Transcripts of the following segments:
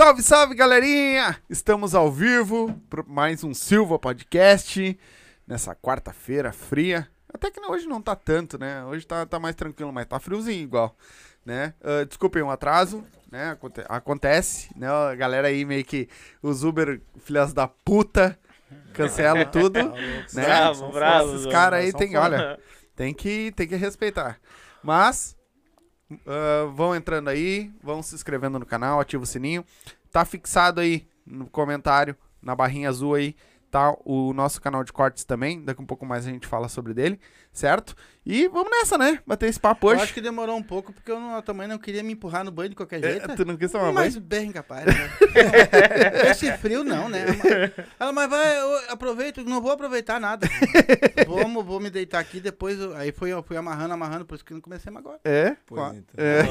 Salve, salve, galerinha! Estamos ao vivo para mais um Silva Podcast nessa quarta-feira fria. Até que hoje não tá tanto, né? Hoje tá, tá mais tranquilo, mas tá friozinho igual, né? Uh, desculpem o atraso, né? Aconte acontece, né? A galera aí meio que os Uber filhas da puta cancelam tudo, né? Bravo, bravo. Esses caras aí tem, olha, tem que, tem que respeitar. Mas Uh, vão entrando aí, vão se inscrevendo no canal, ativa o sininho. Tá fixado aí no comentário, na barrinha azul aí, tá o nosso canal de cortes também. Daqui um pouco mais a gente fala sobre dele, certo? E vamos nessa, né? Bater esse papo hoje. Eu acho que demorou um pouco, porque eu, não, eu também não queria me empurrar no banho de qualquer jeito. É, tu não quis tomar Mas banho? bem capaz, né? Esse frio não, né? Ela, mas vai, eu aproveito, não vou aproveitar nada. Vamos, vou me deitar aqui, depois, eu- aí fui, eu fui amarrando, amarrando, por isso que não comecei agora. É? Qua- então. É.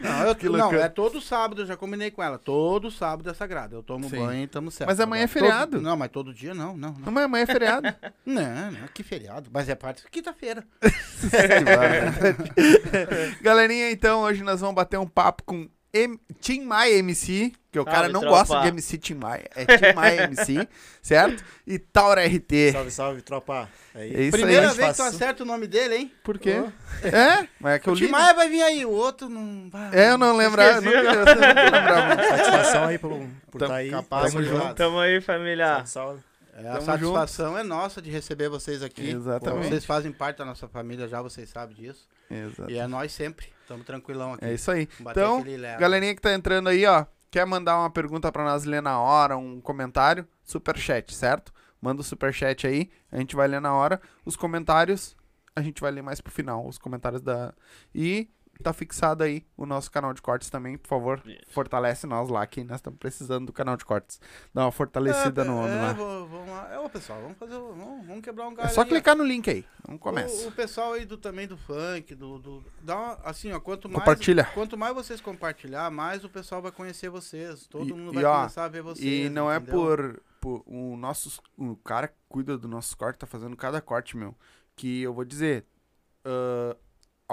Não, eu, Que não, é todo sábado, eu já combinei com ela. Todo sábado é sagrado. Eu tomo Sim. banho e tamo certo. Mas amanhã é Agora, feriado. todo- não, mas todo dia não, não, não. Não, mas amanhã é feriado. Não, não, que feriado. Mas é parte quinta-feira. Galerinha, então, hoje nós vamos bater um papo com M Tim Maia MC, que o Salve, cara não tropa. gosta de MC Tim Maia, é Tim Maia MC, certo? E Taura RT. Salve, salve, tropa. Aí. É isso Primeira aí. vez que tu acerta o nome dele, hein? Por quê? É? Mas é que eu O li. Tim Maia vai vir aí, o outro não vai. É, eu não lembrava. Esqueci, Não, eu não lembrava. Satisfação aí por por estar aí. capaz, Tamo junto. Tamo aí, família. Salve, salve. É, a satisfação é nossa de receber vocês aqui. Exatamente. Vocês fazem parte da nossa família já, vocês sabem disso. Exato. E é nós sempre. Estamos tranquilão aqui. É isso aí. Então, galerinha que tá entrando aí, ó, quer mandar uma pergunta pra nós ler na hora, um comentário, superchat, certo? Manda o superchat aí, a gente vai ler na hora. Os comentários, a gente vai ler mais pro final, os comentários da... E tá fixado aí o nosso canal de cortes também, por favor, Isso. fortalece nós lá, que nós estamos precisando do canal de cortes. Dá uma fortalecida é, no homem é, lá. vamos lá. É, ô, pessoal, vamos fazer. o- Vamos, vamos quebrar um É galho. só aí, ó. clicar no link aí, vamos O, começa. o pessoal aí do, também do funk, do, do- dá uma, assim, ó, quanto mais, Compartilha. quanto mais vocês compartilhar, mais o pessoal vai conhecer vocês. Todo E- mundo e, vai ó, começar a ver vocês. E não é entendeu? por, por o nosso o cara que cuida do nosso corte tá fazendo cada corte, meu, que eu vou dizer, ah,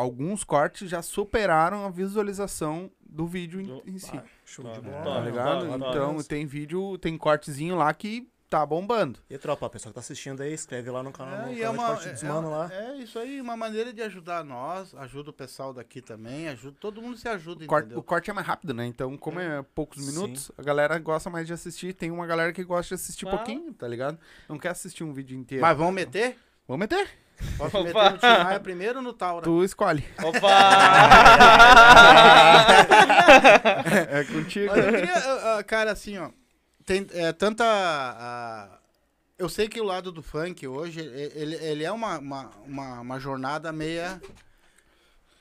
alguns cortes já superaram a visualização do vídeo em, em si, Ah, Show Top, de top. tá bola. ligado? top. Então tem vídeo, tem cortezinho lá que tá bombando. E tropa, pessoal que tá assistindo aí, escreve lá no canal, É, no e é canal de uma, corte dos mano é, lá. é isso aí, uma maneira de ajudar nós, ajuda o pessoal daqui também, ajuda, todo mundo se ajuda, O corte, o corte é mais rápido, né? Então, como é poucos Sim. minutos, a galera gosta mais de assistir. Tem uma galera que gosta de assistir Ah. pouquinho, tá ligado? Não quer assistir um vídeo inteiro. Mas vamos meter? Vamos meter. Posso Opa! meter no Tim Maia primeiro ou no Taura? Tu escolhe. Opa! É contigo. Mas eu queria, ah, cara, assim, ó. Tem é, tanta. ah, eu sei que o lado do funk hoje, ele, ele é uma, uma, uma, uma jornada meia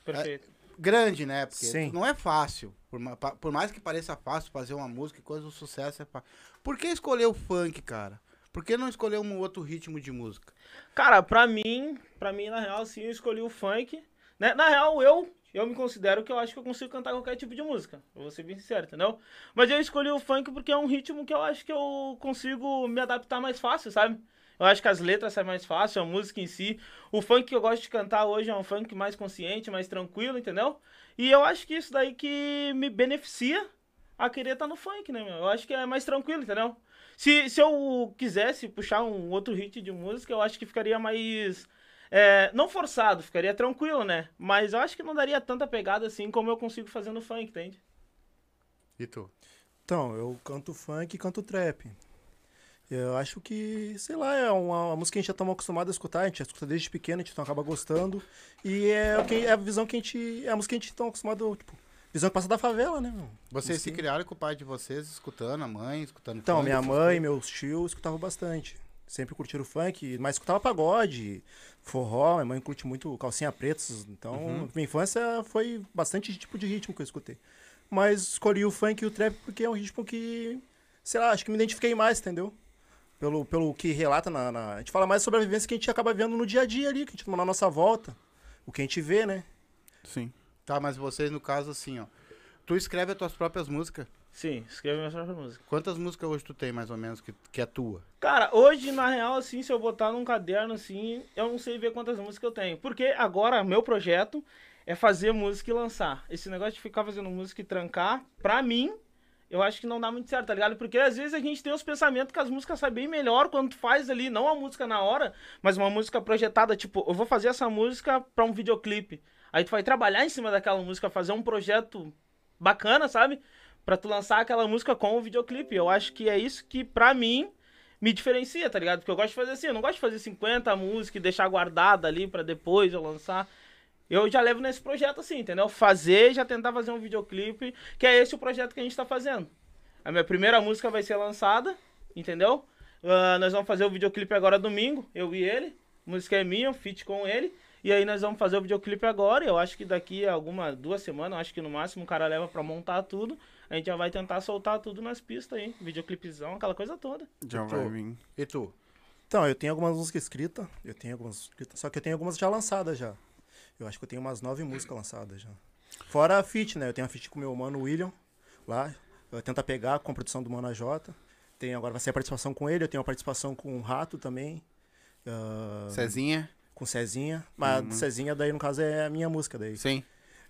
Perfeito. grande, né? Porque Sim. não é fácil. Por, por mais que pareça fácil fazer uma música e coisa, o sucesso é fácil. Por que escolher o funk, cara? Por que não escolher um outro ritmo de música? Cara, pra mim, pra mim, na real, sim, eu escolhi o funk. Né? Na real, eu, eu me considero que eu acho que eu consigo cantar qualquer tipo de música. Eu vou ser bem sincero, entendeu? Mas eu escolhi o funk porque é um ritmo que eu acho que eu consigo me adaptar mais fácil, sabe? Eu acho que as letras saem mais fácil, a música em si. O funk que eu gosto de cantar hoje é um funk mais consciente, mais tranquilo, entendeu? E eu acho que isso daí que me beneficia a querer estar no funk, né, meu? Eu acho que é mais tranquilo, entendeu? Se, se eu quisesse puxar um outro hit de música, eu acho que ficaria mais. é, não forçado, ficaria tranquilo, né? Mas eu acho que não daria tanta pegada assim como eu consigo fazer no funk, entende? E tu? Então, eu canto funk e canto trap. Eu acho que, sei lá, é uma, uma música que a gente já estamos acostumados a escutar, a gente já escuta desde pequeno, a gente então acaba gostando. E é, é a visão que a gente. É a música que a gente está acostumado, tipo, visão que passa da favela, né, meu? Vocês se criaram com o pai de vocês, escutando, a mãe, escutando Então, funk, minha mãe, meus tios escutavam bastante. Sempre curtiram funk, mas escutava pagode, forró. Minha mãe curte muito calcinha pretas. Então, Uhum. minha infância foi bastante tipo de ritmo que eu escutei. Mas escolhi o funk e o trap porque é um ritmo que, sei lá, acho que me identifiquei mais, entendeu? Pelo, pelo que relata na, na- A gente fala mais sobre a vivência que a gente acaba vendo no dia a dia ali, que a gente na nossa volta. O que a gente vê, né? Sim. Tá, mas vocês, no caso, assim, ó. Tu escreve as tuas próprias músicas? Sim, escreve minha própria música. Quantas músicas hoje tu tem, mais ou menos, que, que é tua? Cara, hoje, na real, assim, se eu botar num caderno, assim, eu não sei ver quantas músicas eu tenho. Porque agora, meu projeto é fazer música e lançar. Esse negócio de ficar fazendo música e trancar, pra mim, eu acho que não dá muito certo, tá ligado? Porque às vezes a gente tem os pensamentos que as músicas saem bem melhor quando tu faz ali, não a música na hora, mas uma música projetada, tipo, eu vou fazer essa música pra um videoclipe. Aí tu vai trabalhar em cima daquela música, fazer um projeto bacana, sabe? Pra tu lançar aquela música com o videoclipe. Eu acho que é isso que, pra mim, me diferencia, tá ligado? Porque eu gosto de fazer assim, eu não gosto de fazer 50 músicas e deixar guardada ali pra depois eu lançar. Eu já levo nesse projeto assim, entendeu? Fazer, já tentar fazer um videoclipe, que é esse o projeto que a gente tá fazendo. A minha primeira música vai ser lançada, entendeu? Ah, nós vamos fazer o videoclipe agora domingo, eu e ele. A música é minha, feat com ele. E aí nós vamos fazer o videoclipe agora. Eu acho que daqui a alguma duas semanas, acho que no máximo o cara leva pra montar tudo. A gente já vai tentar soltar tudo nas pistas aí. Videoclipezão, aquela coisa toda. Já vai vir. E tu? Então, eu tenho algumas músicas escritas, eu tenho algumas escritas, só que eu tenho algumas já lançadas já. Eu acho que eu tenho umas nove músicas lançadas já. Fora a feat, né? Eu tenho a feat com o meu mano William, lá. Eu tento pegar com a produção do Mano AJ. Tem, agora vai ser a participação com ele, eu tenho a participação com o Rato também. ah, Cezinha? Com Cezinha. Mas Uhum. Cezinha daí, no caso, é a minha música daí. Sim.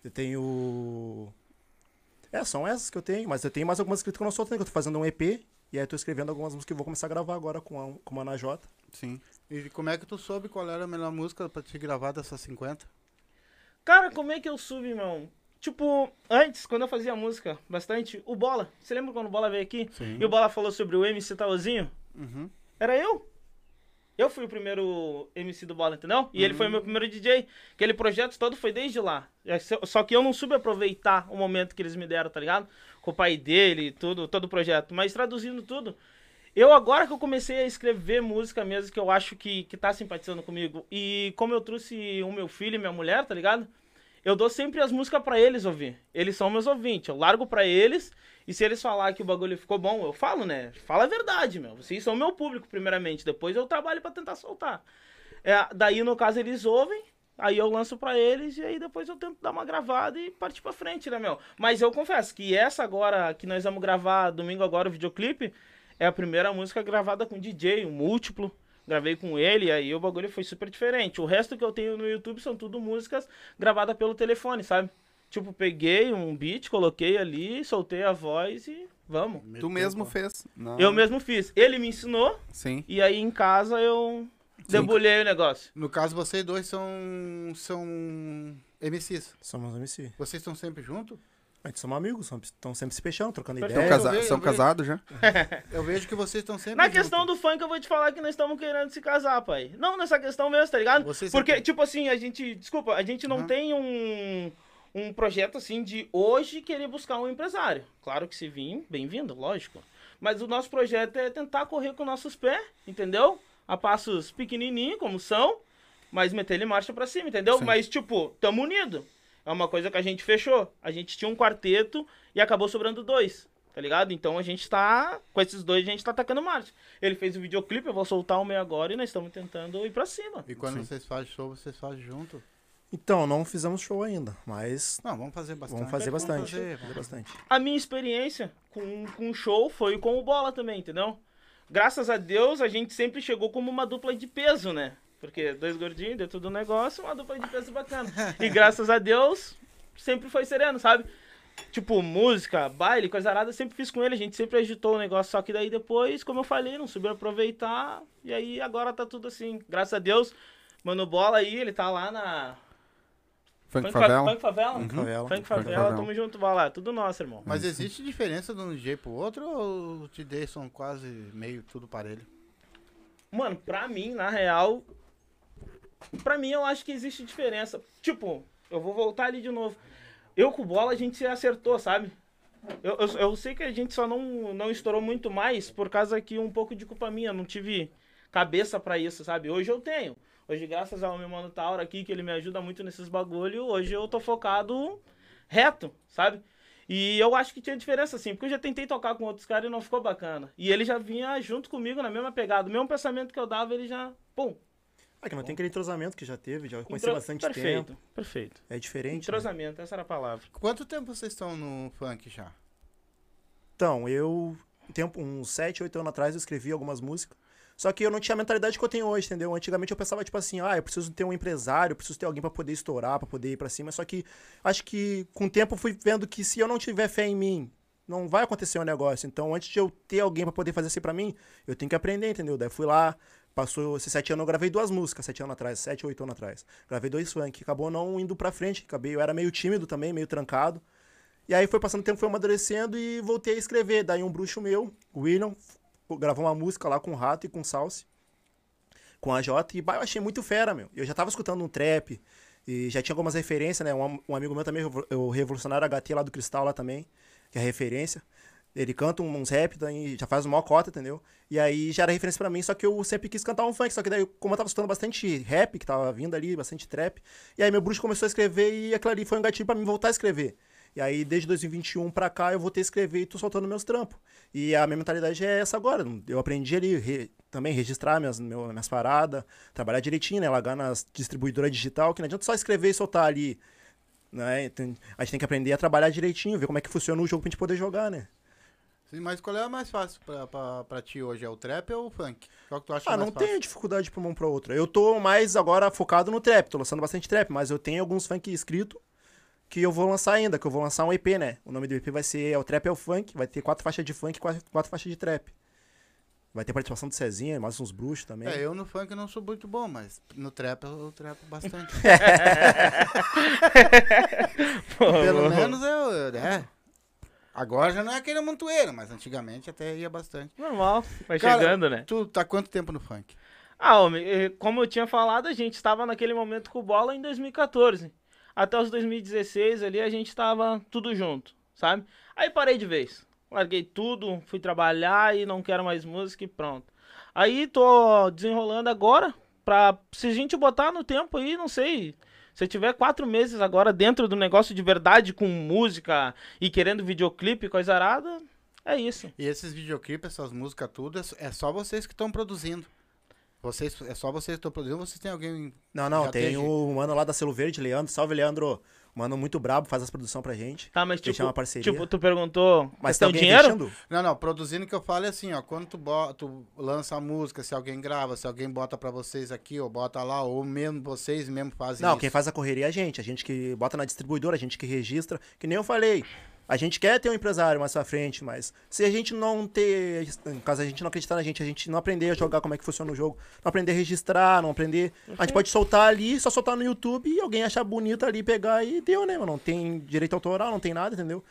Eu tenho. É, são essas que eu tenho, mas eu tenho mais algumas escritas que eu não né? Que eu tô fazendo um EP. E aí eu tô escrevendo algumas músicas que eu vou começar a gravar agora com, a, com o Mano AJ. Sim. E como é que tu soube qual era a melhor música pra te gravar dessas 50? Cara, como é que eu subo, irmão? Tipo, antes, quando eu fazia música bastante, o Bola. Você lembra quando o Bola veio aqui? Sim. E o Bola falou sobre o MC Taozinho? Uhum. Era eu. Eu fui o primeiro MC do Bola, entendeu? E ele foi o meu primeiro DJ. Aquele projeto todo foi desde lá. É, só- que eu não soube aproveitar o momento que eles me deram, tá ligado? Com o pai dele e tudo, todo o projeto. Mas traduzindo tudo, eu agora que eu comecei a escrever música mesmo, que eu acho que, que tá simpatizando comigo. E como eu trouxe o meu filho e minha mulher, tá ligado? Eu dou sempre as músicas pra eles ouvir. Eles são meus ouvintes. Eu largo pra eles. E se eles falar que o bagulho ficou bom, eu falo, né? Fala a verdade, meu. Vocês são meu público, primeiramente. Depois eu trabalho pra tentar soltar. É, daí, no caso, eles ouvem. Aí eu lanço pra eles e aí depois eu tento dar uma gravada e partir pra frente, né, meu? Mas eu confesso que essa agora, que nós vamos gravar domingo agora, o videoclipe, é a primeira música gravada com DJ, um múltiplo. Gravei com ele, e aí o bagulho foi super diferente. O resto que eu tenho no YouTube são tudo músicas gravadas pelo telefone, sabe? Tipo, peguei um beat, coloquei ali, soltei a voz e vamos. Tu mesmo fez? Não. Eu mesmo fiz. Ele me ensinou, Sim. e aí em casa eu debulhei o negócio. No caso, vocês dois são, são MCs. Somos MC. Vocês estão sempre juntos? A gente somos amigos, estão sempre se fechando, trocando Perfeito. Tão ideia. casa- vejo, São casados já? Eu vejo que vocês estão sempre Na juntos. questão do funk, eu vou te falar que nós estamos querendo se casar, pai. Não nessa questão mesmo, tá ligado? Vocês Porque, sempre- tipo assim, a gente. Desculpa, a gente não Aham. tem um. Um projeto assim de hoje querer buscar um empresário. Claro que se vir, bem-vindo, lógico. Mas o nosso projeto é tentar correr com nossos pés, entendeu? A passos pequenininhos, como são, mas meter ele marcha pra cima, entendeu? Sim. Mas, tipo, tamo unido. É uma coisa que a gente fechou. A gente tinha um quarteto e acabou sobrando dois. Tá ligado? Então a gente tá. Com esses dois, a gente tá atacando marcha. Ele fez o videoclipe, eu vou soltar o meu agora e nós estamos tentando ir pra cima. E quando Sim. vocês fazem show, vocês fazem junto? Então, não fizemos show ainda, mas Não, vamos fazer bastante. vamos fazer bastante. fazer, Fazer bastante. A minha experiência com, com o show foi com o bola também, entendeu? Graças a Deus, a gente sempre chegou como uma dupla de peso, né? Porque dois gordinhos dentro do negócio, uma dupla de peso bacana. E graças a Deus, sempre foi sereno, sabe? Tipo, música, baile, coisa arada, sempre fiz com ele, a gente sempre agitou o negócio, só que daí depois, como eu falei, não soube aproveitar, e aí agora tá tudo assim. Graças a Deus, mano, bola aí, ele tá lá na. Funk Fa- Favela? Funk Favela? Uhum. Favela. Funk Favela, Favela. tamo junto, vai lá, tudo nosso, irmão. Mas existe diferença de um DJ pro outro ou DJs são quase meio tudo parelho? Mano, pra mim, na real. Pra mim, eu acho que existe diferença. Tipo, eu vou voltar ali de novo. Eu com bola, a gente se acertou, sabe? Eu, eu, eu sei que a gente só não, não estourou muito mais por causa que um pouco de culpa minha. Não tive cabeça pra isso, sabe? Hoje eu tenho. Hoje, graças ao meu mano Tauro aqui, que ele me ajuda muito nesses bagulho, hoje eu tô focado reto, sabe? E eu acho que tinha diferença, assim, porque eu já tentei tocar com outros caras e não ficou bacana. E ele já vinha junto comigo na mesma pegada. O mesmo pensamento que eu dava, ele já. Pum. Ah, que não tem aquele entrosamento que já teve, já conheci Entro- bastante perfeito, tempo. Perfeito. É diferente. né? Entrosamento, essa era a palavra. Quanto tempo vocês estão no funk já? Então, eu tempo, uns 7, 8 anos atrás, eu escrevi algumas músicas. Só que eu não tinha a mentalidade que eu tenho hoje, entendeu? Antigamente eu pensava, tipo assim, ah, eu preciso ter um empresário, eu preciso ter alguém pra poder estourar, pra poder ir pra cima. Só que acho que com o tempo eu fui vendo que se eu não tiver fé em mim, não vai acontecer o um negócio. Então, antes de eu ter alguém pra poder fazer assim pra mim, eu tenho que aprender, entendeu? Daí fui lá, passou esses sete anos, eu gravei duas músicas, sete anos atrás, sete, oito anos atrás. Gravei dois funk, acabou não indo pra frente, acabei, eu era meio tímido também, meio trancado. E aí foi passando o tempo, foi amadurecendo e voltei a escrever. Daí um bruxo meu, William, gravou uma música lá com o Rato e com o Salsi, com a Jota, e bah, eu achei muito fera, meu. Eu já tava escutando um trap, e já tinha algumas referências, né? Um, um amigo meu também, o Revolucionário HT lá do Cristal lá também, que é referência. Ele canta uns rap, daí já faz uma cota, entendeu? E aí já era referência para mim, só que eu sempre quis cantar um funk. Só que daí, como eu tava escutando bastante rap, que tava vindo ali, bastante trap, e aí meu bruxo começou a escrever e aquilo ali foi um gatilho para mim voltar a escrever. E aí, desde 2021 pra cá, eu vou ter que escrever e tô soltando meus trampos. E a minha mentalidade é essa agora. Eu aprendi ali re, também registrar minhas, meu, minhas paradas, trabalhar direitinho, né? Largar nas distribuidoras digital, que não adianta só escrever e soltar ali. Né? A gente tem que aprender a trabalhar direitinho, ver como é que funciona o jogo pra gente poder jogar, né? Sim, mas qual é a mais fácil pra, pra, pra ti hoje? É o trap ou o funk? Qual que tu acha ah, mais não fácil? tenho dificuldade pra uma pra outra. Eu tô mais agora focado no trap, tô lançando bastante trap, mas eu tenho alguns funk escrito que eu vou lançar ainda, que eu vou lançar um EP, né? O nome do EP vai ser é o Trap é o Funk, vai ter quatro faixas de funk e quatro, quatro faixas de trap. Vai ter participação do Cezinha, mais uns bruxos também. É, eu no funk não sou muito bom, mas no trap eu trapo bastante. Pelo menos eu, eu- é. Agora já não é aquele montoeiro, mas antigamente até ia bastante. Normal, vai Cara, chegando, né? Tu tá quanto tempo no funk? Ah, homem, eh, como eu tinha falado, a gente estava naquele momento com bola em 2014. Até os 2016 ali a gente tava tudo junto, sabe? Aí parei de vez. Larguei tudo, fui trabalhar e não quero mais música e pronto. Aí tô desenrolando agora pra se a gente botar no tempo aí, não sei, se tiver quatro meses agora dentro do negócio de verdade com música e querendo videoclipe coisa arada, é isso. E esses videoclipes, essas músicas, tudo, é é só vocês que estão produzindo. Vocês, é só vocês que estão produzindo, vocês têm alguém. Não, não, tem o mano lá da Selo Verde, Leandro. Salve, Leandro. Mano muito brabo, faz as produções pra gente. Tá, mas tipo, uma parceria. tipo tu perguntou Mas tem dinheiro? investindo? Não, não, produzindo que eu falo é assim, ó, quando tu, bo- tu lança a música, se alguém grava, se alguém bota pra vocês aqui, ou bota lá, ou mesmo vocês mesmo fazem Não, isso. quem faz a correria é a gente. A gente que bota na distribuidora, a gente que registra. Que nem eu falei. A gente quer ter um empresário mais pra frente, mas se a gente não ter. Caso, a gente não acreditar na gente, a gente não aprender a jogar como é que funciona o jogo, não aprender a registrar, não aprender. A gente pode soltar ali, só soltar no YouTube e alguém achar bonito ali, pegar e deu, né, mano? Não tem direito autoral, não tem nada, entendeu?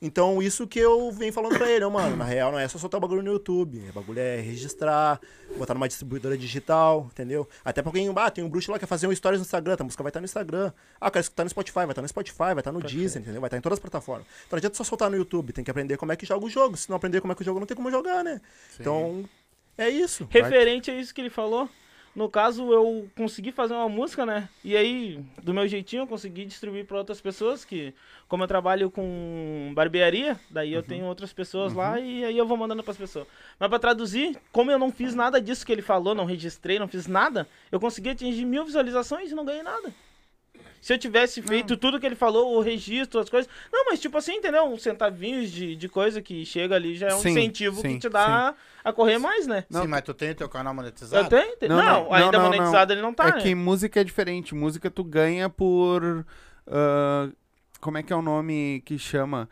Então, isso que eu venho falando pra ele, ó, mano, na real não é só soltar o bagulho no YouTube. O bagulho é registrar, botar numa distribuidora digital, entendeu? Até pra alguém, ah, tem um bruxo lá que quer fazer um stories no Instagram, a música vai estar no Instagram. Ah, quero escutar no Spotify, vai estar no Spotify, vai estar no Deezer, entendeu? Vai estar em todas as plataformas. Então não adianta só soltar no YouTube, tem que aprender como é que joga o jogo. Se não aprender como é que o jogo, não tem como jogar, né? Então, é isso. Referente a isso que ele falou, no caso eu consegui fazer uma música, né? E aí, do meu jeitinho, eu consegui distribuir para outras pessoas que, como eu trabalho com barbearia, daí eu tenho outras pessoas lá e aí eu vou mandando para as pessoas. Mas para traduzir, como eu não fiz nada disso que ele falou, não registrei, não fiz nada, eu consegui atingir mil visualizações e não ganhei nada. Se eu tivesse feito tudo que ele falou, o registro, as coisas. Não, mas tipo assim, entendeu? Uns centavinhos de, de coisa que chega ali já é um Sim, incentivo sim, que te dá a correr mais, né? Sim, mas tu tem o teu canal monetizado? Eu tenho? tenho. Não, Não, não, ainda não, não, monetizado ele não tá, é né? que música é diferente. Música tu ganha por. ah, como é que é o nome que chama?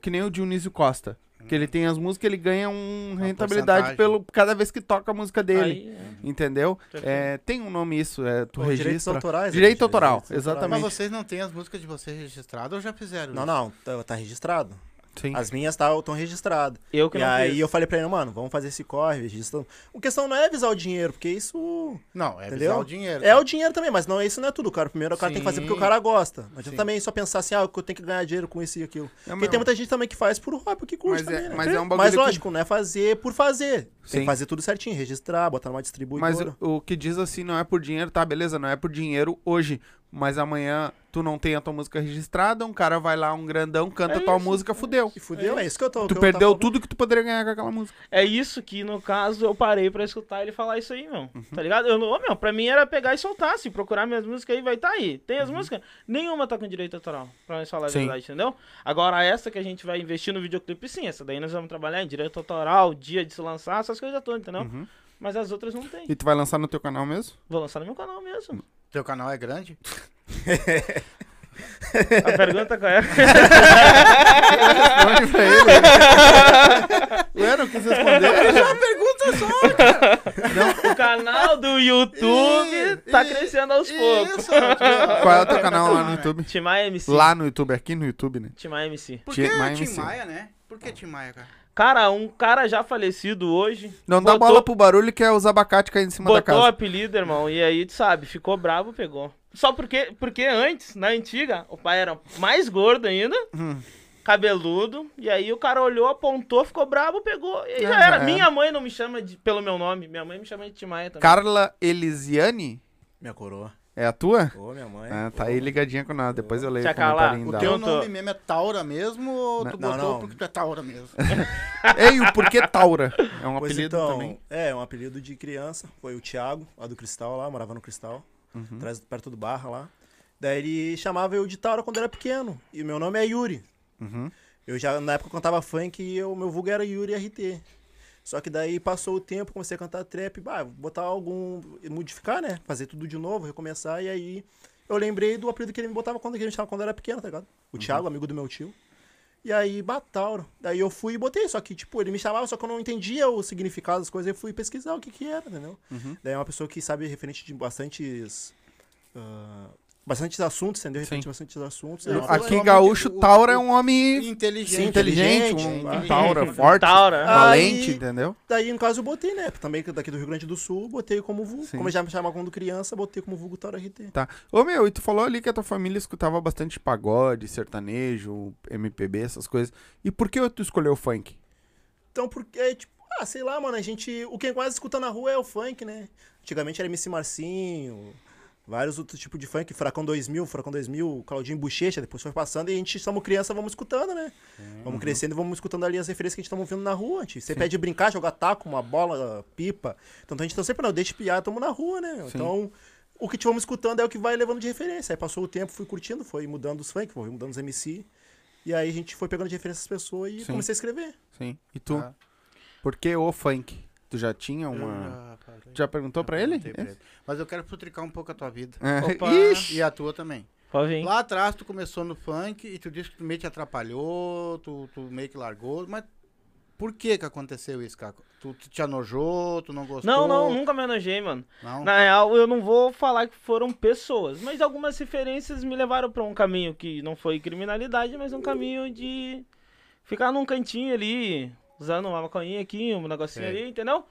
Que nem o Dionísio Costa. Que ele tem as músicas, ele ganha um Uma rentabilidade porcentagem. pelo cada vez que toca a música dele. Aí, é. Entendeu? É, tem um nome isso, é, tu Pô, direitos registra. autorais. Direito né? autoral, Direitos exatamente. Mas vocês não têm as músicas de vocês registradas ou já fizeram Não, isso? não, tá, tá registrado. Sim. As minhas estão registradas. Eu que E não aí fiz. eu falei pra ele, mano, vamos fazer esse corre, registra. A questão não é visar o dinheiro, porque isso. Não, é Entendeu? visar o dinheiro. É o dinheiro também, mas não, isso não é tudo, cara. Primeiro o cara tem que fazer porque o Sim. cara gosta. Não adianta Sim. também só pensar assim, ah, eu tenho que ganhar dinheiro com isso e aquilo. É, Porque mas- tem muita gente também que faz por hobby, porque curte Mas é- também, né? mas é um bagulho Mas que- lógico, não é fazer por fazer. Tem Sim. que fazer tudo certinho, registrar, botar numa Mas distribuidora. o, o que diz assim não é por dinheiro, tá, beleza, não é por dinheiro hoje. Mas amanhã tu não tem a tua música registrada, um cara vai lá, um grandão, canta É a tua isso. música, fudeu. E fudeu, é isso que eu tô. Tu eu perdeu tava- tudo que tu poderia ganhar com aquela música. É isso que, no caso, eu parei pra escutar ele falar isso aí, meu. Uhum. Tá ligado? Eu meu, pra mim era pegar e soltar. Se procurar minhas músicas aí, vai estar tá aí. Tem as músicas, nenhuma tá com direito autoral, pra nós falar a Uhum. Sim. verdade, entendeu? Agora, essa que a gente vai investir no videoclipe, sim. Essa daí nós vamos trabalhar em direito autoral, dia de se lançar, essas coisas todas, entendeu? Uhum. Mas as outras não tem. E tu vai lançar no teu canal mesmo? Vou lançar no meu canal mesmo. Teu canal é grande? A pergunta qual é? Responde pra ele. Ué, não quis responder. o canal do YouTube tá crescendo aos poucos. Isso, Qual é o teu canal lá no YouTube? Timaya MC. Lá no YouTube, aqui no YouTube, né? Timaya MC. Por que Tim Maia Tim MC. Maia, né? Por que Tim Maia, cara? Cara, um cara já falecido hoje. Não dá botou- bola pro barulho que é os abacate caindo em cima da Botou o casa. apelido, irmão, e aí, tu sabe, ficou bravo, pegou. Só porque, porque antes, na antiga, o pai era mais gordo ainda, Hum. cabeludo, e aí o cara olhou, apontou, ficou bravo, pegou, e aí Ah, já já era. era. Minha mãe não me chama de- pelo meu nome, minha mãe me chama de Timaya também. Carla Elisiane Minha coroa. É a tua? Ô, minha mãe. Ah, tá aí ligadinha com nada. Depois eu leio o Tia Carla, comentário O teu nome mesmo é Taura mesmo ou tu Não, botou não. porque tu é Taura mesmo? Ei, o porquê Taura? É um Pois apelido então, também. É, um apelido de criança. Foi o Thiago, lá do Cristal, lá, morava no Cristal, Uhum. atrás, perto do Barra lá. Daí ele chamava eu de Taura quando eu era pequeno. E meu nome é Yuri. Uhum. Eu já, na época, cantava funk e o meu vulgo era Yuri RT. Só que daí passou o tempo, comecei a cantar trap, bah, botar algum. modificar, né? Fazer tudo de novo, recomeçar. E aí eu lembrei do apelido que ele me botava quando, ele me chamava quando era pequeno, tá ligado? O Thiago, amigo do meu tio. E aí, Batauro. Daí eu fui e botei, só que, tipo, ele me chamava, só que eu não entendia o significado das coisas, eu fui pesquisar o que que era, entendeu? Uhum. Daí é uma pessoa que sabe referente de bastantes. ah, bastantes assuntos, entendeu? A bastantes assuntos. Eu Eu não Aqui em Gaúcho, o- Taura é um homem Inteligente. inteligente, inteligente, um, ah. um Taura forte, Taura. valente, Aí- entendeu? Daí, no caso, eu botei, né? Também daqui do Rio Grande do Sul, botei como vulgo. Sim. Como eu já me chamava quando criança, botei como vulgo Taura RT. Tá. Ô meu, e tu falou ali que a tua família escutava bastante pagode, sertanejo, MPB, essas coisas. E por que tu escolheu o funk? Então, porque, tipo, ah, sei lá, mano, a gente. O que mais escuta na rua é o funk, né? Antigamente era MC Marcinho, vários outros tipos de funk, Furacão 2000, Furacão 2000, Claudinho Bochecha, depois foi passando e a gente, somos criança, vamos escutando, né? Vamos crescendo e vamos escutando ali as referências que a gente tá vendo na rua. Gente sempre pede brincar, jogar taco, uma bola, pipa. Então a gente tá sempre, não, deixa piar, tamo na rua, né? Sim. Então. O que vamos escutando é o que vai levando de referência. Aí passou o tempo, fui curtindo, foi mudando os funk, foi mudando os MC. E aí a gente foi pegando de referência as pessoas e Sim. comecei a escrever. Sim. E tu? Ah. Por que o funk? Tu já tinha uma. Ah, parei. Já perguntou pra ele? Pra ele. Mas eu quero futricar um pouco a tua vida. É. Opa. Ixi! E a tua também. Pode vir. Lá atrás tu começou no funk e tu disse que tu meio que atrapalhou, tu, tu meio que largou, mas por que que aconteceu isso, Caco? Tu, tu te anojou, tu não gostou? Não, não, nunca me enojei, mano. Não? Na real, eu não vou falar que foram pessoas, mas algumas referências me levaram pra um caminho que não foi criminalidade, mas um caminho de ficar num cantinho ali, usando uma maconhinha aqui, um negocinho Sei. ali, entendeu?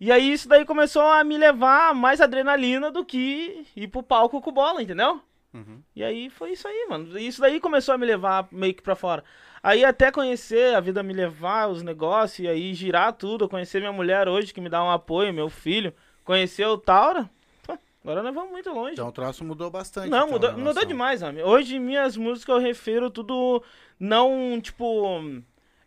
E aí isso daí começou a me levar mais adrenalina do que ir pro palco com bola, entendeu? Uhum. E aí foi isso aí, mano. Isso daí começou a me levar meio que pra fora. Aí até conhecer, a vida me levar, os negócios, e aí girar tudo, conhecer minha mulher hoje, que me dá um apoio, meu filho, conhecer o Taura, pô, agora nós vamos muito longe. Então o troço mudou bastante. não, então, mudou, mudou demais, homem. Hoje minhas músicas eu refiro tudo, não, tipo...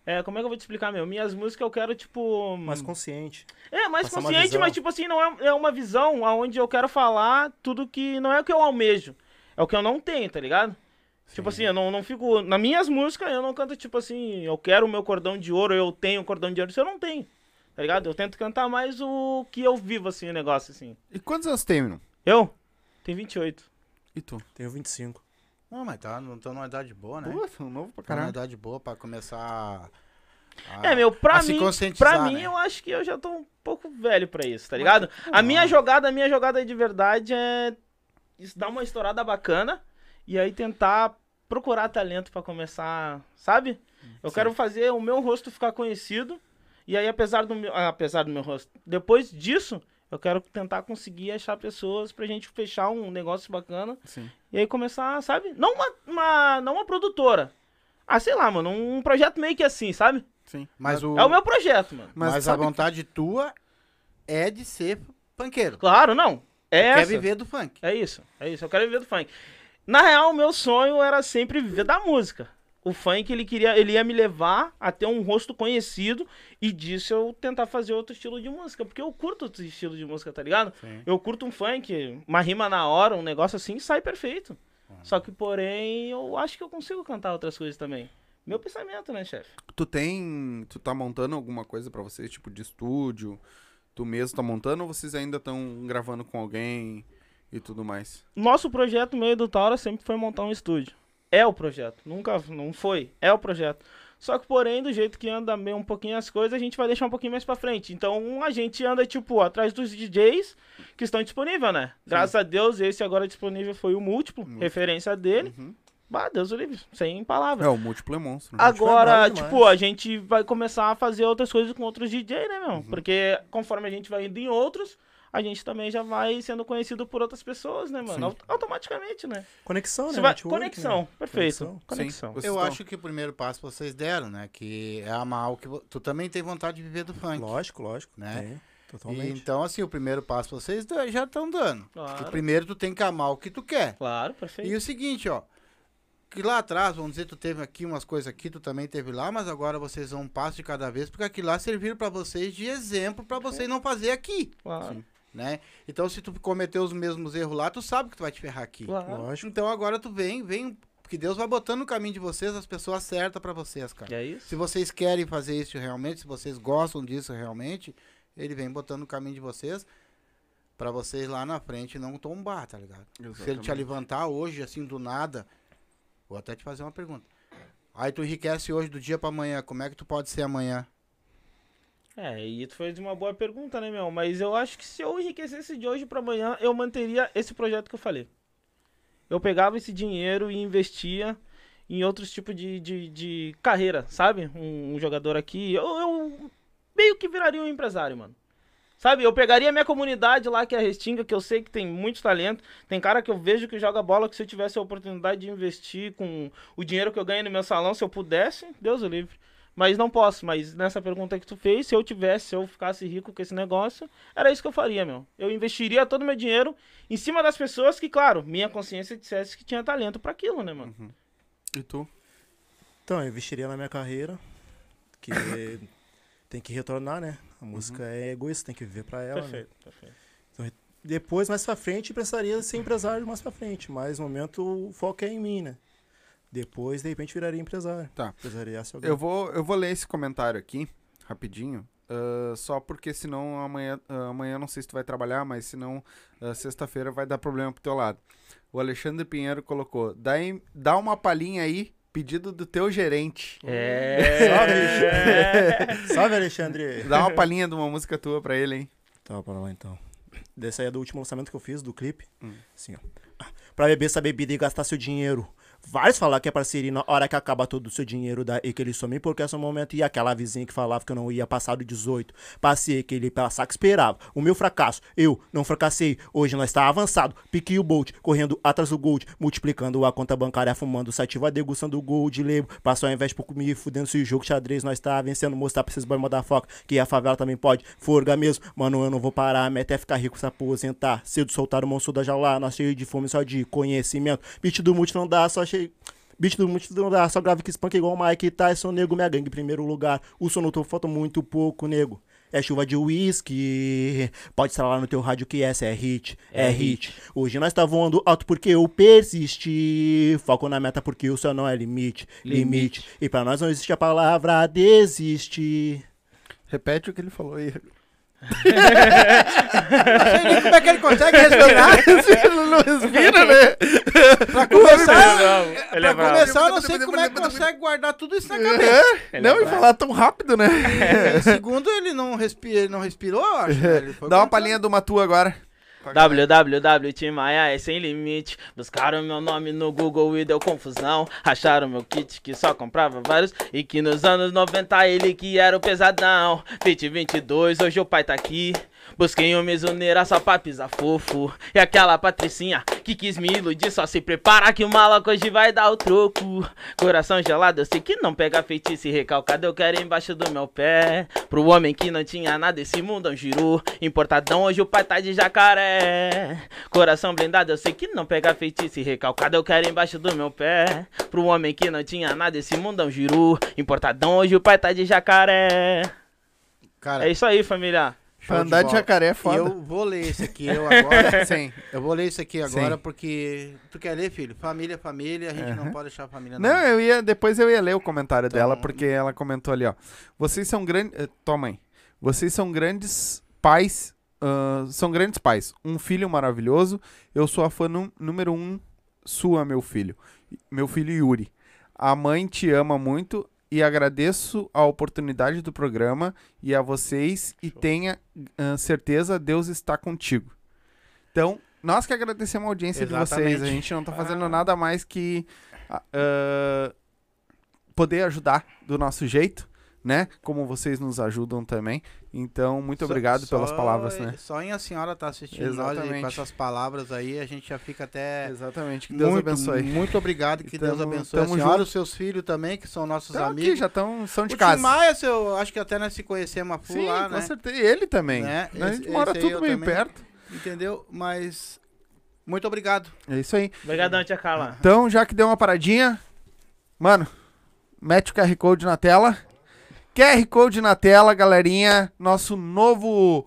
É, como é que eu vou te explicar, meu? Minhas músicas eu quero, tipo... Mais consciente. É, mais Passar consciente, mas tipo assim, não é, é uma visão onde eu quero falar tudo que não é o que eu almejo. É o que eu não tenho, tá ligado? Tipo assim, eu não, não fico. Nas minhas músicas, eu não canto tipo assim, eu quero o meu cordão de ouro, eu tenho o cordão de ouro, isso eu não tenho. Tá ligado? Eu tento cantar mais o que eu vivo, assim, o negócio, assim. E quantos anos tem, meu? Eu? Tenho 28. E tu? Tenho 25. Não, mas tá, não tô numa idade boa, né? Pô, sou novo pra Tá numa caralho. idade boa pra começar a... é, meu, pra mim. conscientizar, Pra mim, né? eu acho que eu já tô um pouco velho pra isso, tá ligado? A minha jogada, a minha jogada de verdade é dar uma estourada bacana e aí tentar procurar talento pra começar, sabe? Eu quero fazer o meu rosto ficar conhecido e aí apesar do meu, apesar do meu rosto, depois disso, eu quero tentar conseguir achar pessoas pra gente fechar um negócio bacana Sim. e aí começar, sabe? Não uma, uma não uma produtora. Ah, sei lá, mano, um projeto meio que assim, sabe? Sim. Mas, o... É o meu projeto, mano. Mas, Mas a vontade tua é de ser panqueiro. Claro, não. É Quer viver do funk. É isso, é isso. Eu quero viver do funk. Na real, o meu sonho era sempre viver da música. O funk, ele queria, ele ia me levar a ter um rosto conhecido e disso eu tentar fazer outro estilo de música, porque eu curto outro estilo de música, tá ligado? Sim. Eu curto um funk, uma rima na hora, um negócio assim, sai perfeito. Só que, porém, eu acho que eu consigo cantar outras coisas também. Meu pensamento, né, chefe? Tu tem. Tu tá montando alguma coisa pra vocês, tipo de estúdio? Tu mesmo tá montando ou vocês ainda estão gravando com alguém e tudo mais? Nosso projeto meio do Taura sempre foi montar um estúdio. É o projeto. Nunca não foi. É o projeto. Só que, porém, do jeito que anda meio um pouquinho as coisas, a gente vai deixar um pouquinho mais pra frente. Então, a gente anda, tipo, atrás dos DJs que estão disponíveis, né? Graças a Deus, esse agora disponível foi o múltiplo, referência dele. Uhum. Bah, Deus o livre, sem palavras. É, o múltiplo é monstro. Agora, demais. tipo, a gente vai começar a fazer outras coisas com outros DJ, né, meu? Porque conforme a gente vai indo em outros, a gente também já vai sendo conhecido por outras pessoas, né, mano? Sim. Aut- Automaticamente, né? Conexão, né? vai- Network, Conexão, né? perfeito. Conexão. Conexão. Eu estão- acho que o primeiro passo vocês deram, né? Que é amar o que... Tu também tem vontade de viver do funk. Lógico, lógico. Né? E, totalmente. então, assim, o primeiro passo vocês já estão dando. Claro. O primeiro tu tem que amar o que tu quer. Claro, perfeito. E o seguinte, ó. Que lá atrás, vamos dizer, tu teve aqui umas coisas aqui, tu também teve lá, mas agora vocês vão um passo de cada vez, porque aquilo lá serviram pra vocês de exemplo pra vocês não fazer aqui, Claro, né? Então, se tu cometer os mesmos erros lá, tu sabe que tu vai te ferrar aqui. claro. Lógico. Então agora tu vem, vem, porque Deus vai botando no caminho de vocês as pessoas certas pra vocês, cara. E é isso? Se vocês querem fazer isso realmente, se vocês gostam disso realmente, ele vem botando no caminho de vocês pra vocês lá na frente não tombar, tá ligado? Se ele te Exatamente. levantar hoje, assim, do nada, vou até te fazer uma pergunta. Aí tu enriquece hoje do dia pra amanhã, como é que tu pode ser amanhã? É, e tu fez uma boa pergunta, né, meu? Mas eu acho que se eu enriquecesse de hoje pra amanhã, eu manteria esse projeto que eu falei. Eu pegava esse dinheiro e investia em outros tipos de, de, de carreira, sabe? Um, um jogador aqui. Eu, eu meio que viraria um empresário, mano. Sabe? Eu pegaria a minha comunidade lá, que é a Restinga, que eu sei que tem muito talento. Tem cara que eu vejo que joga bola, que se eu tivesse a oportunidade de investir com o dinheiro que eu ganho no meu salão, se eu pudesse, Deus o livre. Mas não posso. Mas nessa pergunta que tu fez, se eu tivesse, se eu ficasse rico com esse negócio, era isso que eu faria, meu. Eu investiria todo o meu dinheiro em cima das pessoas que, claro, minha consciência dissesse que tinha talento pra aquilo, né, mano? E tu? Então, eu investiria na minha carreira, que tem que retornar, né? A música é egoísta, tem que viver pra ela. né? perfeito, perfeito. Depois, mais pra frente, precisaria ser empresário mais pra frente. Mas no momento o foco é em mim, né? Depois, de repente, viraria empresário. Tá. Empresariasse alguém. Eu vou, eu vou ler esse comentário aqui, rapidinho. ah, só porque senão amanhã, ah, amanhã não sei se tu vai trabalhar, mas senão ah, sexta-feira vai dar problema pro teu lado. O Alexandre Pinheiro colocou: dá, em- dá uma palhinha aí, pedido do teu gerente. É. Salve, Alexandre! Dá uma palhinha de uma música tua pra ele, hein? Tá, para lá então. Desse aí é do último lançamento que eu fiz, do clipe. Hum. Assim, ó. Pra beber essa bebida e gastar seu dinheiro. Vários falar que é parceria na hora que acaba todo o seu dinheiro daí que ele some porque é o momento e aquela vizinha que falava que eu não ia passar do 18. Passei aquele passar que esperava. O meu fracasso, eu não fracassei. Hoje nós tá avançado. Pique o Bolt, correndo atrás do Gold, multiplicando a conta bancária, fumando sativa, degustando o Gold Lebo. Passou ao invés pouco me fudendo se o jogo xadrez nós tá vencendo. Mostrar pra esses boy foca que a favela também pode. Forga mesmo, mano, eu não vou parar. A meta é ficar rico, se aposentar. Cedo soltar o monstro da jaula, nós cheio de fome só de conhecimento. Beat do multi não dá, só cheio. Beat do multi não dá, só grave que spunk igual o Mike Tyson, nego, minha gangue em primeiro lugar. O som no topo falta muito pouco, nego. É chuva de uísque. Pode estralar no teu rádio que essa é hit, é, hit. Hoje nós tá voando alto porque eu persisti. Foco na meta porque o céu não é limite, limite. E pra nós não existe a palavra desistir. Repete o que ele falou aí. Não sei nem como é que ele consegue respirar. ele não respira, né? pra começar, Ele é pra bravo. começar, eu não sei como é que consegue guardar tudo isso na cabeça. Ele não, é e falar tão rápido, né? Segundo, ele não, respira, ele não respirou, eu acho. né? Dá uma palhinha de uma tua agora. Www Tim Maia é sem limite. Buscaram meu nome no Google e deu confusão. Acharam meu kit que só comprava vários. E que nos anos 90 ele que era o pesadão. Fit 22, hoje o pai tá aqui. Busquei uma mesoneira só pra pisar fofo. E aquela patricinha que quis me iludir. Só se prepara que o maluco hoje vai dar o troco. Coração gelado, eu sei que não pega feitiço e recalcado. Eu quero embaixo do meu pé. Pro homem que não tinha nada, esse mundão girou. Importadão, hoje o pai tá de jacaré. Coração blindado, eu sei que não pega feitiço e recalcado. Eu quero embaixo do meu pé. Pro homem que não tinha nada, esse mundão girou. Importadão, hoje o pai tá de jacaré. Cara, É isso aí, família. Show Pra andar de bola. jacaré é E foda. eu vou ler esse aqui eu agora. Sim. Eu vou ler isso aqui agora Sim. porque. Tu quer ler, filho? Família, é família, a gente não Aham. pode deixar a família Não, eu ia. Depois eu ia ler o comentário Então- dela, porque ela comentou ali, ó. Vocês são grandes. eh, Tua mãe. Vocês são grandes pais. ah, são grandes pais. Um filho maravilhoso. Eu sou a fã número um sua, meu filho. Meu filho Yuri. A mãe te ama muito e agradeço a oportunidade do programa e a vocês. E tenha ah, certeza, Deus está contigo. Então, nós que agradecemos a audiência de vocês. A Exatamente. gente não tá fazendo Ah. nada mais que ah, ah, poder ajudar do nosso jeito, né? Como vocês nos ajudam também. Então, muito Só- obrigado pelas só- palavras, né? Só em a senhora tá assistindo nós e Exatamente. com essas palavras aí, a gente já fica até. Exatamente. Que Deus muito, abençoe. Muito obrigado, que E Deus tamo- abençoe a tamo senhora, junto. os seus filhos também, que são nossos aqui amigos. já tão, são de o casa. Maia, eu acho que até nós se conhecemos a full Sim, lá, com né? certeza. Ele também. Né? A Esse- gente mora tudo meio também. perto. Entendeu? Mas. Muito obrigado. É isso aí. Obrigadão, tia Carla. Então, já que deu uma paradinha, mano, mete o QR Code na tela. QR Code na tela, galerinha. Nosso novo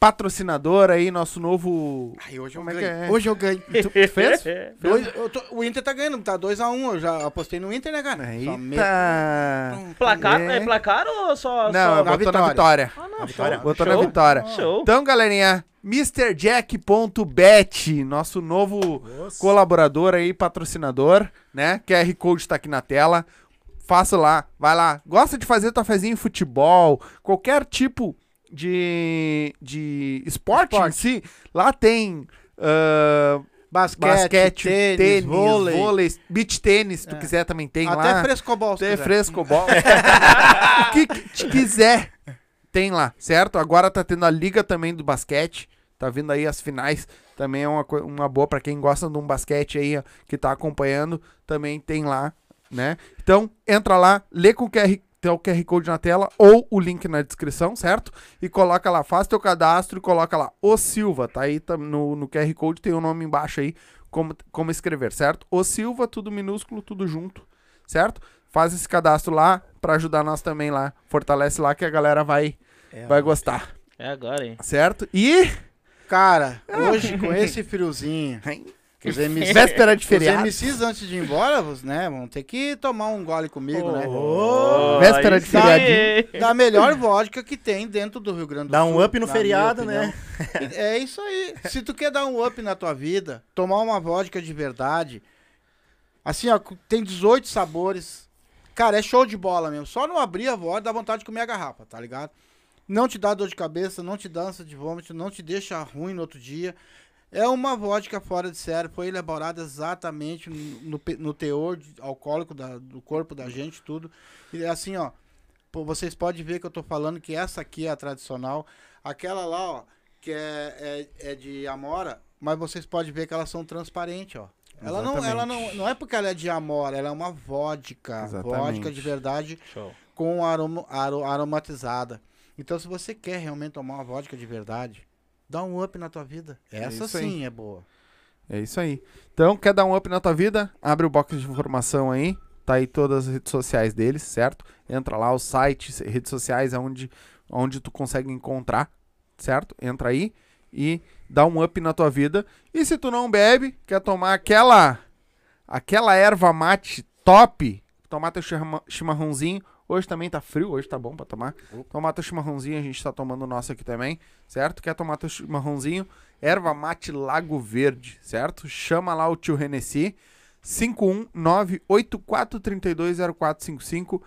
patrocinador aí, nosso novo. Ai, hoje eu Como é que ganho. é? Hoje eu ganho. Tu fez? Dois- eu tô- o Inter tá ganhando, tá 2x1. eu já apostei no Inter, né, cara? Eita! Placar? É. É. placar ou só. Não, só... eu na botou na vitória. vitória. Ah, não, Na vitória. show. Botou show. na vitória. Show. Então, galerinha, MrJack.bet, nosso novo Nossa. colaborador aí, patrocinador, né? QR Code tá aqui na tela. Faça lá, vai lá. Gosta de fazer tua fezinha em futebol, qualquer tipo de, de esporte, Esporte. em si, lá tem ah, Basquete, basquete, tênis, tênis, vôlei. vôlei, beach tênis, se tu É. quiser também tem Até lá. frescobol, se Até frescobol. o que, que te quiser, tem lá, certo? Agora tá tendo a liga também do basquete. Tá vindo aí as finais. Também é uma, uma boa pra quem gosta de um basquete aí, ó, que tá acompanhando. Também tem lá, né? Então, entra lá, lê com o QR, tem o QR Code na tela ou o link na descrição, certo? E coloca lá, faz teu cadastro e coloca lá, o Silva, tá aí tam- no, no QR Code, tem o nome embaixo aí, como, como escrever, certo? O Silva, tudo minúsculo, tudo junto, certo? Faz esse cadastro lá pra ajudar nós também lá. Fortalece lá que a galera vai, É, vai gostar, É agora, hein? certo? E. Cara, hoje com esse friozinho, que os MCs, Véspera de os feriado. MCs antes de ir embora, né, vão ter que tomar um gole comigo, né? Ô, Véspera de sim. feriadinho. Da melhor vodka que tem dentro do Rio Grande do Dá Sul. um up no feriado, né? É isso aí. Se tu quer dar um up na tua vida, tomar uma vodka de verdade, assim, ó, tem 18 sabores. Cara, é show de bola mesmo. Só não abrir a vodka dá vontade de comer a garrafa, tá ligado? Não te dá dor de cabeça, não te dá ânsia de vômito, não te deixa ruim no outro dia. É uma vodka fora de série, foi elaborada exatamente no, no teor alcoólico da- do corpo da gente, tudo. E é assim, ó, vocês podem ver que eu tô falando que essa aqui é a tradicional. Aquela lá, ó, que é, é, é de Amora, mas vocês podem ver que elas são transparentes, ó. Ela não, ela não, não é porque ela é de Amora, ela é uma vodka, Exatamente. vodka de verdade Show. com aroma, aro- aromatizada. Então, se você quer realmente tomar uma vodka de verdade, dá um up na tua vida. Essa isso aí. sim é boa. É isso aí. Então, quer dar um up na tua vida? Abre o box de informação aí. Tá aí todas as redes sociais deles, certo? Entra lá, o site, redes sociais, é onde, onde tu consegue encontrar, certo? Entra aí e dá um up na tua vida. E se tu não bebe, quer tomar aquela aquela erva mate top, tomar teu chima- chimarrãozinho. Hoje também tá frio, hoje tá bom pra tomar. Tomar teu chimarrãozinho, a gente tá tomando o nosso aqui também, certo? Quer tomar teu chimarrãozinho? Erva mate Lago Verde, certo? Chama lá o tio Renessi. 51984320455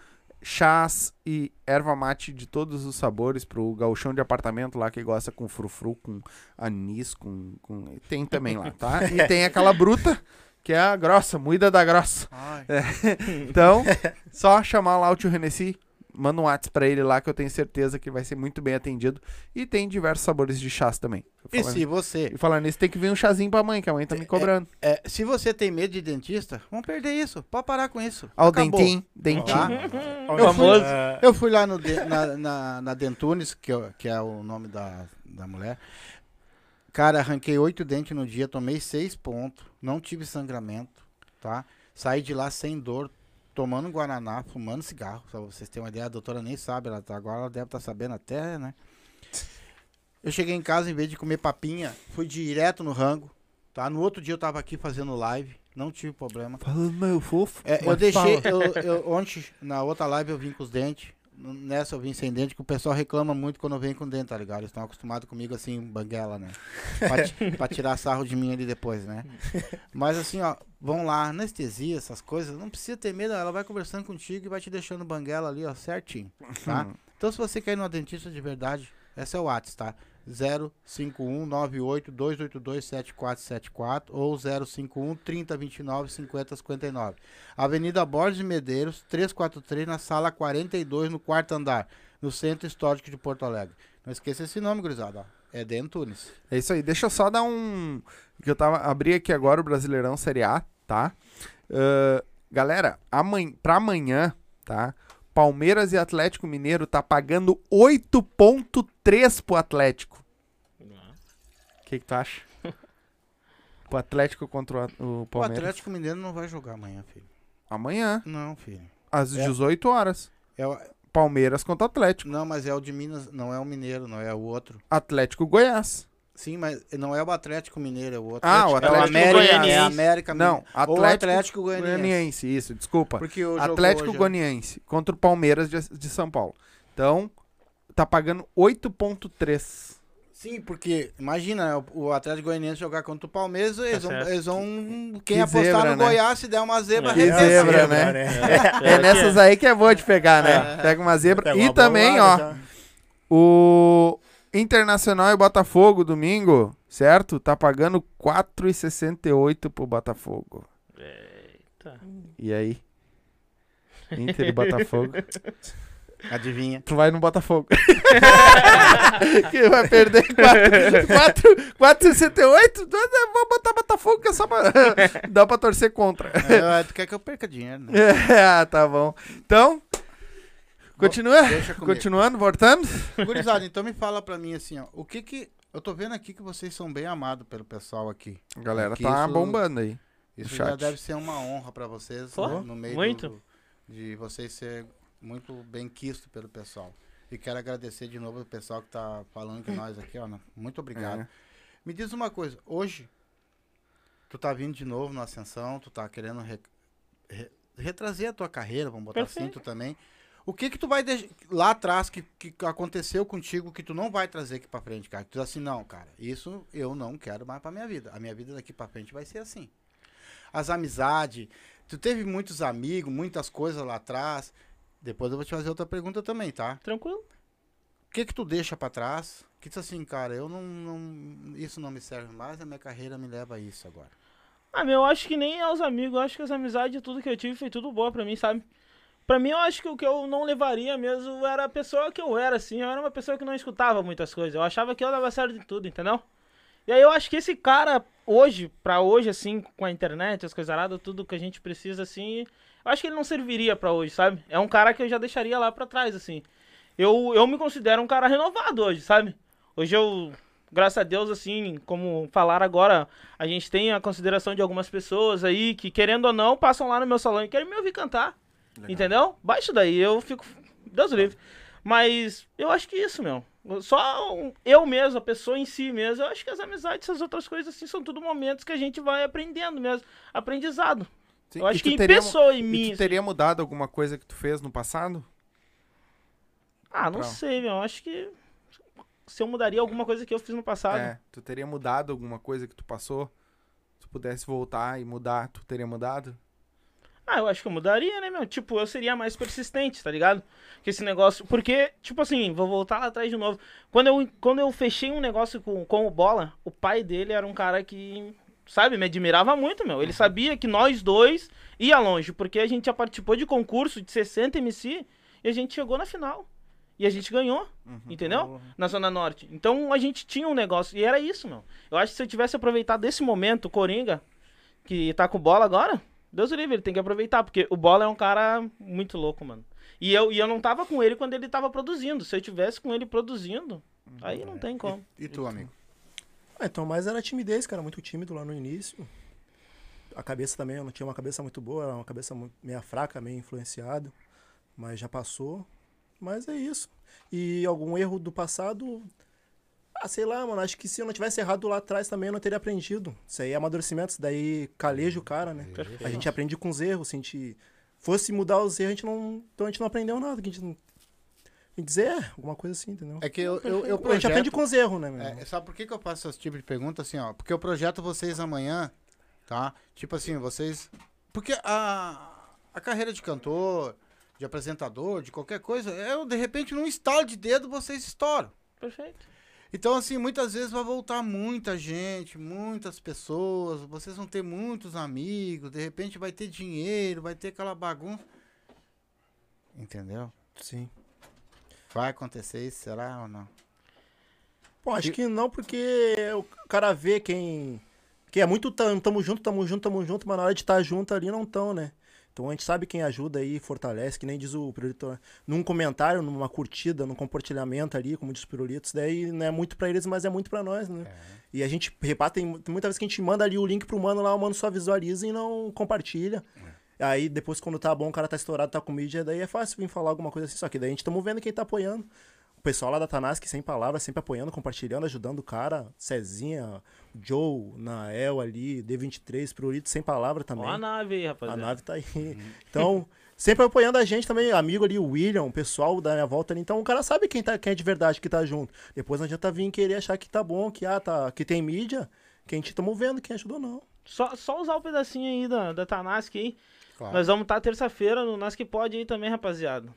chás e erva mate de todos os sabores pro gauchão de apartamento lá que gosta com frufru, com anis, com, com... tem também lá, tá? E tem aquela bruta, que é a grossa, moída da grossa. Ai, Então, só chamar lá o tio Renessi, manda um WhatsApp pra ele lá que eu tenho certeza que vai ser muito bem atendido. E tem diversos sabores de chás também. E Falando- se você, E falando nisso, tem que vir um chazinho pra mãe, que a mãe tá me cobrando. é, se você tem medo de dentista, vamos perder isso. Pode parar com isso. Ó, o dentinho, dentinho. Ao Eu famoso. É, Eu fui lá no de- na, na, na Dentunes, que, eu- que é o nome da, da mulher. Cara, arranquei oito dentes no dia, tomei seis pontos, não tive sangramento, tá? Saí de lá sem dor, tomando Guaraná, fumando cigarro. Pra vocês terem uma ideia, a doutora nem sabe, ela tá, agora ela deve estar sabendo até, né? Eu cheguei em casa, em vez de comer papinha, fui direto no rango, tá? No outro dia eu tava aqui fazendo live, não tive problema. Falando meu fofo. É, eu deixei, eu, eu- ontem, na outra live eu vim com os dentes. Nessa eu vim sem dente, que o pessoal reclama muito quando eu venho com dente, tá ligado? Eles estão acostumados comigo assim, banguela, né? Pra, pra tirar sarro de mim ali depois, né? Mas assim, ó, vão lá, anestesia, essas coisas, não precisa ter medo, ela vai conversando contigo e vai te deixando banguela ali, ó, certinho, tá? Então se você quer ir numa dentista de verdade, esse é o WhatsApp, tá? 05198-282-7474 ou 051 3029 5059. Avenida Borges de Medeiros, 343, na sala 42, no quarto andar, no Centro Histórico de Porto Alegre. Não esqueça esse nome, gurizada. É Dentunes. É isso aí. Deixa eu só dar um. Que eu tava. Abri aqui agora o Brasileirão Série A, tá? Ahn, galera, amanhã, pra amanhã, tá? Palmeiras e Atlético Mineiro tá pagando 8,3 pro Atlético. O que, que tu acha? pro Atlético contra o, o O Palmeiras. Atlético Mineiro não vai jogar amanhã, filho. Amanhã, Não, filho. às É. 18 horas. É o- Palmeiras contra Atlético. não, mas é o de Minas, não é o Mineiro, não é o outro. Atlético Goiás. Sim, mas não é o Atlético Mineiro, é o outro. Ah, o é o Atlético América, Goianiense. é a América Não. Atlético, Ou Atlético Goianiense. Goianiense. Isso, desculpa. Porque o Atlético hoje é- Goianiense contra o Palmeiras de, de São Paulo. Então, tá pagando 8.3. Sim, porque imagina, né, o, o Atlético Goianiense jogar contra o Palmeiras, eles, vão, eles vão. Quem Que apostar zebra, no né? Goiás, se der uma zebra, Que arrebenta. zebra, né? É, nessas aí que é boa de pegar, né? Pega uma zebra. Pega e também, ó, bolada já. o Internacional e Botafogo domingo, certo? Tá pagando 4,68 pro Botafogo. Eita. E aí? Inter e Botafogo. Adivinha. Tu vai no Botafogo. que vai perder 4,68? Vou botar Botafogo que é só pra... Dá pra torcer contra. É, tu quer que eu perca dinheiro, né? É, tá bom. Então, continua. Continuando, voltando. Gurizada, então me fala pra mim assim, ó. O que que. Eu tô vendo aqui que vocês são bem amados pelo pessoal aqui. A galera tá isso- bombando aí. Isso já chat. deve ser uma honra pra vocês, Pô, né, no meio muito. do- de vocês ser muito bem quisto pelo pessoal. E quero agradecer de novo o pessoal que tá falando com nós aqui, ó. né? Muito obrigado. É. Me diz uma coisa, hoje tu tá vindo de novo na ascensão, tu tá querendo re- re- retrazer a tua carreira, vamos botar assim, Perfeito. tu também. O que que tu vai deixar lá atrás que, que aconteceu contigo que tu não vai trazer aqui pra frente, cara? Tu diz assim, não, cara, isso eu não quero mais pra minha vida. A minha vida daqui pra frente vai ser assim. As amizades, tu teve muitos amigos, muitas coisas lá atrás. Depois eu vou te fazer outra pergunta também, tá? Tranquilo? O que que tu deixa pra trás? Que tu assim, cara, eu não, não- isso não me serve mais, a minha carreira me leva a isso agora. Ah, meu, eu acho que nem aos amigos, eu acho que as amizades, tudo que eu tive foi tudo boa pra mim, sabe? Pra mim, eu acho que o que eu não levaria mesmo era a pessoa que eu era, assim. Eu era uma pessoa que não escutava muitas coisas. Eu achava que eu dava certo de tudo, entendeu? E aí eu acho que esse cara, hoje, pra hoje, assim, com a internet, as coisas aradas, tudo que a gente precisa, assim, eu acho que ele não serviria pra hoje, sabe? É um cara que eu já deixaria lá pra trás, assim. Eu, eu me considero um cara renovado hoje, sabe? Hoje eu, graças a Deus, assim, como falaram agora, a gente tem a consideração de algumas pessoas aí que, querendo ou não, passam lá no meu salão e querem me ouvir cantar. Entendeu? Baixo daí, eu fico. Deus livre. Mas eu acho que isso, meu. Só eu mesmo, a pessoa em si mesmo, eu acho que as amizades, essas outras coisas, assim, são tudo momentos que a gente vai aprendendo mesmo. Aprendizado. Sim, eu acho que em teria- pessoa, em mim. tu assim. teria mudado alguma coisa que tu fez no passado? Ah, não Pra- sei, meu. Acho que. Se eu mudaria alguma coisa que eu fiz no passado. É, tu teria mudado alguma coisa que tu passou? Se tu pudesse voltar e mudar, tu teria mudado? Ah, eu acho que eu mudaria, né, meu? Tipo, eu seria mais persistente, tá ligado? Que esse negócio. Porque, tipo assim, vou voltar lá atrás de novo. Quando eu, quando eu fechei um negócio com, com o Bola, o pai dele era um cara que, sabe, me admirava muito, meu. Ele sabia que nós dois ia longe, porque a gente já participou de concurso de 60 MC e a gente chegou na final. E a gente ganhou, entendeu? Na Zona Norte. Então a gente tinha um negócio. E era isso, meu. Eu acho que se eu tivesse aproveitado desse momento, Coringa, que tá com bola agora, Deus o livre, ele tem que aproveitar, porque o bola é um cara muito louco, mano. E eu, e eu não tava com ele quando ele tava produzindo. Se eu tivesse com ele produzindo, aí não tem como. E tu, amigo? Ah, então, mas era timidez, cara, muito tímido lá no início. A cabeça também, eu não tinha uma cabeça muito boa, era uma cabeça meio fraca, meio influenciado. Mas já passou. Mas é isso. E algum erro do passado. Ah, sei lá, mano. Acho que se eu não tivesse errado lá atrás também eu não teria aprendido. Isso aí é amadurecimento, isso daí caleja o cara, né? A gente aprende com os erros. Se a gente fosse mudar os erros, a gente não. Então a gente não aprendeu nada. Que a gente não. A gente dizer, é, alguma coisa assim, entendeu? É que eu, eu, eu a gente aprende projeto... com os erros, né, meu? É, sabe por que, que eu faço esse tipo de pergunta assim, ó? Porque eu projeto vocês amanhã, tá? Tipo assim, vocês. Porque a, a carreira de cantor, de apresentador, de qualquer coisa, é de repente num estalo de dedo vocês estouram. Perfeito. Então, assim, muitas vezes vai voltar muita gente, muitas pessoas, vocês vão ter muitos amigos, de repente vai ter dinheiro, vai ter aquela bagunça. Entendeu? Sim. Vai acontecer isso, será ou não? Pô, acho que não, porque o cara vê quem. Quem é muito tam- tamo junto, tamo junto, tamo junto, mas na hora de estar junto ali não tão, né? Então a gente sabe quem ajuda aí, fortalece, que nem diz o Pirulito. né? Num comentário, numa curtida, num compartilhamento ali, como diz o Pirulito, isso daí não é muito pra eles, mas é muito pra nós, né? E a gente repara, tem, muita vez que a gente manda ali o link pro mano lá, o mano só visualiza e não compartilha. Aí depois, quando tá bom, o cara tá estourado, tá com mídia, daí é fácil vir falar alguma coisa assim. Só que daí a gente tamo vendo quem tá apoiando. O pessoal lá da Tanask, sem palavras, sempre apoiando, compartilhando, ajudando o cara. Cezinha, Joe, Nael ali, D23, Prurito, sem palavra também. Ó a nave aí, A rapaziada. nave tá aí. Então, sempre apoiando a gente também, amigo ali, o William, o pessoal da minha volta ali. Então, o cara sabe quem, tá, quem é de verdade que tá junto. Depois não adianta vir querer achar que tá bom, que, ah, tá, que tem mídia, que a gente tamo vendo, quem ajudou não. Só, só usar o pedacinho aí da, da Tanask aí. Claro. Nós vamos estar terça-feira no Nas Que Pode aí também, rapaziada.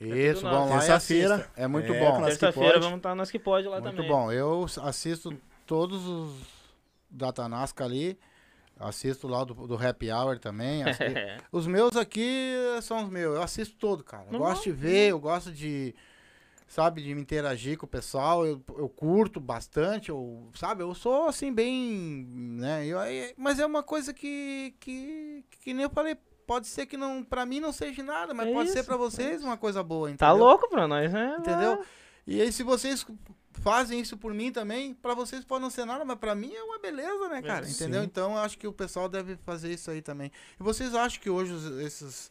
Isso, tudo vão lá Terça-feira. É muito É, bom. Terça-feira vamos estar no Nas Que Pode lá Muito também. bom. Eu assisto todos os da Tanasca ali. Assisto lá do, do Happy Hour também. os meus aqui são os meus. Eu assisto todo, cara. Eu Não, gosto de ver, eu gosto de. Sabe, de me interagir com o pessoal. Eu, eu curto bastante. Eu, sabe, eu sou assim, bem. Né? Eu, aí- mas é uma coisa que, que. Que nem eu falei. Pode ser que não, pra mim não seja nada, mas É pode ser isso, pra vocês uma coisa boa, entendeu? Tá louco pra nós, né? Entendeu? E aí, se vocês fazem isso por mim também, pra vocês pode não ser nada, mas pra mim é uma beleza, né, cara? Sim. Entendeu? Então eu acho que o pessoal deve fazer isso aí também. E vocês acham que hoje esses.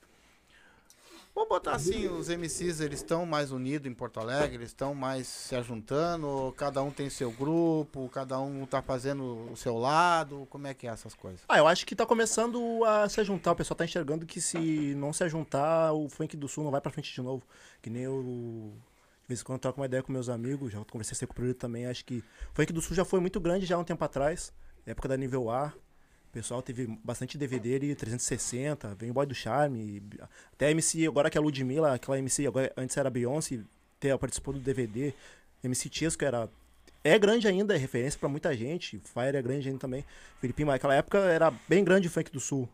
Vamos botar assim, os MCs, eles estão mais unidos em Porto Alegre, eles estão mais se ajuntando, cada um tem seu grupo, cada um tá fazendo o seu lado, como é que é essas coisas? Ah, eu acho que tá começando a se juntar. O pessoal tá enxergando que se não se juntar, o funk do sul não vai pra frente de novo. Que nem eu. De vez em quando eu troco uma ideia com meus amigos, já conversei com o Pirulito também. Acho que o funk do sul já foi muito grande já há um tempo atrás. Época da nível A. O pessoal teve bastante DVD ali, 360, vem o Boy do Charme. Até MC, agora que é a Ludmilla, aquela MC, agora, antes era Beyoncé, te- participou do DVD. MC Chesco era é grande ainda, é referência pra muita gente. Fire é grande ainda também. Filipinho, naquela época era bem grande o funk do sul,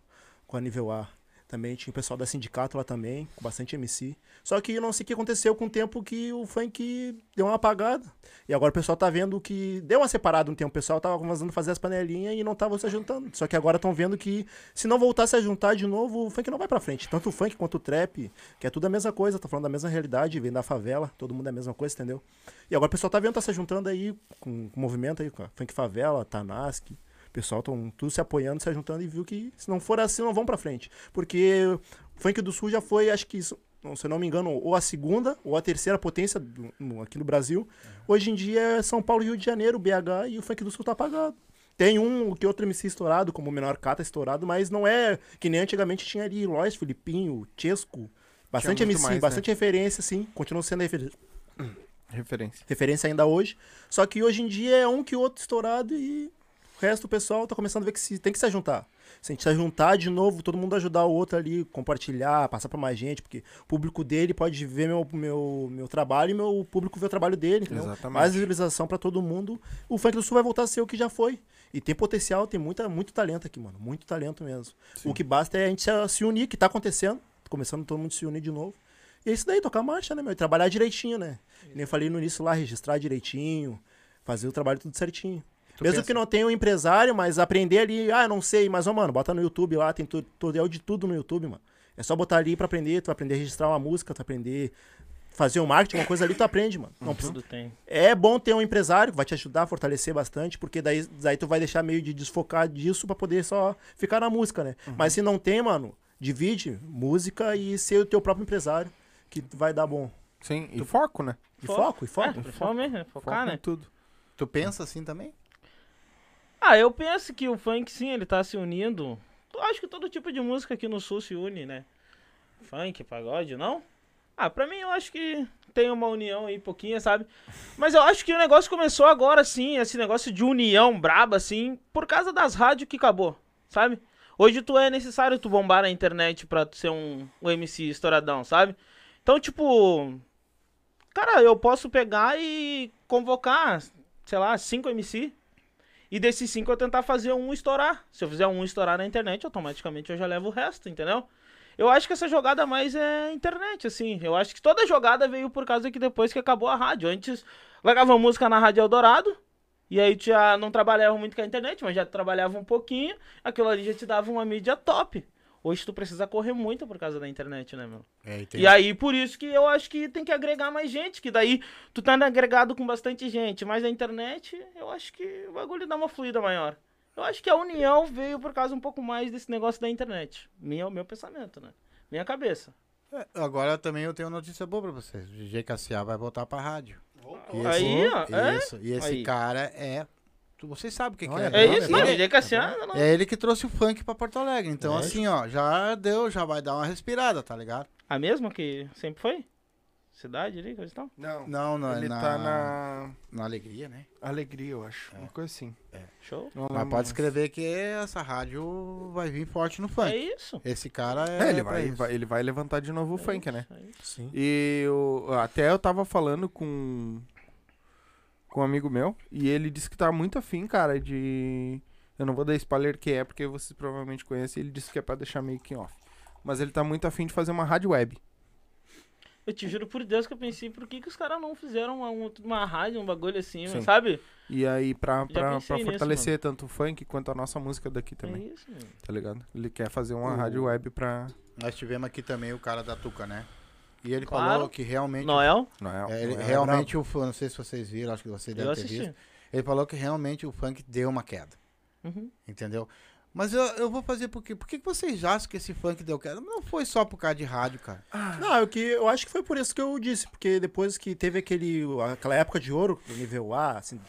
com a nível A. Também tinha o pessoal da sindicato lá também, com bastante MC. Só que eu não sei o que aconteceu com o tempo que o funk deu uma apagada. E agora o pessoal tá vendo que deu uma separada um tempo. O pessoal tava começando a fazer as panelinhas e não tava se juntando. Só que agora estão vendo que se não voltasse a juntar de novo, o funk não vai pra frente. Tanto o funk quanto o trap, que é tudo a mesma coisa, tá falando da mesma realidade, vem da favela, todo mundo é a mesma coisa, entendeu? E agora o pessoal tá vendo, tá se juntando aí com, o movimento aí, com a Funk Favela, Tanask. Pessoal estão tudo se apoiando, se juntando e viu que se não for assim, não vão pra frente. Porque o Funk do Sul já foi, acho que, isso- se eu não me engano, ou a segunda ou a terceira potência do- no- aqui no Brasil. Hoje em dia é São Paulo e Rio de Janeiro, BH, e o Funk do Sul tá apagado. Tem um que outro MC estourado, como o Menor K tá estourado, mas não é que nem antigamente tinha ali Lois, Filipinho, Chesco. Bastante MC, mais, né? bastante referência, sim. Continua sendo refer- Referência. referência ainda hoje. Só que hoje em dia é um que outro estourado e o resto do pessoal tá começando a ver que se, tem que se juntar. Se a gente se juntar de novo, todo mundo ajudar o outro ali, compartilhar, passar pra mais gente, porque o público dele pode ver meu, meu, meu trabalho e meu público ver o trabalho dele, entendeu? Exatamente. Mais visualização pra todo mundo. O funk do sul vai voltar a ser o que já foi. E tem potencial, tem muita, muito talento aqui, mano. Muito talento mesmo. O que basta é a gente se, unir, que tá acontecendo. Começando todo mundo se unir de novo. E é isso daí, tocar marcha, né, meu? E trabalhar direitinho, né? Nem falei no início lá, registrar direitinho, fazer o trabalho tudo certinho. Tu Mesmo pensa- que não tenha um empresário, mas aprender ali, ah, não sei, mas, ó, mano, bota no YouTube lá, tem tu- tutorial de tudo no YouTube, mano. É só botar ali pra aprender, tu vai aprender a registrar uma música, tu vai aprender fazer um marketing, uma coisa ali, tu aprende, mano. Não precisa- Tudo tem. É bom ter um empresário que vai te ajudar a fortalecer bastante, porque daí, daí tu vai deixar meio de desfocar disso pra poder só ficar na música, né? Mas se não tem, mano, divide música e ser o teu próprio empresário, que vai dar bom. Sim, e foco, né? E foco, e foco. É, principalmente, né? Foco Focar, em né? tudo. Tu pensa assim também? Ah, eu penso que o funk, sim, ele tá se unindo. Eu acho que todo tipo de música aqui no Sul se une, né? Funk, pagode, não? Ah, pra mim eu acho que tem uma união aí, pouquinha, sabe? Mas eu acho que o negócio começou agora, sim, esse negócio de união braba, assim, por causa das rádios que acabou, sabe? Hoje tu é necessário tu bombar na internet pra tu ser um, um MC estouradão, sabe? Então, tipo... Cara, eu posso pegar e convocar, sei lá, cinco MC e desses cinco eu tentar fazer um estourar. Se eu fizer um estourar na internet, automaticamente eu já levo o resto, entendeu? Eu acho que essa jogada mais é internet, assim. Eu acho que toda jogada veio por causa que depois que acabou a rádio. Antes, largava música na Rádio Eldorado. E aí já não trabalhava muito com a internet, mas já trabalhava um pouquinho. Aquilo ali já te dava uma mídia top. Hoje tu precisa correr muito por causa da internet, né, meu? É, e E aí, por isso que eu acho que tem que agregar mais gente, que daí tu tá agregado com bastante gente, mas a internet, eu acho que o bagulho dá uma fluida maior. Eu acho que a união veio por causa um pouco mais desse negócio da internet. Minha, meu pensamento, né? Minha cabeça. É, Agora também eu tenho uma notícia boa pra vocês. O DJ Cassiá vai voltar pra rádio. E esse- Aí, ó, é? Isso. E esse Aí. cara é. Vocês sabem o que, que é. É né? isso, não, Ele- DJ Cassiano, não. É ele que trouxe o funk pra Porto Alegre. Então, É. assim, ó, já deu, já vai dar uma respirada, tá ligado? A mesma que sempre foi? Cidade ali, coisa e tal? Não, Não, não, ele na, tá na na alegria, né? alegria, eu acho. Uma coisa assim. Show. Não Mas pode escrever que essa rádio vai vir forte no funk. É isso. Esse cara é. É, ele vai, isso. vai- ele vai levantar de novo o funk, né? É isso. Sim. E eu, até eu tava falando com, com um amigo meu, e ele disse que tá muito afim, cara, de. Eu não vou dar spoiler que é, porque vocês provavelmente conhecem, ele disse que é pra deixar meio que off. Mas ele tá muito afim de fazer uma rádio web. Eu te juro por Deus que eu pensei, por que, que os caras não fizeram uma, uma rádio, um bagulho assim, Sim. sabe? E aí, pra, pra, pra nisso, fortalecer tanto o funk quanto a nossa música daqui também, É isso, mano. tá ligado? Ele quer fazer uma O- rádio web pra. Nós tivemos aqui também o cara da Tuca, né? E ele Claro. falou que realmente. Noel? Não é, é, ele- não é realmente o fã, não sei se vocês viram, acho que vocês Eu devem ter assisti. visto. Ele falou que realmente o funk deu uma queda. Uhum. Entendeu? Mas eu, eu vou fazer por quê? Por que vocês acham que esse funk deu queda? Não foi só por causa de rádio, cara. Não, é o que eu acho que foi por isso que eu disse, porque depois que teve aquele aquela época de ouro nível A, assim,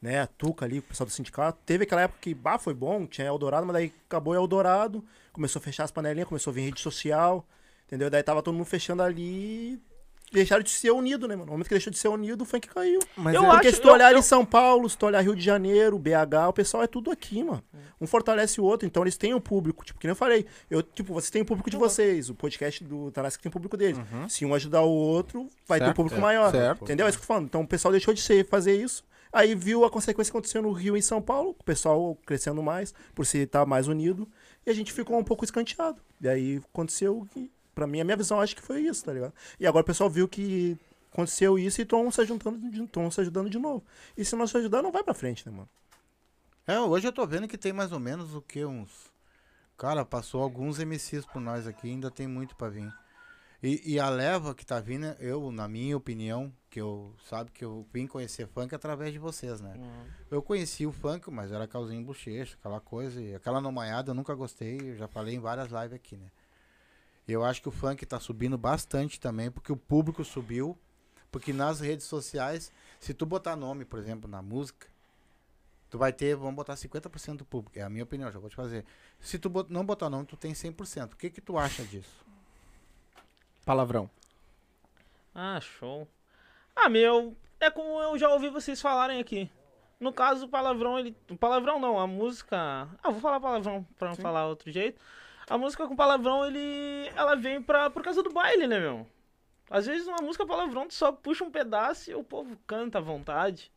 né, a Tuca ali, o pessoal do sindicato, teve aquela época que bah, foi bom, tinha Eldorado, mas daí acabou Eldorado, começou a fechar as panelinhas, começou a vir rede social, entendeu? Daí tava todo mundo fechando ali e deixaram de ser unido, né, mano? No momento que deixou de ser unido, o funk caiu. Mas Eu é- Porque acho- se tu olhar eu- em São Paulo, se tu olhar Rio de Janeiro, BH, o pessoal é tudo aqui, mano. Um fortalece o outro, então eles têm um público. Tipo, que nem eu falei, eu, tipo, vocês têm o público de vocês, o podcast do Tarasque tem o público deles. Se um ajudar o outro, vai ter um Certo, público é, maior. certo. Entendeu? É isso que eu tô falando. Então o pessoal deixou de ser, fazer isso. Aí viu a consequência que aconteceu no Rio e em São Paulo, o pessoal crescendo mais, por se estar mais unido, e a gente ficou um pouco escanteado. E aí aconteceu que, pra mim, a minha visão acho que foi isso, tá ligado? E agora o pessoal viu que aconteceu isso e estão se ajudando, de- tão se ajudando de novo. E se não se ajudar, não vai pra frente, né, mano? É, hoje eu tô vendo que tem mais ou menos o que? Uns. Cara, passou alguns MCs por nós aqui, ainda tem muito pra vir. E, e a leva que tá vindo, eu, na minha opinião, que eu sabe que eu vim conhecer funk através de vocês, né? Eu conheci o funk, mas era calzinho bochecha, aquela coisa, e aquela nomanhada eu nunca gostei, eu já falei em várias lives aqui, né? Eu acho que o funk tá subindo bastante também, porque o público subiu, porque nas redes sociais, se tu botar nome, por exemplo, na música, tu vai ter, vamos botar 50% do público, é a minha opinião, já vou te fazer. Se tu bot- não botar nome, tu tem 100%. O que que tu acha disso? Palavrão. Ah, show. Ah, meu, é como eu já ouvi vocês falarem aqui. No caso, o palavrão, ele. O palavrão não, a música. Ah, vou falar palavrão pra não falar outro jeito. A música com palavrão, ele. Ela vem pra, por causa do baile, né, meu? Às vezes uma música palavrão, tu só puxa um pedaço e o povo canta à vontade.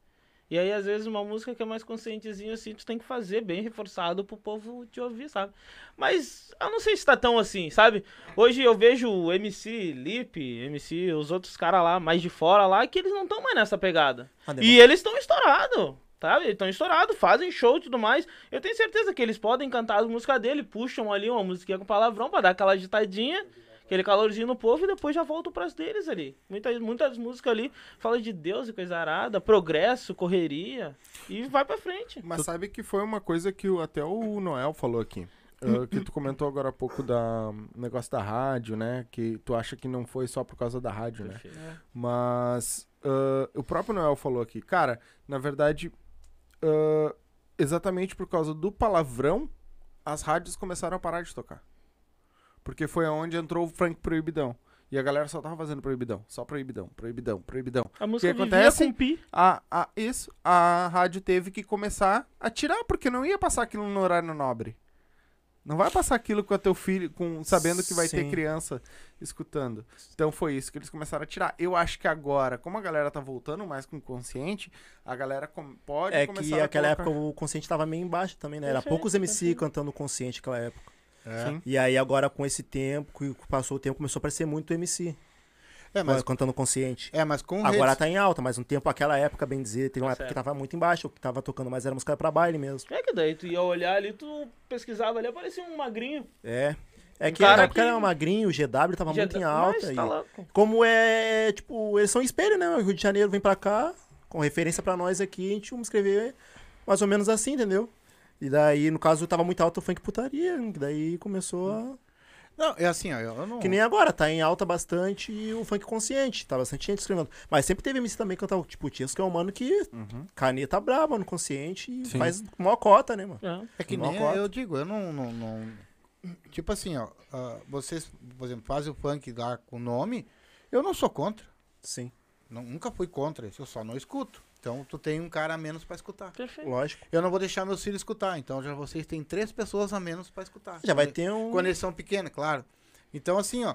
E aí, às vezes, uma música que é mais conscientezinha, assim, tu tem que fazer bem reforçado pro povo te ouvir, sabe? Mas eu não sei se tá tão assim, sabe? Hoje eu vejo o MC Lip, MC, os outros caras lá, mais de fora lá, que eles não estão mais nessa pegada. Ah, E eles estão estourados, sabe? Eles estão estourados, fazem show e tudo mais. Eu tenho certeza que eles podem cantar as músicas dele, puxam ali uma musiquinha com palavrão pra dar aquela agitadinha, aquele calorzinho no povo e depois já voltam pras deles ali. Muitas, muitas músicas ali falam de Deus e coisa arada, progresso, correria e vai pra frente. Mas sabe que foi uma coisa que até o Noel falou aqui. ah, que tu comentou agora há pouco da negócio da rádio, né? Que tu acha que não foi só por causa da rádio, né? Mas ah, o próprio Noel falou aqui, cara, na verdade, ah, exatamente por causa do palavrão, as rádios começaram a parar de tocar. Porque foi onde entrou o funk proibidão. E a galera só tava fazendo proibidão, só proibidão, proibidão, proibidão. A música que acontece? com pi. A, a, isso, a rádio teve que começar a tirar, porque não ia passar aquilo no horário nobre. Não vai passar aquilo com o teu filho, com, sabendo que vai ter Sim. criança escutando. Então foi isso que eles começaram a tirar. Eu acho que agora, como a galera tá voltando mais com o consciente, a galera com- pode É começar que a aquela colocar- época o consciente tava meio embaixo também, né? Era Perfeito, poucos MC perfeito. cantando consciente naquela época. É. E aí agora com esse tempo, que passou o tempo, começou a aparecer muito MC É, mas, cantando consciente. é, mas com Agora redes- tá em alta, mas um tempo, aquela época, bem dizer, teve uma Tá época que tava muito embaixo, o que tava tocando mais era música pra baile mesmo. É que daí tu ia olhar ali, tu pesquisava ali, aparecia um magrinho. É. É que na época que- era magrinho, o GW tava muito em alta. Mas e- tá louco. Como é, tipo, eles são espelho, né? O Rio de Janeiro vem pra cá, com referência pra nós aqui, a gente vamos escrever mais ou menos assim, entendeu? E daí, no caso, tava muito alto o funk putaria, que daí começou a... Não, é assim, ó, eu não... Que nem agora, tá em alta bastante e o funk consciente, tá bastante gente escrevendo. Mas sempre teve MC também que cantava, tipo, o Tias, que é um mano que caneta braba no consciente e Sim. faz maior cota, né, mano? É. É que nem cota. eu digo, eu não, não, não- Tipo assim, ó, ah, vocês, por exemplo, fazem o funk lá com nome, eu não sou contra. Sim, Não- nunca fui contra isso, eu só não escuto. Então tu tem um cara a menos pra escutar. Perfeito. lógico. Eu não vou deixar meus filhos escutar, então já vocês têm três pessoas a menos pra escutar. Já vai ter um... Quando eles são pequenos, claro. Então assim, ó.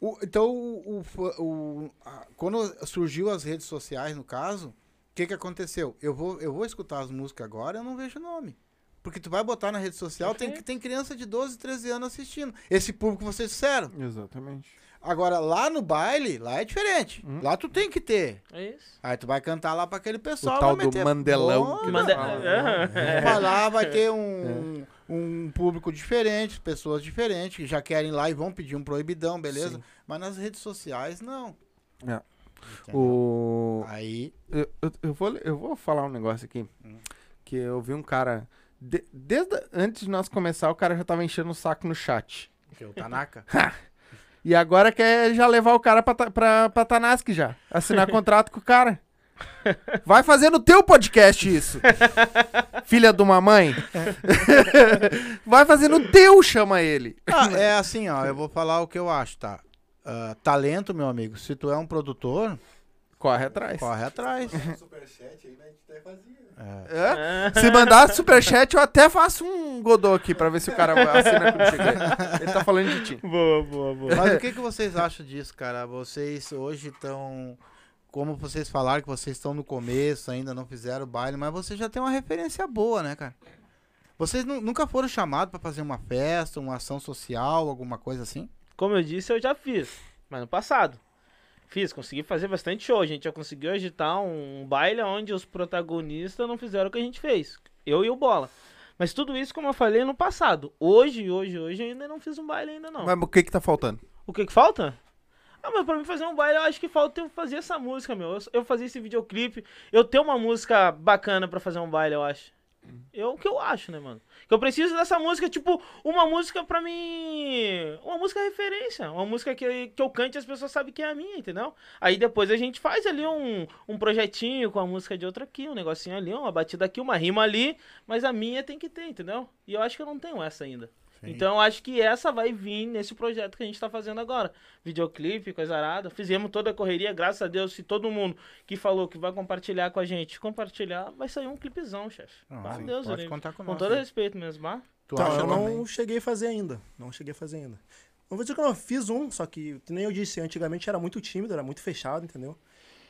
o- então, o, o a- quando surgiu as redes sociais, no caso, o que que aconteceu? Eu vou, eu vou escutar as músicas agora, eu não vejo nome. Porque tu vai botar na rede social, tem, Perfeito. tem criança de 12, 13 anos assistindo. Esse público que vocês disseram. Exatamente. Agora, lá no baile, lá é diferente. Hum. Lá tu tem que ter. É isso. Aí tu vai cantar lá pra aquele pessoal. o tal vai do meter Mandelão. que falam, É. Vai lá, vai ter um, um público diferente, pessoas diferentes, que já querem ir lá e vão pedir um proibidão, beleza? Sim. Mas nas redes sociais, não. É. Entendeu? O... Aí, Eu, eu, eu vou, eu vou falar um negócio aqui. Hum. Que eu vi um cara. de- desde antes de nós começar, o cara já tava enchendo o saco no chat. que é o Tanaka. E agora quer já levar o cara pra, pra, pra Tanask já. Assinar contrato com o cara. Vai fazer no teu podcast isso. Filha de uma mãe. Vai fazer no teu, chama ele. Ah, é assim, ó, eu vou falar o que eu acho, tá? Ah, talento, meu amigo, se tu é um produtor, Corre atrás. corre atrás. Superchat aí, né? A gente até fazia. É. É? Se mandar superchat, eu até faço um godô aqui pra ver se o cara assina contigo. aí. Ele tá falando de ti. Boa, boa, boa. Mas o que, que vocês acham disso, cara? Vocês hoje estão. Como vocês falaram que vocês estão no começo, ainda não fizeram o baile, mas vocês já têm uma referência boa, né, cara? Vocês nu- nunca foram chamados pra fazer uma festa, uma ação social, alguma coisa assim? Como eu disse, eu já fiz. Mas no passado. Fiz, consegui fazer bastante show. A gente já conseguiu agitar um baile onde os protagonistas não fizeram o que a gente fez. Eu e o Bola. Mas tudo isso, como eu falei, no passado. Hoje, hoje, hoje, eu ainda não fiz um baile ainda não. Mas o que que tá faltando? O que que falta? Ah, mas pra mim fazer um baile, eu acho que falta eu fazer essa música, meu. Eu, eu fazer esse videoclipe. Eu ter uma música bacana pra fazer um baile, eu acho. É o que eu acho, né, mano? Que eu preciso dessa música, tipo, uma música pra mim. Uma música referência. Uma música que, que eu cante e as pessoas sabem que é a minha, entendeu? Aí depois a gente faz ali um, um projetinho com a música de outra aqui, um negocinho ali, uma batida aqui, uma rima ali. Mas a minha tem que ter, entendeu? E eu acho que eu não tenho essa ainda. Então eu acho que essa vai vir nesse projeto que a gente tá fazendo agora. Videoclipe, coisa arada. Fizemos toda a correria, graças a Deus. Se todo mundo que falou que vai compartilhar com a gente compartilhar, vai sair um clipezão, chefe. Não, Ah, Deus, pode eu- contar Com conosco. todo respeito mesmo, ah? Tu Então, acha eu também? não cheguei a fazer ainda. Não cheguei a fazer ainda. Não vou dizer que eu não fiz um, só que, que nem eu disse, antigamente era muito tímido, era muito fechado, entendeu?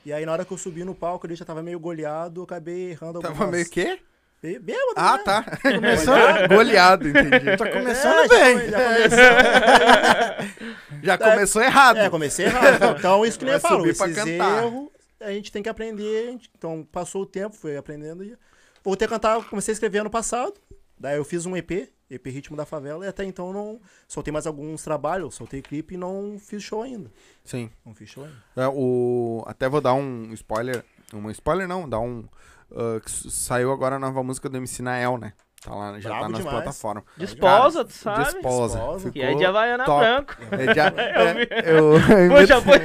E aí na hora que eu subi no palco, ele já tava meio goleado, eu acabei errando algumas... Tava meio quê? Bê- Bêbado, Ah, né? tá. Começando, Goleado, entendi. tá É, começando já bem. já começou- Já começou errado. É, comecei errado. Então, isso que nem Vai eu falo, subir pra esses cantar. erros a gente tem que aprender. Então, passou o tempo, fui aprendendo e voltei a cantar, comecei a escrever ano passado. Daí eu fiz um EP, EP Ritmo da Favela, e até então não soltei mais alguns trabalhos, soltei clipe e não fiz show ainda. Sim. Não fiz show ainda. É, o... Até vou dar um spoiler. Um spoiler não, dar um. Ah, que saiu agora a nova música do MC Nael, né? Tá lá, já Brabo tá nas demais. plataformas. Desposa, tu sabe? Desposa. Desposa. Que é de Havaiana top. branco. É, já, Eu vi. é, eu, Poxa, foi.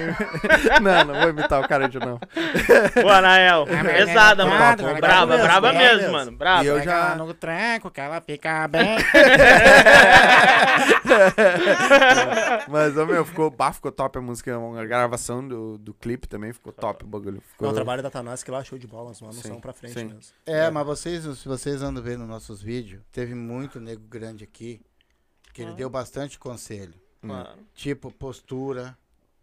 não, não vou imitar o cara de novo. Ô, Anael, pesada, Top, mano. top. Brava, mesmo, brava mesmo, mesmo. mano. Brava. E eu já- no tranco que ela fica bem. Mas, ô, meu, ficou, bah, ficou top a música. A gravação do, do clipe também ficou top o bagulho. Ficou... Não, o trabalho da Tanassi que lá, show de bola, os manos Sim, são pra frente sim. mesmo. É, mas vocês, se vocês andam vendo nossos vídeos, teve muito nego grande aqui que ele deu bastante conselho. Mano. Tipo, postura.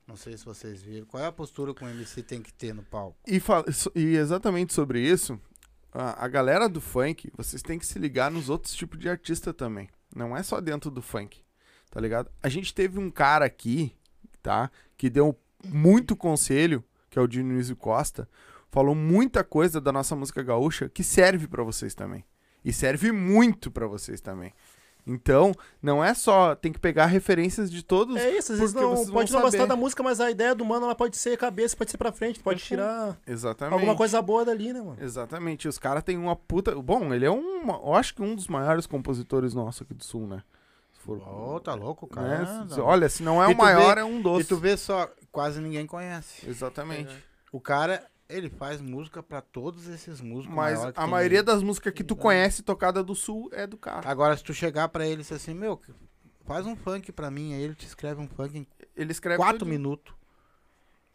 Não sei se vocês viram. Qual é a postura que o MC tem que ter no palco? E, e exatamente sobre isso, a, a galera do funk, vocês têm que se ligar nos outros tipos de artista também. Não é só dentro do funk, tá ligado? A gente teve um cara aqui, tá? Que deu muito conselho, que é o Dionísio Costa, falou muita coisa da nossa música gaúcha que serve pra vocês também. E serve muito pra vocês também. Então, não é só, tem que pegar referências de todos. É isso, às vezes não, pode não gostar da música, mas a ideia do mano ela pode ser cabeça, pode ser pra frente, pode tirar Exatamente. alguma coisa boa dali, né, mano? Exatamente, os caras têm uma puta. Bom, ele é um. Eu acho que um dos maiores compositores nossos aqui do sul, né? Se for- Ô, tá louco, né? cara. Se- Olha, se não é E o maior, vê- é um E doce. tu vê só, quase ninguém conhece. Exatamente. O cara, ele faz música pra todos esses músicos. Mas a maioria das músicas que tu conhece tocada do sul é do cara. Agora, se tu chegar pra ele e dizer assim, meu, faz um funk pra mim, aí ele te escreve um funk em Ele escreve. quatro tudo. minutos.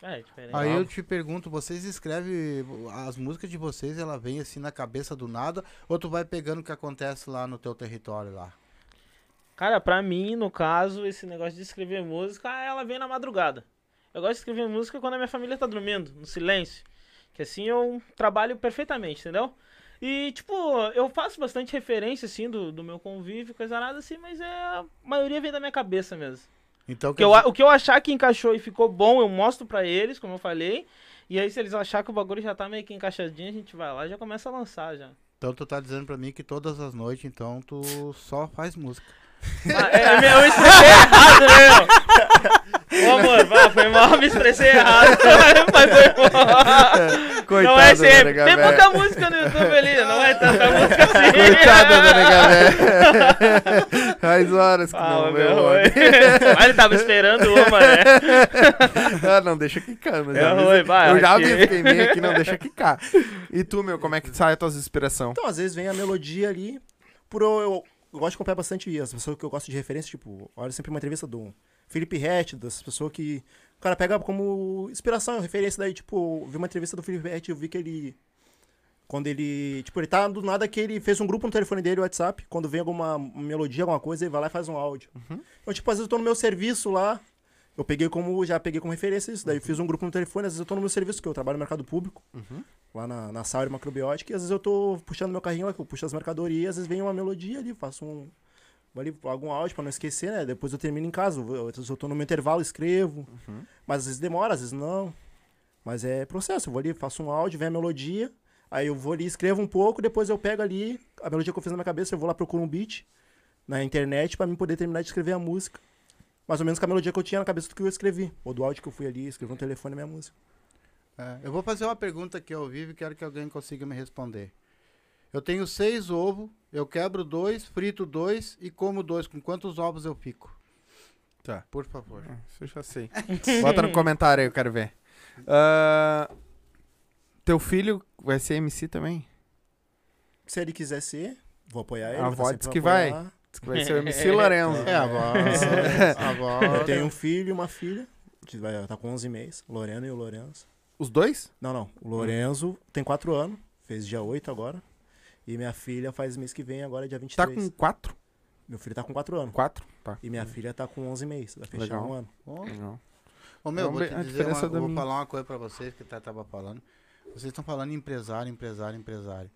É, diferente. Aí eu te pergunto, vocês escrevem as músicas de vocês, ela vem assim na cabeça do nada, ou tu vai pegando o que acontece lá no teu território lá? Cara, pra mim, no caso, esse negócio de escrever música, ela vem na madrugada. Eu gosto de escrever música quando a minha família tá dormindo, no silêncio. Que assim eu trabalho perfeitamente, entendeu? E, tipo, eu faço bastante referência, assim, do, do meu convívio, coisa nada assim, mas é, a maioria vem da minha cabeça mesmo. Então, O que, eu, a- o que eu achar que encaixou e ficou bom, eu mostro pra eles, como eu falei. E aí, se eles achar que o bagulho já tá meio que encaixadinho, a gente vai lá e já começa a lançar já. então tu tá dizendo pra mim que todas as noites, então, tu só faz música. Ah, é, eu errado, né, meu? Ô, amor, vai, foi mal, me expressei errado. Mas foi mal. Coitada não é sempre. Tem véia. pouca música no YouTube ali, não é tanta música assim. Coitada da nega velha. Faz horas que Ah, não meu homem. Mas ele tava esperando uma, né? Ah, não, deixa quicar. Mas É já ruim, vai, eu já vi, fiquei meio aqui, não deixa quicar. E tu, meu, como é que sai as tuas inspirações? Então, às vezes vem a melodia ali. Por eu, eu, gosto de acompanhar bastante as pessoas que eu gosto de referência, tipo, olha sempre uma entrevista do Felipe Rett, dessas pessoas que o cara pega como inspiração, referência daí, tipo, eu vi uma entrevista do Felipe Rett, eu vi que ele quando ele, tipo, ele tá do nada que ele fez um grupo no telefone dele, WhatsApp, quando vem alguma melodia, alguma coisa, ele vai lá e faz um áudio. Então, tipo, às vezes eu tô no meu serviço lá, eu peguei como, já peguei como referência isso, daí eu fiz um grupo no telefone, às vezes eu tô no meu serviço, que eu trabalho no mercado público, lá na, na Saúde Macrobiótica, e às vezes eu tô puxando meu carrinho lá, que eu puxo as mercadorias, às vezes vem uma melodia ali, faço um. Ali, algum áudio pra não esquecer, né? Depois eu termino em casa. eu vou- Às vezes eu tô no meu intervalo, escrevo. Mas às vezes demora, às vezes não. Mas é processo. Eu vou ali, faço um áudio, vem a melodia. Aí eu vou ali, escrevo um pouco, depois eu pego ali a melodia que eu fiz na minha cabeça, eu vou lá, procuro um beat na internet pra mim poder terminar de escrever a música. Mais ou menos com a melodia que eu tinha na cabeça do que eu escrevi. Ou do áudio que eu fui ali, escrevi no telefone a minha música. É, eu vou fazer uma pergunta aqui ao vivo e quero que alguém consiga me responder. Eu tenho seis ovos, eu quebro dois, frito dois e como dois. Com quantos ovos eu fico? Tá. Por favor. Isso eu já sei. Bota no comentário aí, eu quero ver. Ah, teu filho vai ser MC também? Se ele quiser ser, vou apoiar ele. A avó sempre diz que vai. Que vai ser o MC Lorenzo. É, a voz. a voz. Eu tenho um filho e uma filha. Que vai tá com 11 meses. Lorena e o Lorenzo. Os dois? Não, não. O Lorenzo tem 4 anos. Fez dia 8 agora. E minha filha faz mês que vem, agora dia 23. Tá com quatro? Meu filho tá com 4 anos. Quatro? Tá. E minha filha tá com 11 meses. Vai fechar Legal. um ano. Ó, Legal. Ô, meu, É vou te dizer uma, vou minha. falar uma coisa pra vocês que eu tava falando. Vocês estão falando em empresário, empresário, empresário.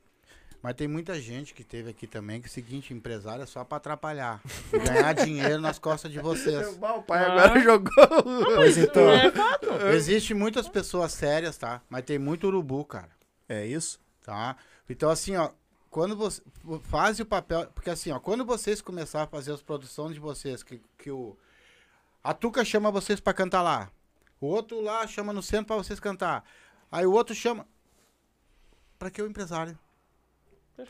Mas tem muita gente que teve aqui também que é o seguinte, empresário é só pra atrapalhar. E ganhar dinheiro nas costas de vocês. O pai Ah. agora jogou. Pois então. É fato. Existem muitas pessoas sérias, tá? Mas tem muito urubu, cara. É isso? Tá? Então, assim, ó, quando você faz o papel. Porque assim, ó, quando vocês começarem a fazer as produções de vocês, que, que o. A Tuca chama vocês pra cantar lá. O outro lá chama no centro pra vocês cantar. Aí o outro chama. Pra que o empresário?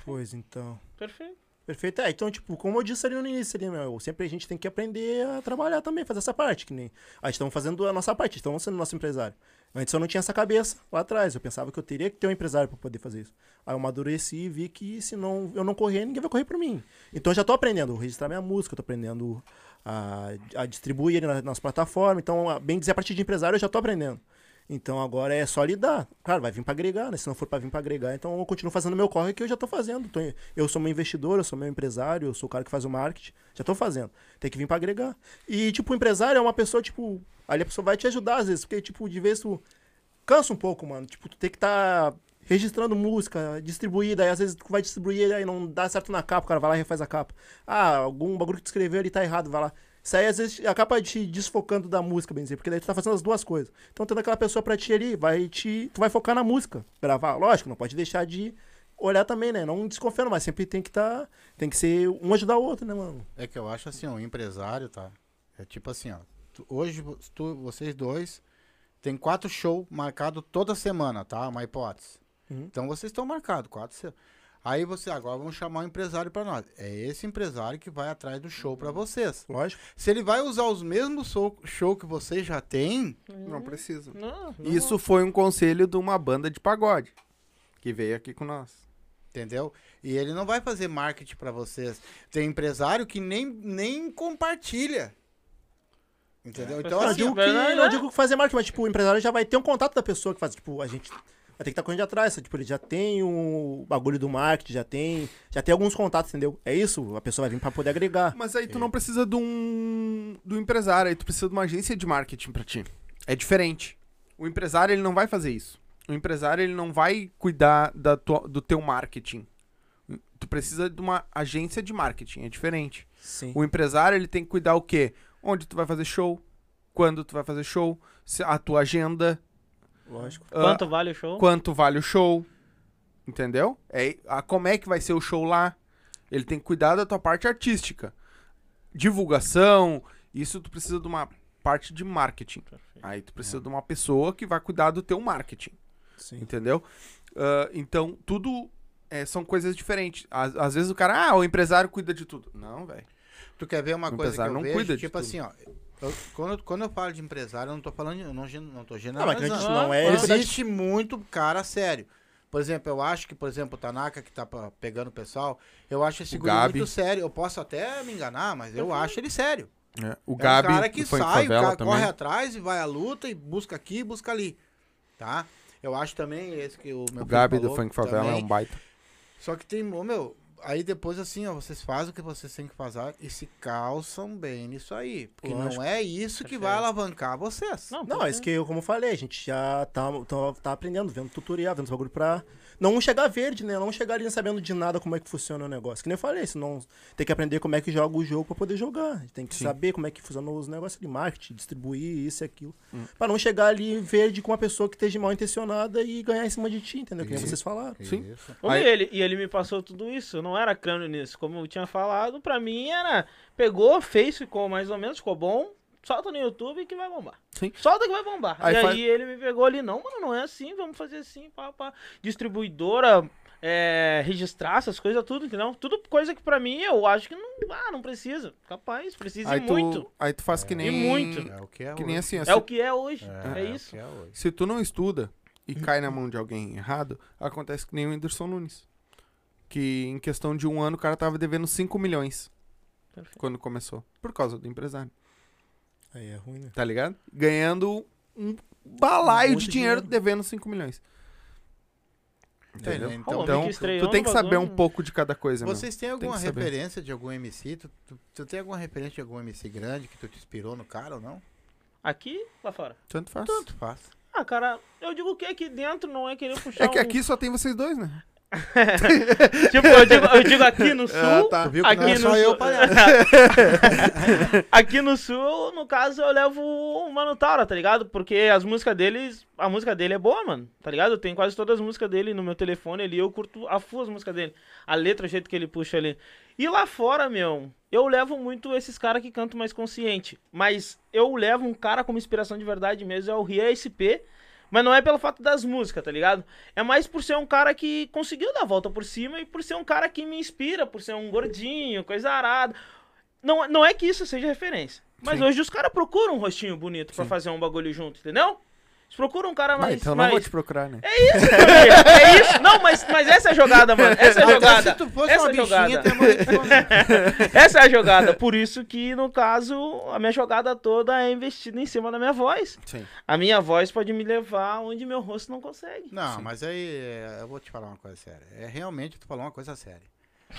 Pois então. Perfeito. Perfeito. É, então, tipo, como eu disse ali no início, ali, meu, sempre a gente tem que aprender a trabalhar também, fazer essa parte, que nem. A gente estamos fazendo a nossa parte, estamos sendo nosso empresário. Antes eu não tinha essa cabeça lá atrás, eu pensava que eu teria que ter um empresário para poder fazer isso. Aí eu amadureci e vi que se não, eu não correr, ninguém vai correr por mim. Então eu já tô aprendendo a registrar minha música, tô aprendendo a, a distribuir ele na- nas plataformas. Então, a- bem dizer, a partir de empresário eu já tô aprendendo. Então agora é só lidar. Claro, vai vir para agregar, né? Se não for para vir para agregar, então eu continuo fazendo meu corre que eu já tô fazendo. Eu sou meu investidor, eu sou meu empresário, eu sou o cara que faz o marketing, já tô fazendo. Tem que vir para agregar. E tipo, o empresário é uma pessoa tipo, ali a pessoa vai te ajudar às vezes, porque tipo, de vez tu cansa um pouco, mano. Tipo, tu tem que estar registrando música, distribuir, daí às vezes tu vai distribuir aí não dá certo na capa, o cara vai lá e refaz a capa. Ah, algum bagulho que tu escreveu ali tá errado, vai lá. Isso aí às vezes acaba te desfocando da música, bem dizer, porque daí tu tá fazendo as duas coisas. Então tendo aquela pessoa pra ti ali, vai te. Tu vai focar na música, gravar. Lógico, não pode deixar de olhar também, né? Não desconfiando, mas sempre tem que tá. Tem que ser um ajudar o outro, né, mano? É que eu acho assim, um empresário, tá? É tipo assim, ó. tu- hoje tu- vocês dois tem quatro shows marcados toda semana, tá? Uma hipótese. Uhum. Então vocês estão marcados, quatro se... Aí você agora vamos chamar um empresário pra nós. É esse empresário que vai atrás do show pra vocês. Lógico. Se ele vai usar os mesmos show, show que vocês já têm, Não precisa. Não, não. Isso foi um conselho de uma banda de pagode que veio aqui com nós. entendeu? E ele não vai fazer marketing pra vocês. Tem empresário que nem, nem compartilha. Entendeu? Então não, assim, digo ó, que, não né? digo que fazer marketing, mas tipo, o empresário já vai ter um contato da pessoa que faz. Tipo, a gente vai ter que estar correndo atrás. Tipo, ele já tem o bagulho do marketing, já tem. Já tem alguns contatos, entendeu? É isso, a pessoa vai vir pra poder agregar. Mas aí tu não precisa de um, do empresário, aí tu precisa de uma agência de marketing pra ti. É diferente. O empresário, ele não vai fazer isso. O empresário, ele não vai cuidar da tua, do teu marketing. Tu precisa de uma agência de marketing, é diferente. Sim. O empresário, ele tem que cuidar o quê? Onde tu vai fazer show, quando tu vai fazer show, se- a tua agenda, Lógico. ah, Quanto vale o show? quanto vale o show, entendeu? É, a, como é que vai ser o show lá? Ele tem que cuidar da tua parte artística. Divulgação, isso tu precisa de uma parte de marketing. Aí tu precisa de uma pessoa que vai cuidar do teu marketing, Sim. entendeu? Ah, então, tudo é, são coisas diferentes. Às, às vezes o cara, ah, o empresário cuida de tudo. Não, velho. Tu quer ver uma O coisa que empresário eu não vejo? cuida de tipo tudo. assim, ó. Eu- quando, quando eu falo de empresário, eu não tô falando, eu não, não tô Não, mas generalizando. não é. Existe muito cara sério. Por exemplo, eu acho que, por exemplo, o Tanaka, que tá pegando o pessoal, eu acho esse guri muito sério. Eu posso até me enganar, mas eu acho ele sério. O é Gabi, um cara que do sai, o cara também. corre atrás e vai à luta e busca aqui e busca ali. Tá? Eu acho também esse que o meu O Gabi do falou Funk Favela também. é um baita. Só que tem, meu, aí depois assim, ó, vocês fazem o que vocês têm que fazer e se calçam bem nisso aí. Porque Lógico. não é isso que vai alavancar vocês. Não, Não, é isso que eu, como eu falei, a gente já tá, tá, tá aprendendo, vendo tutorial, vendo os bagulho pra não chegar verde, né? Não chegar ali sabendo de nada como é que funciona o negócio. Que nem eu falei, senão tem que aprender como é que joga o jogo pra poder jogar. Tem que Sim. saber como é que funciona os negócios de marketing, distribuir isso e aquilo. Hum. Pra não chegar ali verde com uma pessoa que esteja mal intencionada e ganhar em cima de ti, entendeu? Que nem vocês falaram. Sim. Aí- E, ele, e ele me passou tudo isso, eu não era crânio nisso. Como eu tinha falado, pra mim era. Pegou, fez, ficou mais ou menos, ficou bom. Solta no YouTube que vai bombar. Sim. Solta que vai bombar. Aí e faz- aí ele me pegou ali, não, mano, não é assim, vamos fazer assim, pá, pá. Distribuidora, é, registrar essas coisas, tudo, entendeu? Tudo coisa que pra mim eu acho que não, ah, não precisa. Capaz, precisa Aí e tu, muito. aí tu faz que nem. muito. É o que é Que nem hoje. assim, ó, É o que é hoje. É, É, o isso. que é hoje. Se tu não estuda e cai na mão de alguém errado, acontece que nem o Whindersson Nunes. Que em questão de um ano o cara tava devendo 5 milhões Perfeito. quando começou. Por causa do empresário. Aí é ruim, né? Tá ligado? Ganhando um balaio Um de dinheiro dinheiro. devendo 5 milhões. Entendeu? Ô, Então, homem Então, estreou tu tem que saber um pouco de cada coisa, vocês têm alguma referência de algum MC? Tu, tu, tu tem alguma referência de algum MC grande que tu te inspirou no cara ou não? Aqui, lá fora. Tanto faz. Tanto faz. Ah, cara, eu digo que aqui dentro não é querer puxar É que um- aqui só tem vocês dois, né? Tipo, eu digo, eu digo aqui no sul. Ah, tá. Viu que Aqui não é no só eu, sul- palhaço. aqui no sul, no caso, eu levo o Mano Taura, tá ligado? Porque as músicas deles, a música dele é boa, mano, tá ligado? Eu tenho quase todas as músicas dele no meu telefone ali, eu curto a full as músicas dele. A letra, o jeito que ele puxa ali. E lá fora, meu, eu levo muito esses caras que cantam mais consciente. Mas eu levo um cara como inspiração de verdade mesmo, é o Ria SP. Mas não é pelo fato das músicas, tá ligado? É mais por ser um cara que conseguiu dar a volta por cima e por ser um cara que me inspira, por ser um gordinho, coisa arada. Não, não é que isso seja referência. Mas Sim. hoje os caras procuram um rostinho bonito pra fazer um bagulho junto, entendeu? Eles procuram um cara Mas mais. então não mais... vou te procurar, né? É isso. Não, mas, mas essa é a jogada, mano. Essa é a jogada. se tu fosse Essa uma é a jogada. bichinha, tem mais... Essa é a jogada. Por isso que, no caso, a minha jogada toda é investida em cima da minha voz. Sim. A minha voz pode me levar onde meu rosto não consegue. Não, mas aí é, eu vou te falar uma coisa séria. É realmente tu falou uma coisa séria.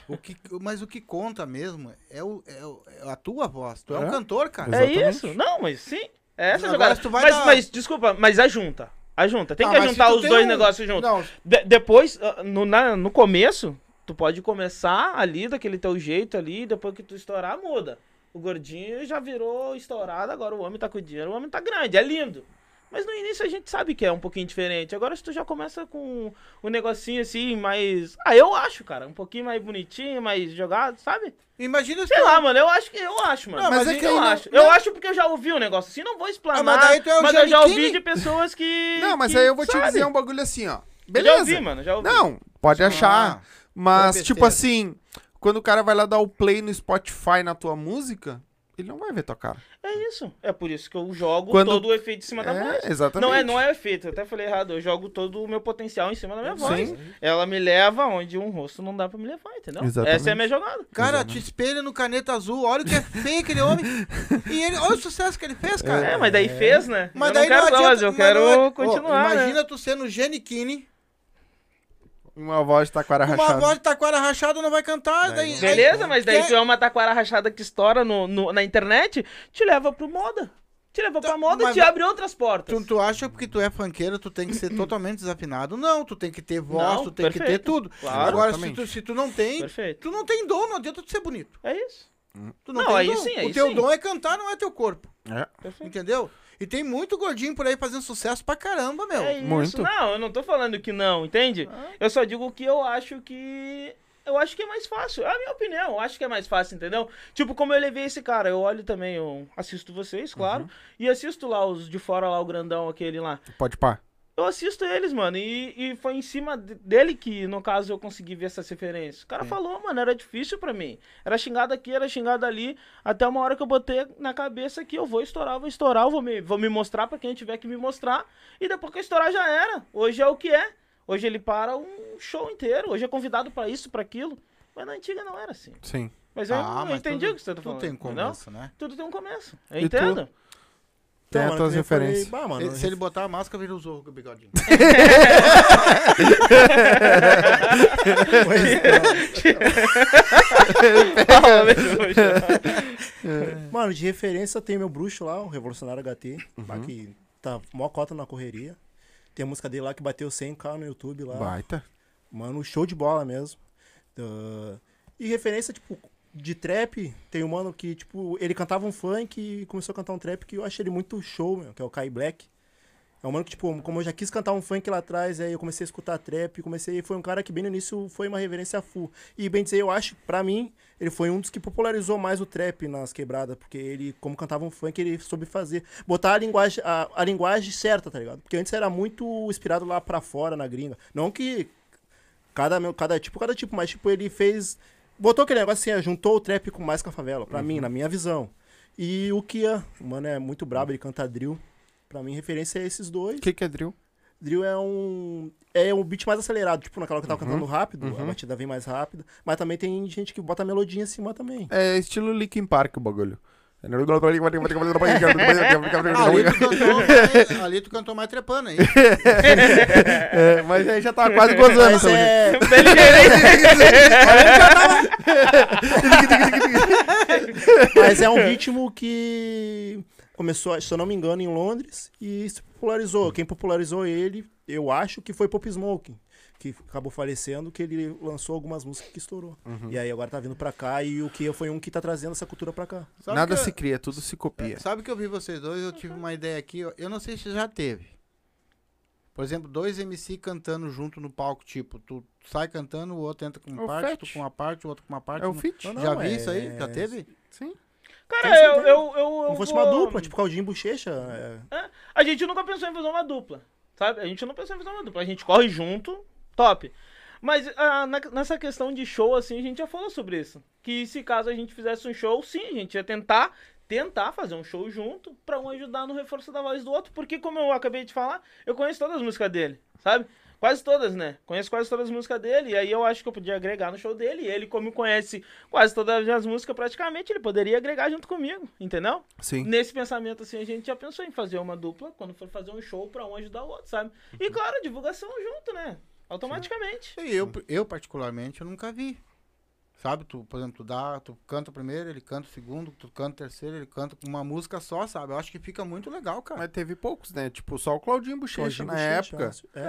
O que, mas o que conta mesmo é, o, é o- é a tua voz. Tu é, um É. cantor, cara. É Exatamente. isso? Não, mas sim. É essa a Agora, jogada. se tu vai Mas, dar- mas, desculpa, mas ajunta. Ajunta. Tem Ah, que tu os dois um- negócios juntos. Não, De- depois, ah, no, na- no começo, tu pode começar ali daquele teu jeito ali, depois que tu estourar, muda. O gordinho já virou estourado, agora o homem tá com dinheiro, o homem tá grande, é lindo. Mas no início a gente sabe que é um pouquinho diferente. Agora se tu já começa com um negocinho assim, mais. Ah, eu acho, cara. Um pouquinho mais bonitinho, mais jogado, sabe? imagina se Sei lá, mano. Eu acho que eu acho, mano. Não, mas mas é que eu não- acho. não- Eu acho porque eu já ouvi um negócio assim, não vou explanar. Ah, mas daí tu é o mas eu já ouvi de pessoas que. Não, mas que aí eu vou te sabe. dizer um bagulho assim, ó. Eu Beleza. Já ouvi, mano. Já ouvi. Não, pode achar. Ah, Mas, foi tipo assim, quando o cara vai lá dar o play no Spotify na tua música, ele não vai ver tua cara. É isso. É por isso que eu jogo Quando- todo o efeito em cima da voz. É, exatamente. Não é, não é efeito, eu até falei errado. Eu jogo todo o meu potencial em cima da minha voz. Sim. Ela me leva onde um rosto não dá pra me levar, entendeu? Exatamente. Essa é a minha jogada. Cara, te espelha no caneta azul, olha o que é feio aquele homem. E ele, olha o sucesso que ele fez, cara. É, mas daí fez, né? Mas eu daí não quero adianta, voz, eu quero não é- continuar. Né? imagina tu sendo Giannichini, Uma voz de taquara com uma rachada. voz de taquara rachada não vai cantar. daí, Beleza, aí- mas daí quer- tu é uma taquara rachada que estoura no, no- na internet, te leva pro moda. Te leva pra Tá, moda e te abre outras portas. Tu, tu acha que porque tu é funkeiro, tu tem que ser totalmente desafinado? Não, tu tem que ter voz, Não, tu tem que ter perfeito. tudo. Claro. Agora, se tu, se tu não tem, Perfeito. tu não tem dom, não adianta tu ser bonito. É isso. Tu não, Não, tem aí dom. sim, aí o teu sim. dom é cantar, não é teu corpo. É. Perfeito. Entendeu? E tem muito gordinho por aí fazendo sucesso pra caramba, meu. É isso. muito. Não, eu não tô falando que não, entende? Eu só digo que eu acho que. Eu acho que é mais fácil. É a minha opinião. Eu acho que é mais fácil, entendeu? Tipo, como eu levei esse cara, eu olho também, eu assisto vocês, claro. E assisto lá os de fora lá, o grandão, aquele lá. Pode pá. Eu assisto eles, mano. E, e foi em cima de- dele que, no caso, eu consegui ver essas referências. O cara falou, mano, era difícil pra mim. Era xingado aqui, era xingado ali. Até uma hora que eu botei na cabeça que eu vou estourar, vou estourar, vou me, vou me mostrar pra quem tiver que me mostrar. E depois que eu estourar já era. Hoje é o que é. Hoje ele para um show inteiro. Hoje é convidado pra isso, pra aquilo. Mas na antiga não era assim. Sim. Mas eu, Ah, eu mas entendi tudo- o que você tá tudo falando. tem um começo, né? Tudo tem um começo. Eu E tu? Tem Então, as falei, referências. bah, mano, Ele- se ele botar a máscara, vira o zorro com o bigodinho. Bruxo. Mano, de referência tem meu bruxo lá, o Revolucionário HT, lá que tá mó cota na correria. Tem a música dele lá que bateu 100k no YouTube lá. Baita. Mano, show de bola mesmo. Ah, e referência, tipo, de trap, tem um mano que, tipo, ele cantava um funk e começou a cantar um trap que eu achei ele muito show, meu, que é o Kai Black. É um mano que, tipo, como eu já quis cantar um funk lá atrás, aí eu comecei a escutar trap, comecei, foi um cara que bem no início foi uma reverência full. E bem dizer, eu acho, pra mim, ele foi um dos que popularizou mais o trap nas quebradas, porque ele, como cantava um funk, ele soube fazer, botar a linguagem, a, a linguagem certa, tá ligado? Porque antes era muito inspirado lá pra fora, na gringa. Não que cada, cada tipo, cada tipo, mas tipo, ele fez, botou aquele negócio assim, juntou o trap com mais com a favela, pra mim, na minha visão. E o Kia, o mano é muito brabo, ele canta drill. Pra mim, referência é esses dois. O que, que é drill? Drill é um. É um beat mais acelerado. Tipo, naquela que eu tava cantando rápido, a uhum. batida vem mais rápida. Mas também tem gente que bota melodia em cima também. É estilo Linkin Park o bagulho. Ali tu, cantou mais, ali tu cantou mais trepando aí. É, mas aí já tava quase gozando. Mas também. é. Mas é um ritmo que. Começou, se eu não me engano, em Londres e se popularizou. Quem popularizou ele, eu acho que foi Pop Smoke, que acabou falecendo, que ele lançou algumas músicas que estourou. Uhum. E aí agora tá vindo pra cá e o que foi um que tá trazendo essa cultura pra cá. Sabe Nada se cria, tudo se copia. Sabe que eu vi vocês dois, eu tive uma ideia aqui, eu- não sei se já teve. Por exemplo, dois MC cantando junto no palco, tipo, tu sai cantando, o outro entra com É uma o parte, Fetch. tu com uma parte, o outro com uma parte. É o fit? Não, não, já vi é- isso aí? Já teve? Sim. Cara, eu, eu, eu, eu Como fosse vou- uma dupla, tipo Caldinho e Bochecha. é. A gente nunca pensou em fazer uma dupla, sabe? A gente não pensou em fazer uma dupla. A gente corre junto, top. Mas ah, na- nessa questão de show, assim, a gente já falou sobre isso. Que se caso a gente fizesse um show, sim, a gente ia tentar, tentar fazer um show junto pra um ajudar no reforço da voz do outro. Porque, como eu acabei de falar, eu conheço todas as músicas dele, sabe? Quase todas, né? Conheço quase todas as músicas dele. E aí eu acho que eu podia agregar no show dele. E ele, como conhece quase todas as músicas praticamente, ele poderia agregar junto comigo, entendeu? Sim. Nesse pensamento, assim, a gente já pensou em fazer uma dupla quando for fazer um show pra um ajudar o outro, sabe? E claro, divulgação junto, né? Automaticamente. E eu, eu, particularmente, eu nunca vi. Sabe, tu, por exemplo, tu dá, tu canta o primeiro, ele canta o segundo, tu canta o terceiro, ele canta com uma música só, sabe? Eu acho que fica muito legal, cara. Mas teve poucos, né? Tipo, só o Claudinho Bochecha na Bochecha, época, É.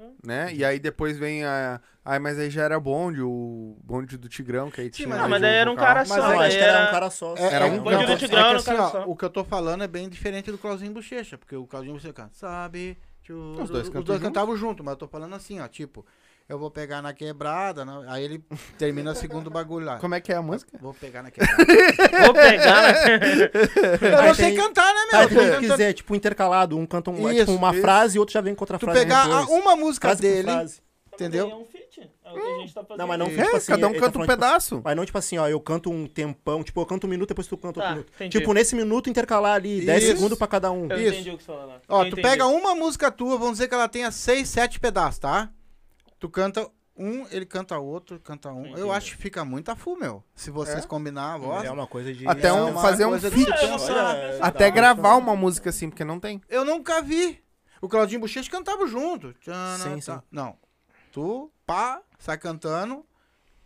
É. né? E aí depois vem a... Ai, mas aí já era bonde, o bonde do Tigrão, que aí tinha... mas- Ah, mais mas o daí era um cara Mas só, eu né? acho que era um cara só. Era um cantor. do Tigrão era um assim, cara ó, só. o que eu tô falando é bem diferente do Clauzinho Bochecha, porque o Clauzinho Bochecha canta, sabe? Os dois os dois junto? cantavam junto, mas eu tô falando assim, ó, tipo, eu vou pegar na quebrada, né? aí ele termina o segundo bagulho lá. Como é que é a música? Vou pegar na quebrada. Vou pegar, né? eu Aí não sei cantar, né, meu? se Tô tu cantando- quiser, tipo, intercalado, um canta um, é, Isso, tipo, uma isso. frase e outro já vem com outra Tu frase. pegar vem a- dois. uma música Frase dele, frase. Entendeu? É um feat. É o que a gente tá fazendo. Não, mas não É, tipo assim. cada um ele tá canta um falando, tipo, pedaço. Mas não tipo assim, ó, eu canto um tempão, tipo, eu canto um minuto, depois tu canta outro Tá, minuto. entendi. Tipo, nesse minuto intercalar ali 10 Isso. segundos pra cada um. Eu Isso. entendi o que você falou lá. Ó, Eu tu entendi. pega uma música tua, vamos dizer que ela tenha seis, sete pedaços, tá? Tu canta um, ele canta outro, canta um. Eu Entendi. acho que fica muito a full, meu. Se vocês combinar a voz. É uma coisa de. Até é um, uma fazer um feat. Até tá, gravar tá. uma música assim, porque não tem. Eu nunca vi. O Claudinho Bochecha cantava junto. Tchana, Sim, tá. sim. Não. Tu, pá, sai cantando.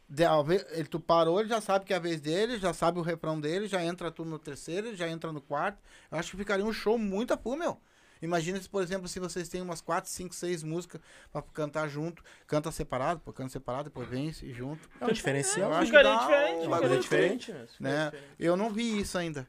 De- ele, tu parou, ele já sabe que é a vez dele, já sabe o refrão dele, já entra tu no terceiro, já entra no quarto. Eu acho que ficaria um show muito a full, meu. Imagina se, por exemplo, se vocês têm umas 4, 5, 6 músicas pra cantar junto, canta separado, pô, canta separado, depois vem e junto. É um diferencial. Eu acho que Ficaria dá diferente. um ficaria bagulho diferente, né? diferente. Eu não vi isso ainda.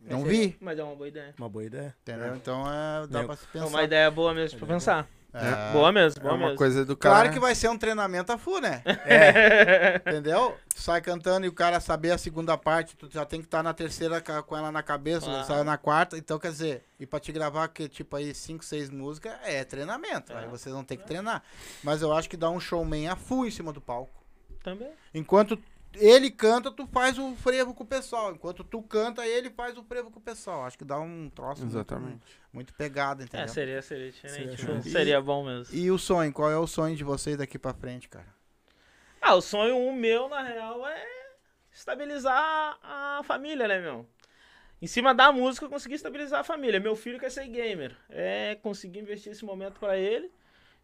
Não é- vi, Mas é uma boa ideia. Uma boa ideia. entendeu? Então é, dá Eu- pra se É pensar. uma ideia boa mesmo pra pensar. É. Boa mesmo, É boa uma mesmo. coisa do cara. Claro que vai ser um treinamento a full, né? Entendeu? Tu sai cantando e o cara saber a segunda parte, tu já tem que estar na terceira com ela na cabeça, Ah. sai na quarta. Então, quer dizer, e pra te gravar, que, tipo aí, cinco, seis músicas, é treinamento. Aí É. vocês vão ter que treinar. Mas eu acho que dá um showman a full em cima do palco. Também. Enquanto ele canta, tu faz o frevo com o pessoal. Enquanto tu canta, ele faz o frevo com o pessoal. Acho que dá um troço muito- Exatamente. muito, pegado, entendeu? É, seria, seria diferente. Seria né? Seria bom mesmo. E o sonho? Qual é o sonho de vocês daqui pra frente, cara? Ah, o sonho um meu, na real, é estabilizar a família, né, meu? Em cima da música, eu consegui estabilizar a família. Meu filho quer ser gamer. É conseguir investir esse momento pra ele.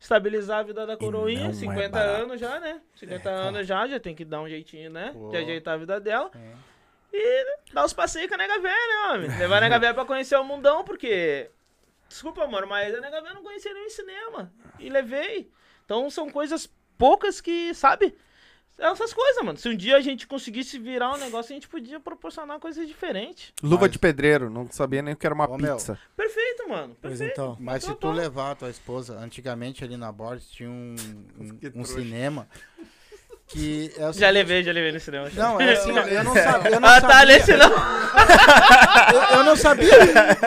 Estabilizar a vida da coroinha. não é 50 barato. anos já, né? 50 anos já, já tem que dar um jeitinho, né? Pô. De ajeitar a vida dela. É. E dar os passeios com a nega véia, né, homem? Levar a nega véia pra conhecer o mundão, porque... Desculpa, amor, mas a nega véia não conhecia nem o cinema. E levei. Então são coisas poucas que, sabe? Essas coisas, mano. Se um dia a gente conseguisse virar um negócio, a gente podia proporcionar coisas diferentes. Luva Mas- de pedreiro, não sabia nem o que era uma Ô, meu, pizza. Perfeito, mano. Pois Perfeito. então. Mas se Tá tu levar a tua esposa, antigamente ali na Borges tinha um, um, um cinema que é o Já levei, já levei no cinema. já. Não, é assim, ó, eu não sabia. Eu não Ah, tá, sabia, nesse não. eu, eu não sabia.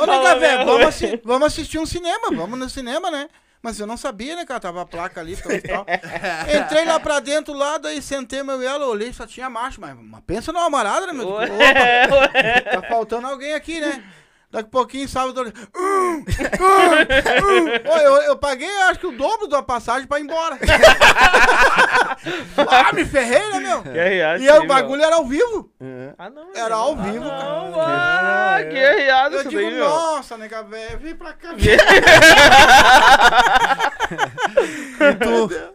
Ô, nega, velho, mesmo. vamos, assi- vamos assistir um cinema, vamos no cinema, né? Mas eu não sabia, né, cara? Tava a placa ali tal, tal. Entrei lá pra dentro, lá, daí sentei meu e ela, olhei, só tinha macho, mas, mas pensa numa amarada, né, meu? Opa, tá faltando alguém aqui, né? Daqui a pouquinho, sábado, eu, hum, hum, hum. Ô, eu, eu paguei, acho que o dobro da passagem pra ir embora. ah, me ferrei, né, meu? Que E aí, o bagulho era ao vivo. Ah, não. Era não. ao vivo, Não, cara. ah, que arriado Eu digo, daí, nossa, nega velho, vem pra cá. Eita.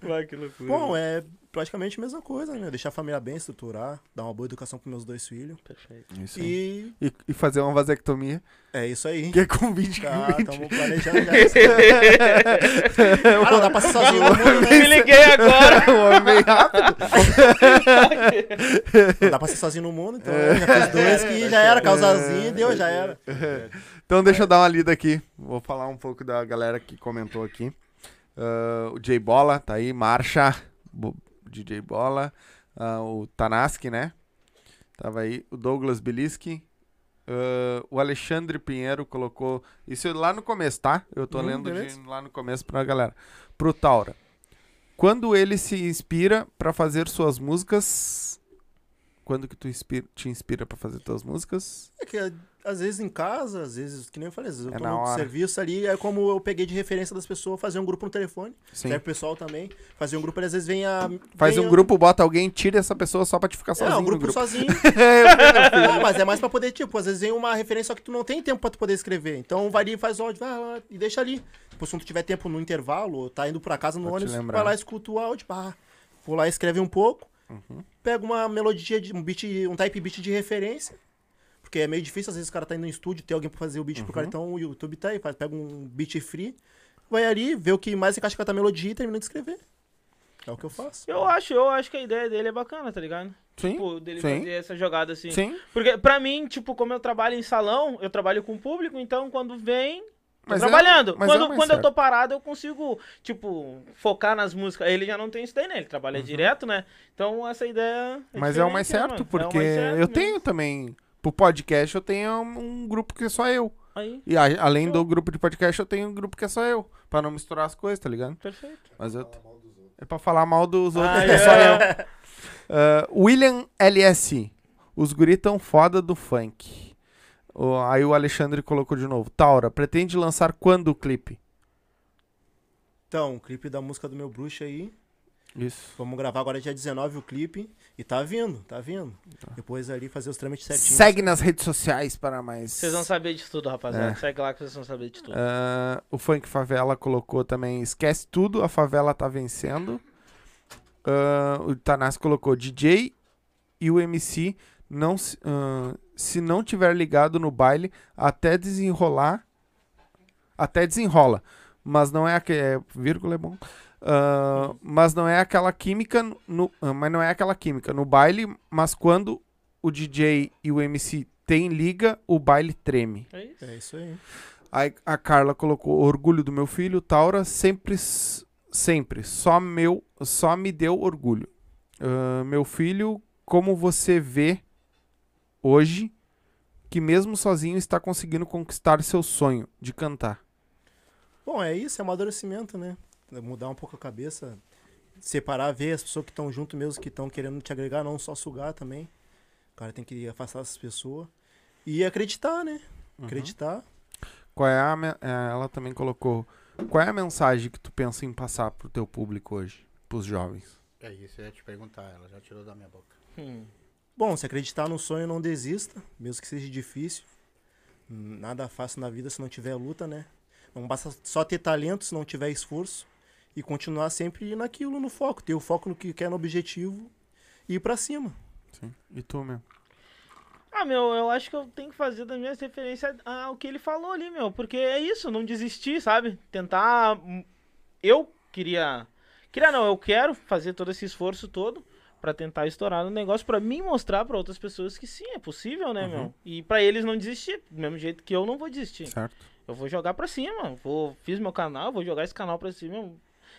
Vai, que loucura. Bom, é. Praticamente a mesma coisa, né? Deixar a família bem, estruturar, dar uma boa educação pros meus dois filhos. Perfeito. Isso aí. E E, e fazer uma vasectomia, é isso aí. que é com 20 Tá, com 20. tamo planejando já. isso. ah, não, dá pra ser sozinho no mundo, né? Me liguei agora. O homem rápido. Não dá pra ser sozinho no mundo, então eu já fiz dois que já era, casalzinho e deu, já era. Então deixa eu dar uma lida aqui. Vou falar um pouco da galera que comentou aqui. Ah, o J Bola tá aí, Marcha, DJ Bola, Ah, o Tanaski, né? Tava aí, o Douglas Beliski, ah, o Alexandre Pinheiro colocou isso lá no começo, tá? Eu tô Hum, lendo de- lá no começo pra galera. Pro Taura. Quando ele se inspira pra fazer suas músicas, quando que tu inspira- te inspira pra fazer tuas músicas? É que às vezes em casa, às vezes, que nem eu falei, às vezes eu É tô no hora. serviço ali, é como eu peguei de referência das pessoas, fazer um grupo no telefone. Sim. Serve pro pessoal também. Fazer um grupo, às vezes vem a. Faz vem um a- grupo, bota alguém, tira essa pessoa só pra te ficar sozinho É, um grupo, grupo. sozinho. não, mas é mais pra poder, tipo, às vezes vem uma referência só que tu não tem tempo pra tu poder escrever. Então vai ali faz áudio, vai lá e deixa ali. Tipo, se tu tiver tempo no intervalo, ou tá indo pra casa no te ônibus, vai lá, escuta o áudio, pá. Vou lá, escreve um pouco, Uhum. pega uma melodia, de, um beat, um type beat de referência. Porque é meio difícil, às vezes o cara tá indo no estúdio, tem alguém pra fazer o beat pro Uhum. cara, então o YouTube tá aí, faz, pega um beat free, vai ali, vê o que mais encaixa com a melodia e termina de escrever. É o que eu faço. Eu acho, eu acho que a ideia dele é bacana, tá ligado? Sim, Tipo, dele sim. fazer essa jogada assim. sim. Porque pra mim, tipo, como eu trabalho em salão, eu trabalho com o público, então quando vem, tô Mas é- trabalhando. mas é quando o mais quando eu tô parado, eu consigo, tipo, focar nas músicas. Ele já não tem isso daí, né? Ele trabalha direto, né? Então essa ideia. Uhum. Mas é o mais né, certo? É o porque mais certo eu mesmo. tenho também. Pro podcast eu tenho um grupo que é só eu. Aí, E a- além do grupo de podcast, eu tenho um grupo que é só eu. Pra não misturar as coisas, tá ligado? perfeito. Mas eu. É pra falar mal dos outros, Ah, que é só eu. é. Ah, William LS. Os guri tão foda do funk. O- aí o Alexandre colocou de novo. Taura, pretende lançar quando o clipe? Então, o clipe da música do meu bruxo aí. Isso. Vamos gravar agora dia 19 o clipe. E tá vindo, tá vindo. Tá. Depois ali fazer os trâmites certinhos. Segue nas redes sociais para mais. Vocês vão saber de tudo, rapaziada. É. Segue lá que vocês vão saber de tudo. Ah, o Funk Favela colocou também. Esquece tudo, a favela tá vencendo. Ah, o Tanás colocou DJ e o MC não se, ah, se não tiver ligado no baile até desenrolar até desenrola mas não é aquele é, vírgula é bom Ah, mas não é aquela química no ah, mas não é aquela química no baile mas quando o DJ e o MC tem liga o baile treme É isso. É isso aí. Aí a Carla colocou orgulho do meu filho, Taura, sempre, sempre, só meu, só me deu orgulho. Ah, meu filho, como você vê hoje, que mesmo sozinho está conseguindo conquistar seu sonho de cantar. Bom, é isso, é amadurecimento, né? Mudar um pouco a cabeça. Separar, ver as pessoas que estão junto mesmo, que estão querendo te agregar, não só sugar também. O cara tem que afastar essas pessoas. E acreditar, né? Acreditar. Qual é a, me- eh, ela também colocou, qual é a mensagem que tu pensa em passar pro teu público hoje, pros jovens? É isso, eu ia te perguntar, ela já tirou da minha boca. Hum. Bom, se acreditar no sonho, não desista, mesmo que seja difícil. Nada fácil na vida se não tiver luta, né? Não basta só ter talento se não tiver esforço. E continuar sempre naquilo, no foco. Ter o foco no que quer, no objetivo. E ir pra cima. Sim. E tu, meu? Ah, meu, eu acho que eu tenho que fazer das minhas referências ao que ele falou ali, meu. Porque é isso, não desistir, sabe? Tentar. hum, Eu queria. Queria não, eu quero fazer todo esse esforço todo pra tentar estourar no negócio, pra mim mostrar pra outras pessoas que sim, é possível, né, meu? E pra eles não desistir, do mesmo jeito que eu não vou desistir. Certo? Eu vou jogar pra cima. Vou, fiz meu canal, vou jogar esse canal pra cima.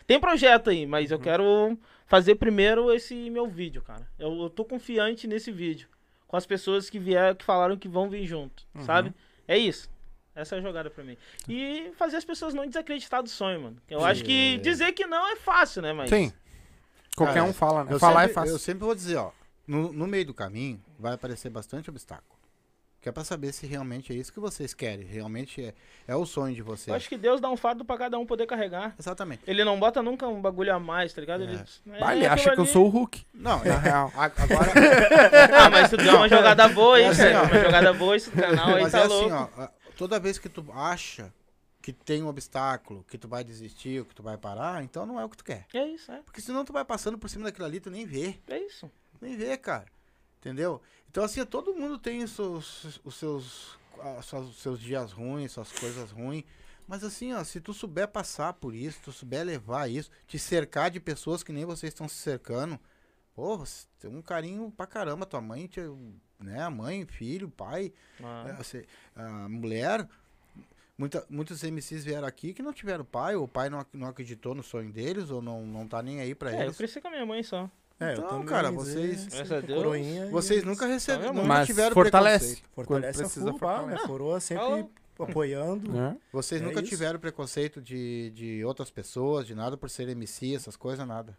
Tem projeto aí, mas eu quero fazer primeiro esse meu vídeo, cara. Eu, eu tô confiante nesse vídeo. Com as pessoas que vieram, que falaram que vão vir junto, sabe? É isso. Essa é a jogada pra mim. E fazer as pessoas não desacreditar do sonho, mano. Eu acho que dizer que não é fácil, né? Mas Sim. Qualquer Cara, um fala, né? Eu Falar sempre, é fácil. Eu sempre vou dizer, ó, no, no meio do caminho vai aparecer bastante obstáculo. Que é pra saber se realmente é isso que vocês querem. Realmente é, é o sonho de vocês. eu acho que Deus dá um fardo pra cada um poder carregar. Exatamente. Ele não bota nunca um bagulho a mais, tá ligado? Ele, Bah, ele é acha aquilo que eu sou o Hulk, Não, na é, real. agora. Ah, mas tu deu uma jogada boa, hein, É assim, cara? ó. Uma jogada boa esse canal aí mas tá é louco. assim, ó. Toda vez que tu acha que tem um obstáculo, que tu vai desistir, ou que tu vai parar, então não é o que tu quer. É isso, é. Porque senão tu vai passando por cima daquilo ali, tu nem vê. É isso. Nem vê, cara. Entendeu? Então, assim, todo mundo tem os seus, os seus, os seus dias ruins, suas coisas ruins. Mas assim, ó, se tu souber passar por isso, tu souber levar isso, te cercar de pessoas que nem vocês estão se cercando, pô, tem um carinho pra caramba. Tua mãe, te, né? Mãe, filho, pai, Ah, é, você- a mulher. Muita, muitos MCs vieram aqui que não tiveram pai, ou o pai não, não acreditou no sonho deles, ou não, não tá nem aí pra É, eu eles. cresci com a minha mãe só. É, Então, eu também, cara, vocês- é, a Deus, coroinha Vocês eles nunca receberam, Tá vendo? nunca Mas tiveram fortalece. preconceito. Fortalece a precisa, pá, fortalece. né? Coroa sempre Falou. apoiando. Né? Vocês É nunca isso. tiveram preconceito de, de outras pessoas, de nada por ser MC, essas coisas, nada.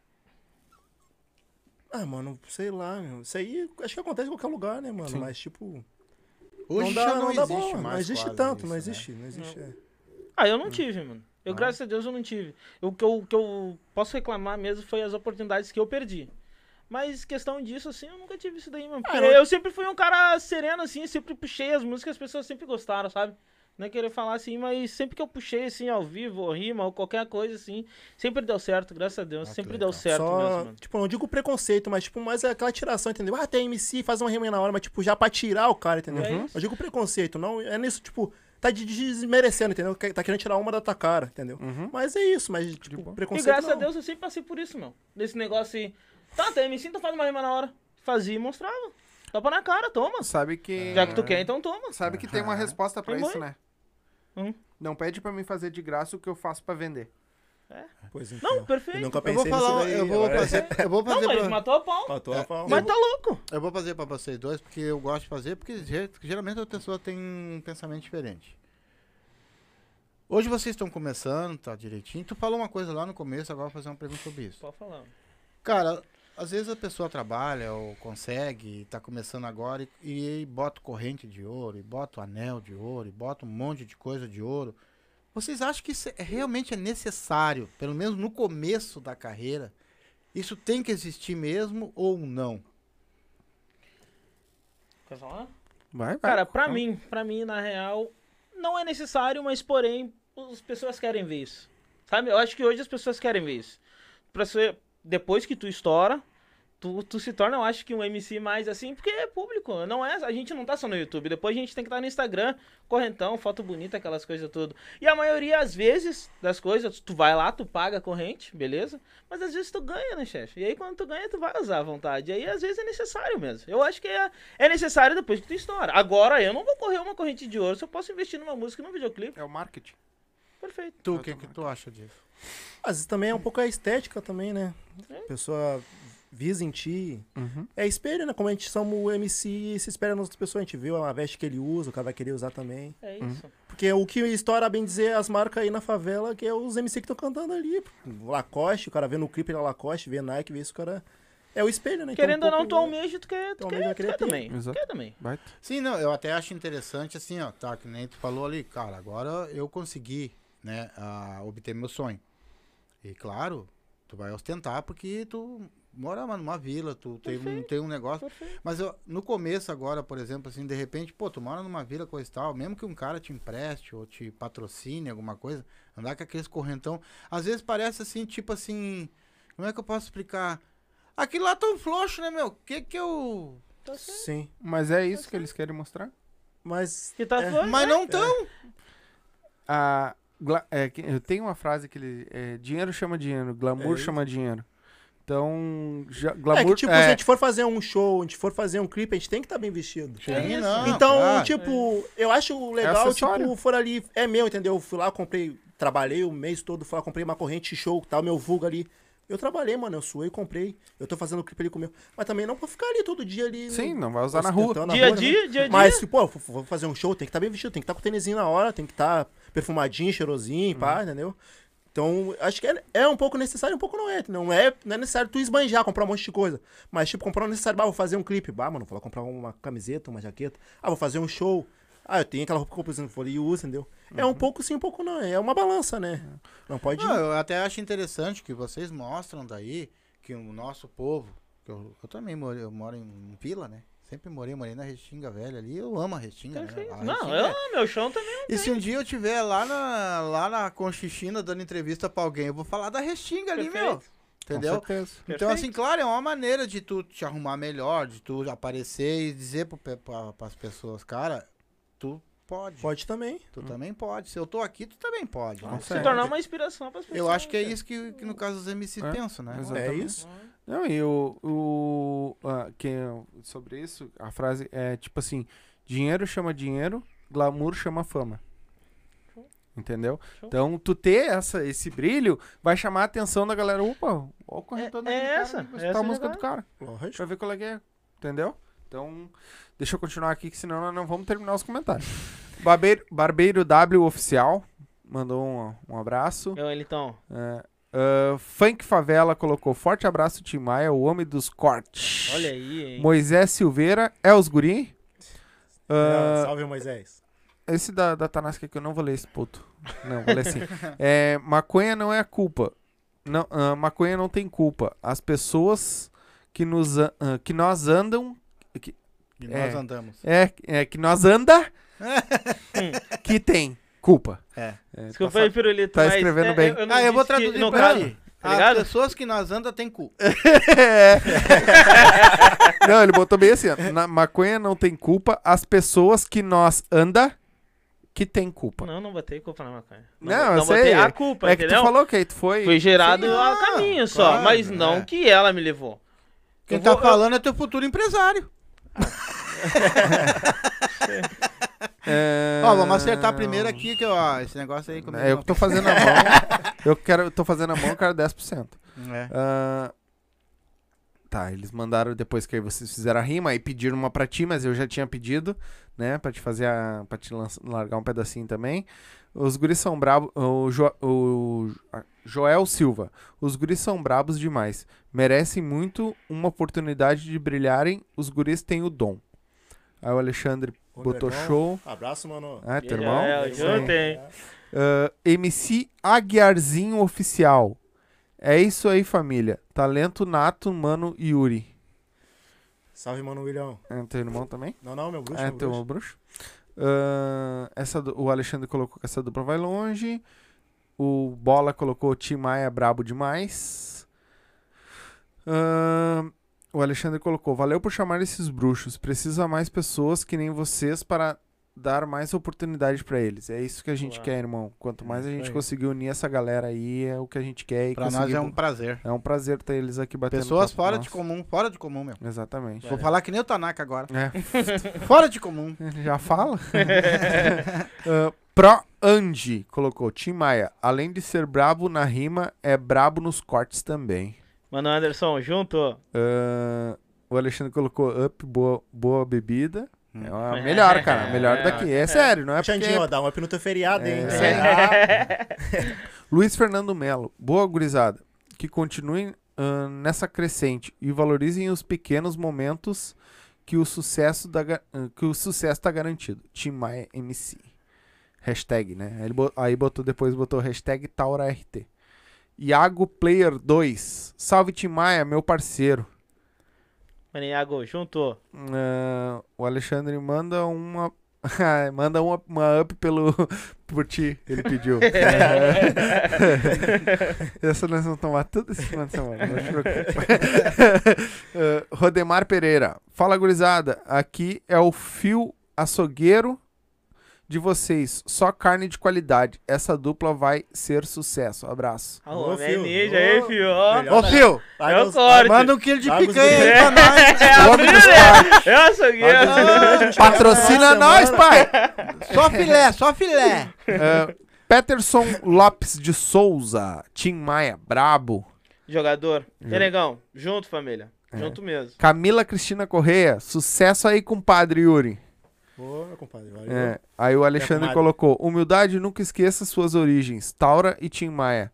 Ah, mano, sei lá, meu. Isso aí acho que acontece em qualquer lugar, né, mano? Sim. Mas, tipo. Hoje não dá, não, não, dá existe bom, mais. Não existe quase tanto, isso, não né? existe, não existe. é. Ah, eu não tive, mano. Eu, graças a Deus, eu não tive. O que eu, que eu posso reclamar mesmo foi as oportunidades que eu perdi. Mas questão disso, assim, eu nunca tive isso daí, mano. Porque eu- eu sempre fui um cara sereno, assim, sempre puxei as músicas, as pessoas sempre gostaram, sabe? Não é querer falar assim, mas sempre que eu puxei, assim, ao vivo, ou rima, ou qualquer coisa, assim, sempre deu certo, graças a Deus. Ah, sempre legal. deu certo Só, mesmo, mano. tipo, não digo preconceito, mas, tipo, mais aquela tiração, entendeu? Ah, tem MC, faz uma rima na hora, mas, tipo, já pra tirar o cara, entendeu? É isso. Eu digo preconceito, não é nisso, tipo, tá de- desmerecendo, entendeu? Tá querendo tirar uma da tua cara, entendeu? Uhum. Mas é isso, mas, tipo, boa. E preconceito graças a não. Deus eu sempre passei por isso, meu. Desse negócio aí. Tá, tem MC, então faz uma rima na hora. Fazia e mostrava. Tapa na cara, toma. Sabe que. Já que tu quer, então toma. Sabe que tem uma resposta pra Tem isso, mãe. né? Hum. Não pede pra mim fazer de graça o que eu faço pra vender. Pois então. Não, Eu perfeito. nunca Eu pensei vou nisso falar, daí, eu vou agora- fazer, eu vou Não, fazer mas pra, matou a pau. Matou a pau. Mas tá louco. eu vou fazer pra vocês dois, porque eu gosto de fazer, porque ge- geralmente a pessoa tem um pensamento diferente. Hoje vocês estão começando, tá direitinho. Tu falou uma coisa lá no começo, agora eu vou fazer uma pergunta sobre isso. Pode falar. Cara, às vezes a pessoa trabalha ou consegue, tá começando agora e, e bota corrente de ouro, e bota o anel de ouro, e bota um monte de coisa de ouro. Vocês acham que isso é, realmente é necessário, pelo menos no começo da carreira? Isso tem que existir mesmo ou não? Quer falar? Vai, vai. Cara, pra Então, mim, pra mim, na real, não é necessário, mas porém, as pessoas querem ver isso. Sabe? Eu acho que hoje as pessoas querem ver isso. Pra ser, depois que tu estoura, tu, tu se torna, eu acho que um MC mais assim, porque é público. Não é, a gente não tá só no YouTube. Depois a gente tem que estar no Instagram, correntão, foto bonita, aquelas coisas tudo. E a maioria, às vezes, das coisas, tu vai lá, tu paga a corrente, beleza? Mas às vezes tu ganha, né, chefe? E aí quando tu ganha, tu vai usar à vontade. E aí às vezes é necessário mesmo. Eu acho que é, é necessário depois que tu estoura. Agora eu não vou correr uma corrente de ouro se eu posso investir numa música e num videoclipe. É o marketing. Perfeito. Tu, o que, que tu acha disso? Às vezes também é um pouco a estética também, né? É. A pessoa visa em ti. Uhum. É espelho, né? Como a gente somos o MC e se espera nas outras pessoas. A gente viu a veste que ele usa, o cara vai querer usar também. É Uhum. isso. Porque o que estoura, bem dizer, as marcas aí na favela, que é os MC que estão cantando ali. Lacoste, o cara vê no clipe é Lacoste, vê Nike, vê isso, o cara... É o espelho, né? Então, Querendo um ou não, tu almeja, tu quer, tu Tu quer, tu quer também. Tu Exato. quer também. Sim, não, eu até acho interessante assim, ó, tá, que nem tu falou ali, cara, agora eu consegui, né, a, obter meu sonho. E claro, tu vai ostentar porque tu mora numa vila, tu tem um, tem um negócio. Perfeito. Mas eu, no começo agora, por exemplo, assim, de repente, pô, tu mora numa vila, coisa e tal, mesmo que um cara te empreste ou te patrocine alguma coisa, andar com aqueles correntão, às vezes parece assim, tipo assim, como é que eu posso explicar? Aquilo lá tão floxo, né, meu? Que que eu... Tá. Sim. Mas é isso que eles querem mostrar? Mas... Que tá É. foi, Mas né? não tão... A, gla- é, que- eu tenho uma frase que ele. é, dinheiro chama dinheiro, glamour É chama dinheiro. Então, já, É glamour. que, tipo, se a gente for fazer um show, a gente for fazer um clipe, a gente tem que estar bem vestido. É Sim, isso. não, Então, claro. tipo, eu acho legal, tipo, for ali, é meu, entendeu? Eu fui lá, comprei, trabalhei o mês todo, fui lá, comprei uma corrente show, tal, meu vulgo ali. Eu trabalhei, mano, eu suei, comprei. Eu tô fazendo o clipe ali com meu. Mas também não pra ficar ali todo dia ali. Sim, no- não vai usar na rua. Dia a né? dia, dia a dia. Mas, se, pô, vou fazer um show, tem que estar bem vestido, tem que estar com o tênisinho na hora, tem que estar perfumadinho, cheirosinho, pá, entendeu? Então, acho que é, é um pouco necessário, um pouco não é. Não é, não é necessário tu esbanjar, comprar um monte de coisa. Mas, tipo, comprar um necessário, ah, vou fazer um clipe. Bah, mano, vou lá comprar uma camiseta, uma jaqueta. Ah, vou fazer um show. Ah, eu tenho aquela roupa que eu comprei, vou ali e uso, entendeu? É um pouco sim, um pouco não. É uma balança, né? Não pode... Não, eu até acho interessante que vocês mostram daí que o nosso povo, que eu, eu também moro, eu moro em vila, né? Sempre morei, morei na Restinga velha ali. Eu amo a Restinga, né? A Não, Restinga eu, é- meu chão também. E se um dia eu tiver lá na, lá na Conchichina dando entrevista pra alguém, eu vou falar da Restinga ali, meu. Perfeito. Entendeu? Com certeza. Então, assim, claro, é uma maneira de tu te arrumar melhor, de tu aparecer e dizer pro, pra, pras pessoas, cara, tu pode. Pode também. Tu também pode. Se eu tô aqui, tu também pode. né? Se tornar uma inspiração para as pessoas. Eu acho que é cara. isso que, que no caso os MC É, pensam, né? exatamente. É isso. Não, e o. o ah, que, sobre isso, a frase é tipo assim: dinheiro chama dinheiro, glamour chama fama. Entendeu? Show. Então, tu ter essa, esse brilho vai chamar a atenção da galera. Opa, ó o corretor É- daquele é cara, essa, escutar essa a é música legal. do cara. Lógico. Pra ver qual é que é. Entendeu? Então, deixa eu continuar aqui, que senão nós não vamos terminar os comentários. Barbeiro, Barbeiro W Oficial mandou um, um abraço. Eu, ele, então. É, ah, Funk Favela colocou forte abraço, Tim Maia, o homem dos cortes. Olha aí, hein? Moisés Silveira, é os guri? Não, salve, Moisés. esse da, da Tanasca que eu não vou ler esse puto. Não, vou ler assim. É, maconha não é a culpa. Não, ah, maconha não tem culpa. As pessoas que, nos, que nós andam. Que, E É. nós andamos. é, é, que nós anda. que tem culpa. É. É, Desculpa tá aí, Pirulito. tá escrevendo é, bem. Eu, eu não Ah, eu vou que- traduzir no pra. Tá As pessoas que nós anda tem cu. É. não, ele botou bem assim, ó. Na maconha não tem culpa, as pessoas que nós anda que tem culpa. Não, não botei culpa na maconha. Não, eu não sei. botei a culpa, é que entendeu? tu falou que aí tu foi. Foi gerado Sim, a ah, caminho só, claro, mas não é. que ela me levou. Quem Eu tá vou- falando é teu futuro empresário. É... Ó, vamos acertar primeiro aqui, que ó, esse negócio aí comigo. É, eu que tô fazendo a mão. eu quero, eu tô fazendo a mão, eu quero 10%. É. Ah, tá, eles mandaram depois que vocês fizeram a rima e pediram uma pra ti, mas eu já tinha pedido, né? Pra te fazer a. pra te lança- largar um pedacinho também. Os guris são brabos. O, Jo- o Joel Silva. Os guris são brabos demais. Merecem muito uma oportunidade de brilharem. Os guris têm o dom. Aí o Alexandre Ô, botou meu irmão. show. Abraço, mano. É, teu irmão? É, hein? Ah, MC Aguiarzinho Oficial. É isso aí, família. Talento nato, mano Yuri. Salve, mano, William. É teu irmão também? Não, não, meu bruxo. é meu teu bruxo. bruxo. Ah, essa, o Alexandre colocou que essa dupla vai longe. O Bola colocou Tim Maia brabo demais. Ah, o Alexandre colocou: Valeu por chamar esses bruxos. Precisa mais pessoas que nem vocês para dar mais oportunidade pra eles. É isso que a gente Claro. quer, irmão. Quanto mais a isso gente aí. conseguir unir essa galera aí, é o que a gente quer. Pra nós é um prazer. é um prazer ter eles aqui batendo Pessoas fora nós. de comum, fora de comum, meu. Exatamente. Vou falar que nem o Tanaka agora. É, Fora de comum. já fala. Ah, Pro Andy colocou Tim Maia. Além de ser brabo na rima, é brabo nos cortes também. Mano, Anderson, junto. Ah, o Alexandre colocou up, boa, boa bebida. Hum. É uma melhor, cara. Melhor daqui. É sério, não é porque... Xandinho, ó, dá um up no teu feriado, hein? É, aí. Luiz Fernando Melo. Boa, gurizada. Que continuem ah, nessa crescente e valorizem os pequenos momentos que o sucesso da, ah, que o sucesso tá garantido. Tim Maia MC. Hashtag, né? Ele aí botou depois botou hashtag TauraRT. Iago Player 2. Salve Tim Maia, meu parceiro. Mano, Iago, junto. Ah, o Alexandre manda uma. Manda uma, uma up pelo, por ti, ele pediu. Essa nós vamos tomar tudo esse final de semana. Não te preocupe. Ah, Rodemar Pereira. Fala, gurizada. Aqui é o fio açougueiro de vocês. Só carne de qualidade. Essa dupla vai ser sucesso. Abraço. Ah, Ô, Fio, ô, aí, fio. Ô, Fio, Vai É o corte. manda um quilo de Vai, picanha aí É. pra nós. É Homem dos filha. Eu sou guia. Patrocina nós, pai! Só filé, só filé. Ah, Peterson Lopes de Souza. Tim Maia, brabo. Jogador. Jo- E negão, junto, família. É. Junto mesmo. Camila Cristina Correia, sucesso aí, compadre Yuri. Meu compadre, valeu. É, aí o Alexandre colocou: humildade, nunca esqueça suas origens. Taura e Tim Maia.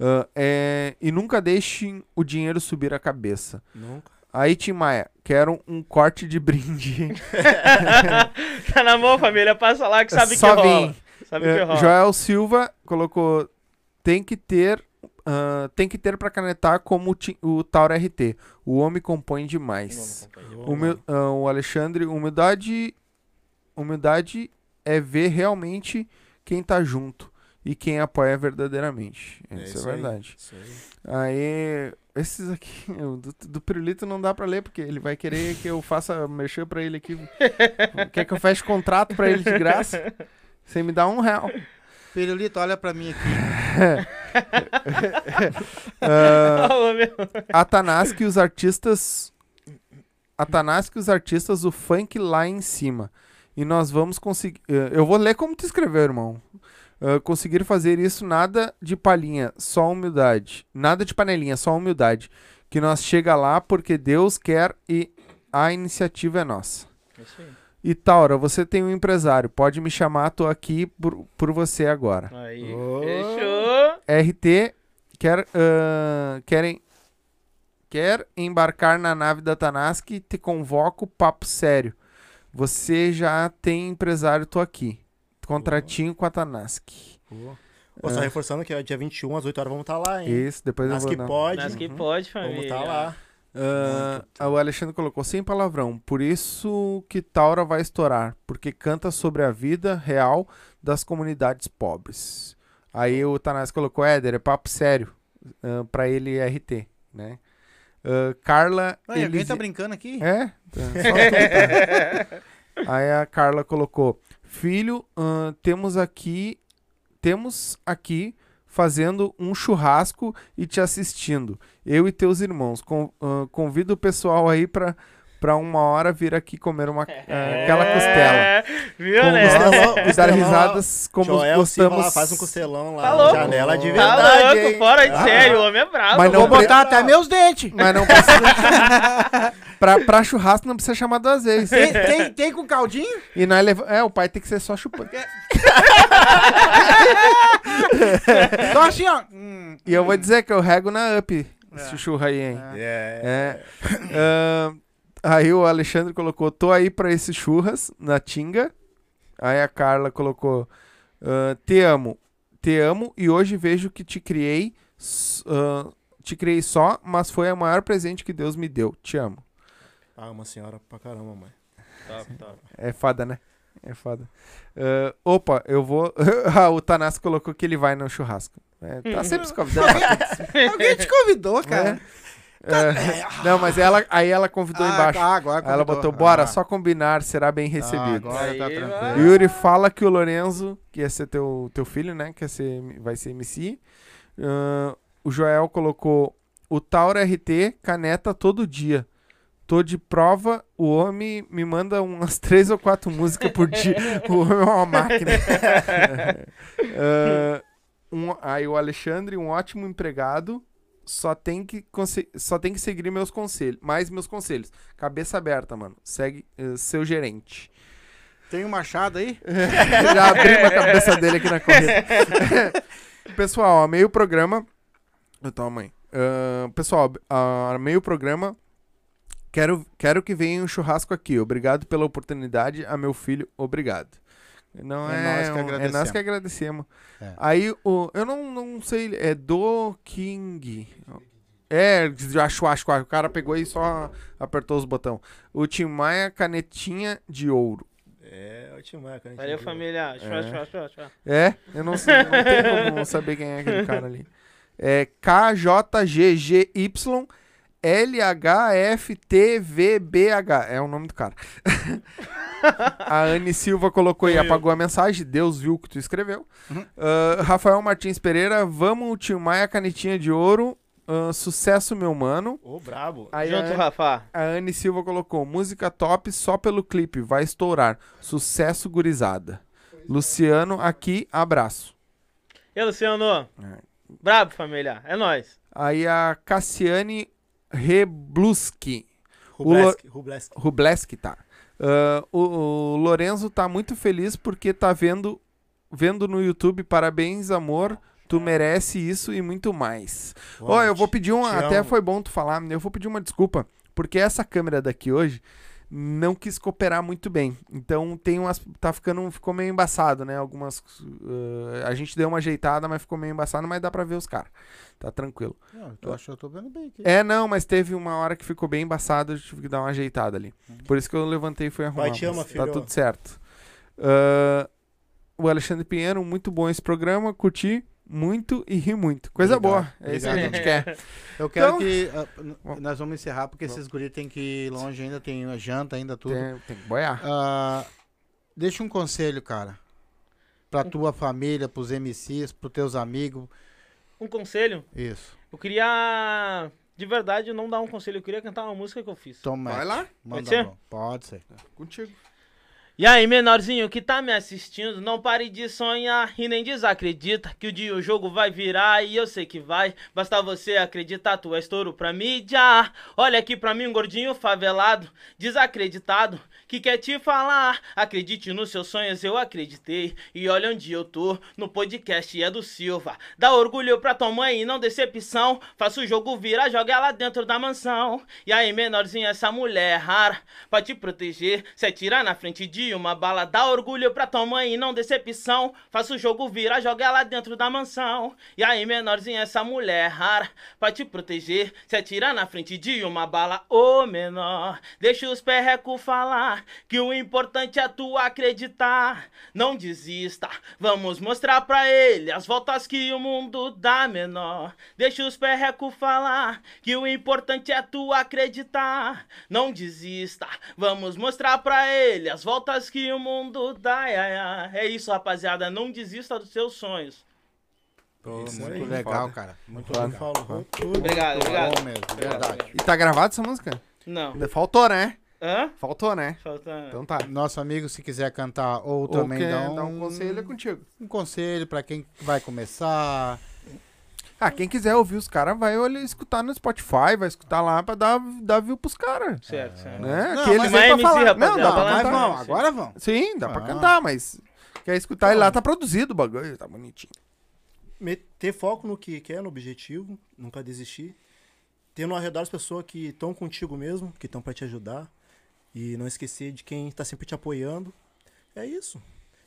Ah, é, e nunca deixem o dinheiro subir a cabeça. Nunca. Aí, Tim Maia, quero um corte de brinde. tá na mão, família. Passa lá que sabe Só que rola. vim. Sabe É, que rola. Joel Silva colocou: tem que ter ah, tem que ter pra canetar como o, o Tauro RT. O homem compõe demais. Vamos, Humi- ah, o Alexandre, humildade, humildade é ver realmente quem tá junto e quem apoia verdadeiramente. É Isso é, isso aí. verdade. Isso aí. Aí, esses aqui, do, do Pirulito não dá pra ler, porque ele vai querer que eu faça mexer pra ele aqui. Quer que eu feche contrato pra ele de graça? Sem me dar um real. Pirulito, olha pra mim aqui. Ah, Alô, meu. Atanaski e os artistas. Atanaski e os artistas, o funk lá em cima. E nós vamos conseguir. eh, Eu vou ler como tu escreveu, irmão. Ah, conseguir fazer isso, nada de palhinha, só humildade. Nada de panelinha, só humildade. Que nós chega lá porque Deus quer e a iniciativa é nossa. Isso aí. E Taura, você tem um empresário, pode me chamar, tô aqui por, por você agora. Aí, Ô. fechou. RT quer, ah, querem, quer embarcar na nave da Tanaski, te convoco, papo sério. Você já tem empresário, tô aqui. Contratinho com a Tanaski. Ô, só reforçando que é dia 21, às 8 horas, vamos estar lá, hein? Isso, depois Nas eu que vou... não. pode, Mas que pode, família. vamos estar lá. Ah, o Alexandre colocou sem palavrão. Por isso que Taura vai estourar, porque canta sobre a vida real das comunidades pobres. Aí o Tanás colocou, Éder, é papo sério. ah, pra ele RT, né? Ah, Carla. Ai, alguém tá brincando aqui? É? Tá. Aí a Carla colocou: Filho, ahn, temos aqui. Temos aqui fazendo um churrasco e te assistindo. Eu e teus irmãos. Ahn, convido o pessoal aí pra, pra uma hora vir aqui comer uma, ah, aquela costela. É, viu, Com né? Costelão, e dar costelão risadas como Joel Silva gostamos. lá, faz um costelão lá Tá na louco. janela de Tá verdade, louco, hein? fora de Ah. sério, o homem é bravo. Mas não Vou botar até meus dentes. Mas não precisa. pra, pra churrasco não precisa chamar duas vezes. Tem, tem, tem com caldinho? E nós leva... É, o pai tem que ser só chupando. Então assim, ó. hum, E eu vou dizer que eu rego na up esse churra aí, hein? É. É. Ahn, aí o Alexandre colocou, tô aí pra esses churras na Tinga. Aí a Carla colocou, ah, te amo, te amo e hoje vejo que te criei, ah, te criei só, mas foi o maior presente que Deus me deu. Te amo. Ah, uma senhora pra caramba, mãe. Top, top. É foda, né? É foda. Ah, opa, eu vou. ah, o Tanás colocou que ele vai no churrasco. É, tá sempre se convidando. Alguém te convidou, cara. É, não, mas ela, aí ela convidou Ah, embaixo. tá, agora Aí ela convidou. botou, bora, Ah. só combinar, será bem Ah, recebido. agora tá tranquilo. Yuri fala que o Lorenzo, que ia ser teu, teu filho, né? Que ia ser, vai ser MC. Ahn, o Joel colocou o Tauro RT caneta todo dia. Tô de prova, o homem me manda umas três ou quatro músicas por dia. o homem é uma máquina. Ahn, um- aí o Alexandre, um ótimo empregado, só tem que, só tem que seguir meus conselhos. Mais meus conselhos. Cabeça aberta, mano. Segue eh, seu gerente. Tem um machado aí? Já abri a cabeça dele aqui na corrida. Pessoal, amei o programa. Então, mãe. Ahn, pessoal, ah, amei o programa. Quero, quero que venha um churrasco aqui. Obrigado pela oportunidade. A meu filho, obrigado. Não É é, nós que um- é agradecemos. nós que agradecemos. É. Aí, o, eu não, não sei, é do King. É, acho, acho, acho. O cara pegou e só apertou os botões. O Tim Maia, canetinha de ouro. É, ótimo, cara. Valeu, família. Chua, É. chua, chua, chua. É, eu não sei, não tem como saber quem é aquele cara ali. É KJGGY LHFTVBH. É o nome do cara. a Anne Silva colocou e apagou a mensagem. Deus viu o que tu escreveu. Ah, Rafael Martins Pereira, vamos, Tio Maia, canetinha de ouro. Ah, sucesso, meu mano. Ô, brabo. Aí Junto, a, Rafa. a Anne Silva colocou música top só pelo clipe, vai estourar. Sucesso gurizada. Luciano aqui, abraço. E aí, Luciano? É. Brabo, família. É nóis. Aí a Cassiane Rebluski. Rublesk, Rublesk. Rubleski, tá. Ah, o, o Lorenzo tá muito feliz porque tá vendo, vendo no YouTube. Parabéns, amor. Tu merece isso e muito mais. Ó, eu vou pedir uma. Até foi bom tu falar. Eu vou pedir uma desculpa. Porque essa câmera daqui hoje não quis cooperar muito bem. Então tem umas. Tá ficando. Ficou meio embaçado, né? Algumas. uh, a gente deu uma ajeitada, mas ficou meio embaçado, mas dá pra ver os caras. Tá tranquilo. Não, eu acho que eu tô vendo bem aqui. É, não, mas teve uma hora que ficou bem embaçado, eu tive que dar uma ajeitada ali. Por isso que eu levantei e fui arrumar. Vai, te ama, mas filho. Tá tudo certo. Ah, o Alexandre Pinheiro, muito bom esse programa, curti muito e ri muito. Coisa Obrigado, boa. É isso que a gente quer. Eu quero Então- que. n- nós vamos encerrar porque esses guris têm que ir longe ainda, tem a janta ainda, tudo. Tem, tem que boiar. Ah, deixa um conselho, cara. Pra tua família, pros MCs, pros teus amigos. Um conselho, Isso. eu queria, de verdade, não dar um conselho, eu queria cantar uma música que eu fiz. Toma. Vai lá, Manda ser? bom. Pode ser. contigo. E aí, menorzinho que tá me assistindo, não pare de sonhar e nem desacredita que o dia o jogo vai virar e eu sei que vai. Basta você acreditar, tu és touro pra mídia. Olha aqui pra mim um gordinho favelado, desacreditado, que quer te falar. Acredite nos seus sonhos, eu acreditei. E olha onde eu tô, no podcast é do Silva. Dá orgulho pra tua mãe e não decepção. Faça o jogo virar, joga ela dentro da mansão. E aí, menorzinho, essa mulher é rara pra te proteger. Se atirar na frente de uma bala, dá orgulho pra tua mãe e não decepção. Faça o jogo virar, joga ela dentro da mansão. E aí, menorzinho, essa mulher é rara pra te proteger. Se atirar na frente de uma bala, ô menor, deixa os perreco falar. Que o importante é tu acreditar. Não desista, vamos mostrar pra ele as voltas que o mundo dá, menor. Deixa os perreco falar. Que o importante é tu acreditar. Não desista, vamos mostrar pra ele as voltas que o mundo dá. ai, ai. É isso, rapaziada, não desista dos seus sonhos. Pô, Isso muito aí, legal, foda. cara. Muito legal. Falou tudo. Obrigado, obrigado. Mesmo, verdade. E tá gravado essa música? Não. Faltou, né? Hã? Faltou, né? Falta. Então tá. Nosso amigo, se quiser cantar ou, Ou também quer dar um, dar um conselho é contigo. um conselho pra quem vai começar. Ah, quem quiser ouvir os caras vai olhar, escutar no Spotify, vai escutar lá pra dar, dar view pros caras. Certo, certo. Né? Não, que eles vêm é pra MC, falar. rapaziada, Não, dá pra cantar. vão, agora vão. Sim, dá pra Ah. cantar, mas quer escutar e lá tá produzido o bagulho, tá bonitinho. Ter foco no que quer, no objetivo, nunca desistir. Ter no arredor as pessoas que estão contigo mesmo, que estão pra te ajudar. E não esquecer de quem tá sempre te apoiando. É isso.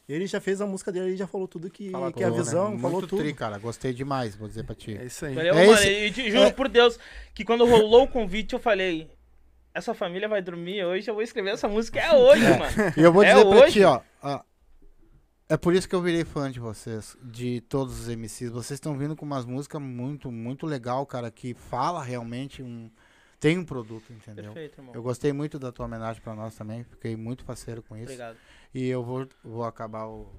Ele já fez a música dele, ele já falou tudo que, Fala que é a né? visão, falou Muito tudo. tri, cara. Gostei demais, vou dizer pra ti. É isso aí. Valeu, É mano. esse- E te juro por Deus que quando rolou o convite, eu falei. Essa família vai dormir hoje, eu vou escrever essa música. É hoje, mano. E eu vou É dizer pra hoje? ti, ó. ó, É por isso que eu virei fã de vocês, de todos os MCs. Vocês estão vindo com umas músicas muito, muito legal, cara, que fala realmente um. Tem um produto, entendeu? Perfeito, irmão. Eu gostei muito da tua homenagem pra nós também. Fiquei muito parceiro com isso. Obrigado. E eu vou, vou acabar o.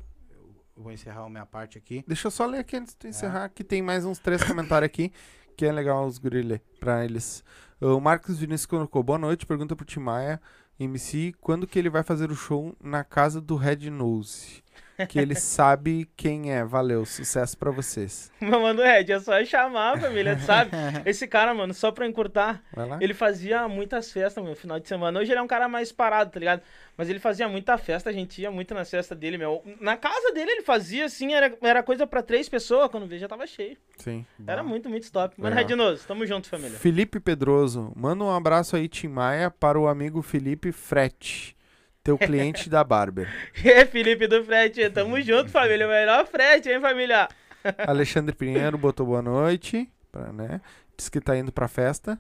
eu vou encerrar a minha parte aqui. Deixa eu só ler aqui antes de tu encerrar, que tem mais uns três comentários aqui, que é legal os guri ler pra eles. O Marcos Vinícius colocou, boa noite, pergunta pro Timaya, MC, quando que ele vai fazer o show na casa do Red Nose? Que ele sabe quem é, valeu, sucesso pra vocês. Mano, Red, é só chamar, família, sabe? Esse cara, mano, só pra encurtar, ele fazia muitas festas, meu, final de semana. Hoje ele é um cara mais parado, tá ligado? Mas ele fazia muita festa, a gente ia muito nas festas dele, meu. Na casa dele ele fazia, assim, era, era coisa pra três pessoas, quando veio já tava cheio. Sim. Era muito, muito top. Mano, Nose, tamo junto, família. Felipe Pedroso, manda um abraço aí, Tim Maia, para o amigo Felipe Frete, teu cliente da Barber. E Felipe do Frete, tamo junto, família. Melhor frete, hein, família? Alexandre Pinheiro botou boa noite, pra, né? Diz que tá indo pra festa.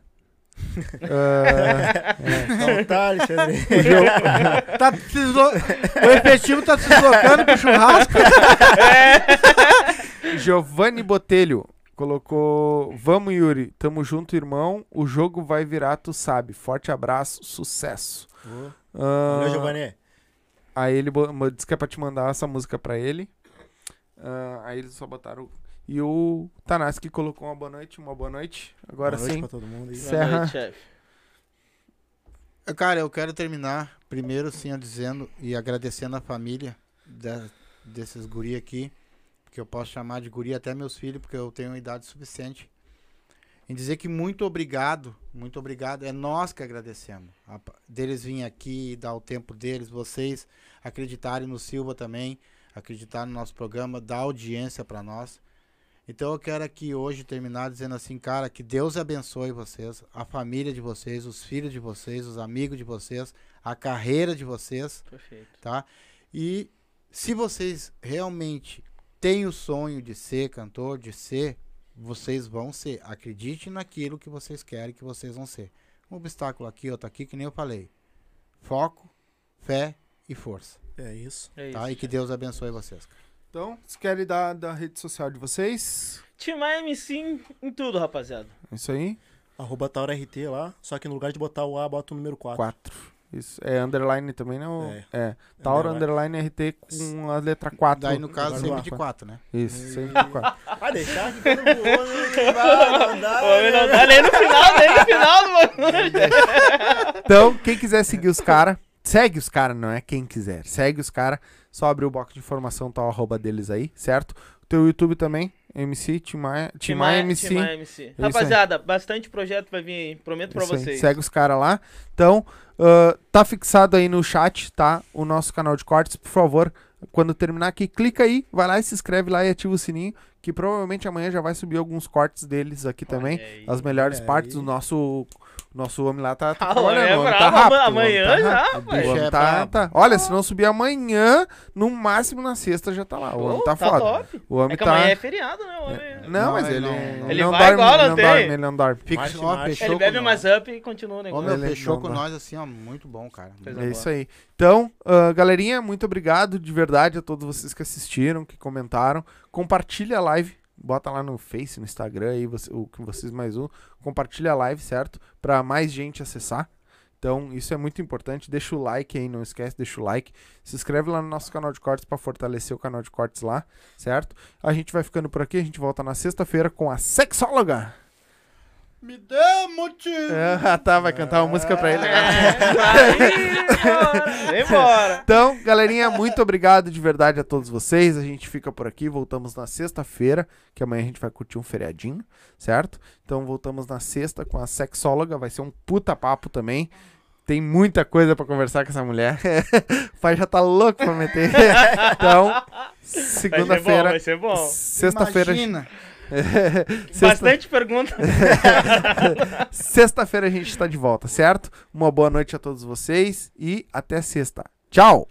Ah, Então tá, Alexandre. Tá deslo- O efetivo tá se deslocando pro churrasco. Giovanni Botelho colocou: Vamos, Yuri, tamo junto, irmão. O jogo vai virar, tu sabe. Forte abraço, sucesso. Ah, Valeu, Giovanni. Aí ele disse que é pra te mandar essa música pra ele. Ah, aí eles só botaram. E o Tanaski colocou uma boa noite, uma boa noite. Agora Boa noite sim. pra todo mundo aí. Sim. Boa Serra. noite, chefe. Cara, eu quero terminar primeiro, sim, eu dizendo e agradecendo a família da- desses guri aqui, que eu posso chamar de guri até meus filhos, porque eu tenho idade suficiente. Em dizer que muito obrigado, muito obrigado. É nós que agradecemos. A deles virem aqui, dar o tempo deles, vocês acreditarem no Silva também, acreditar no nosso programa, dar audiência para nós. Então eu quero aqui hoje terminar dizendo assim, cara, que Deus abençoe vocês, a família de vocês, os filhos de vocês, os amigos de vocês, a carreira de vocês, Perfeito. tá? E se vocês realmente têm o sonho de ser cantor, de ser, vocês vão ser. Acredite naquilo que vocês querem que vocês vão ser. Um obstáculo aqui, outro aqui, que nem eu falei. Foco, fé e força, É isso. É isso. tá? E que Deus abençoe vocês. cara. Então, se querem dar da rede social de vocês, Timar MC em, em tudo, rapaziada. é isso aí. Arroba Taura RT lá, só que no lugar de botar o A, bota o número 4. 4. Isso. É underline também, não? É. É. Tauro underline RT com a letra 4. Daí, no caso, sempre de quatro, né? Isso, sempre de 4. Vai deixar que quando voou, não vai mandar. Ô, não dá nem no final, nem no final bagulho. Então, quem quiser seguir os caras, segue os caras, não é quem quiser. Segue os caras, só abrir o box de informação, tá o arroba deles aí, certo? O teu YouTube também, MC, Timaya MC. Timar MC. aí. Rapaziada, bastante projeto vai vir aí. Prometo pra Isso aí, vocês. Segue os caras lá. Então, ah, tá fixado aí no chat, tá? O nosso canal de cortes, por favor. Quando terminar aqui, clica aí, vai lá e se inscreve lá e ativa o sininho, que provavelmente amanhã já vai subir alguns cortes deles aqui também. Olha aí. As melhores partes aí. do nosso nosso homem lá tá, tá Ah, trabalhando, é homem bravo, tá rápido, homem amanhã tá já, rápido. rapaz. O homem Bicho é tá, tá- Olha, se não subir amanhã, no máximo na sexta já tá lá. O homem Ô, tá, foda. top. O homem É que tá. amanhã é feriado, né? o homem? Não, Não, mas ele ele não- Ele não vai dorme, igual, ele não não tem? dorme, ele não dorme. Fica, Marcha, ó, marcha. fechou Ele bebe mais up e continua o negócio. meu, Ele fechou com nós assim, ó, muito bom, cara. É isso aí. Então, ah, galerinha, muito obrigado de verdade a todos vocês que assistiram, que comentaram. Compartilha a live. Bota lá no Face, no Instagram aí, você- o que vocês mais um. Compartilha a live, certo? Pra mais gente acessar. Então, isso é muito importante. Deixa o like aí, não esquece, deixa o like. Se inscreve lá no nosso canal de cortes pra fortalecer o canal de cortes lá, certo? A gente vai ficando por aqui, a gente volta na sexta-feira com a sexóloga. Me dê motivo. Ah, tá, vai cantar uma música pra ele. É, vai embora. Vem embora. Então, galerinha, muito obrigado de verdade a todos vocês. A gente fica por aqui. Voltamos na sexta-feira, que amanhã a gente vai curtir um feriadinho, certo? Então, voltamos na sexta com a sexóloga. Vai ser um puta papo também. Tem muita coisa pra conversar com essa mulher. o pai já tá louco pra meter. então, Vai ser bom, segunda-feira. vai ser bom. Sexta-feira. Imagina. Sexta- Bastante pergunta. Sexta-feira a gente tá de volta, certo? Uma boa noite a todos vocês e até sexta. Tchau!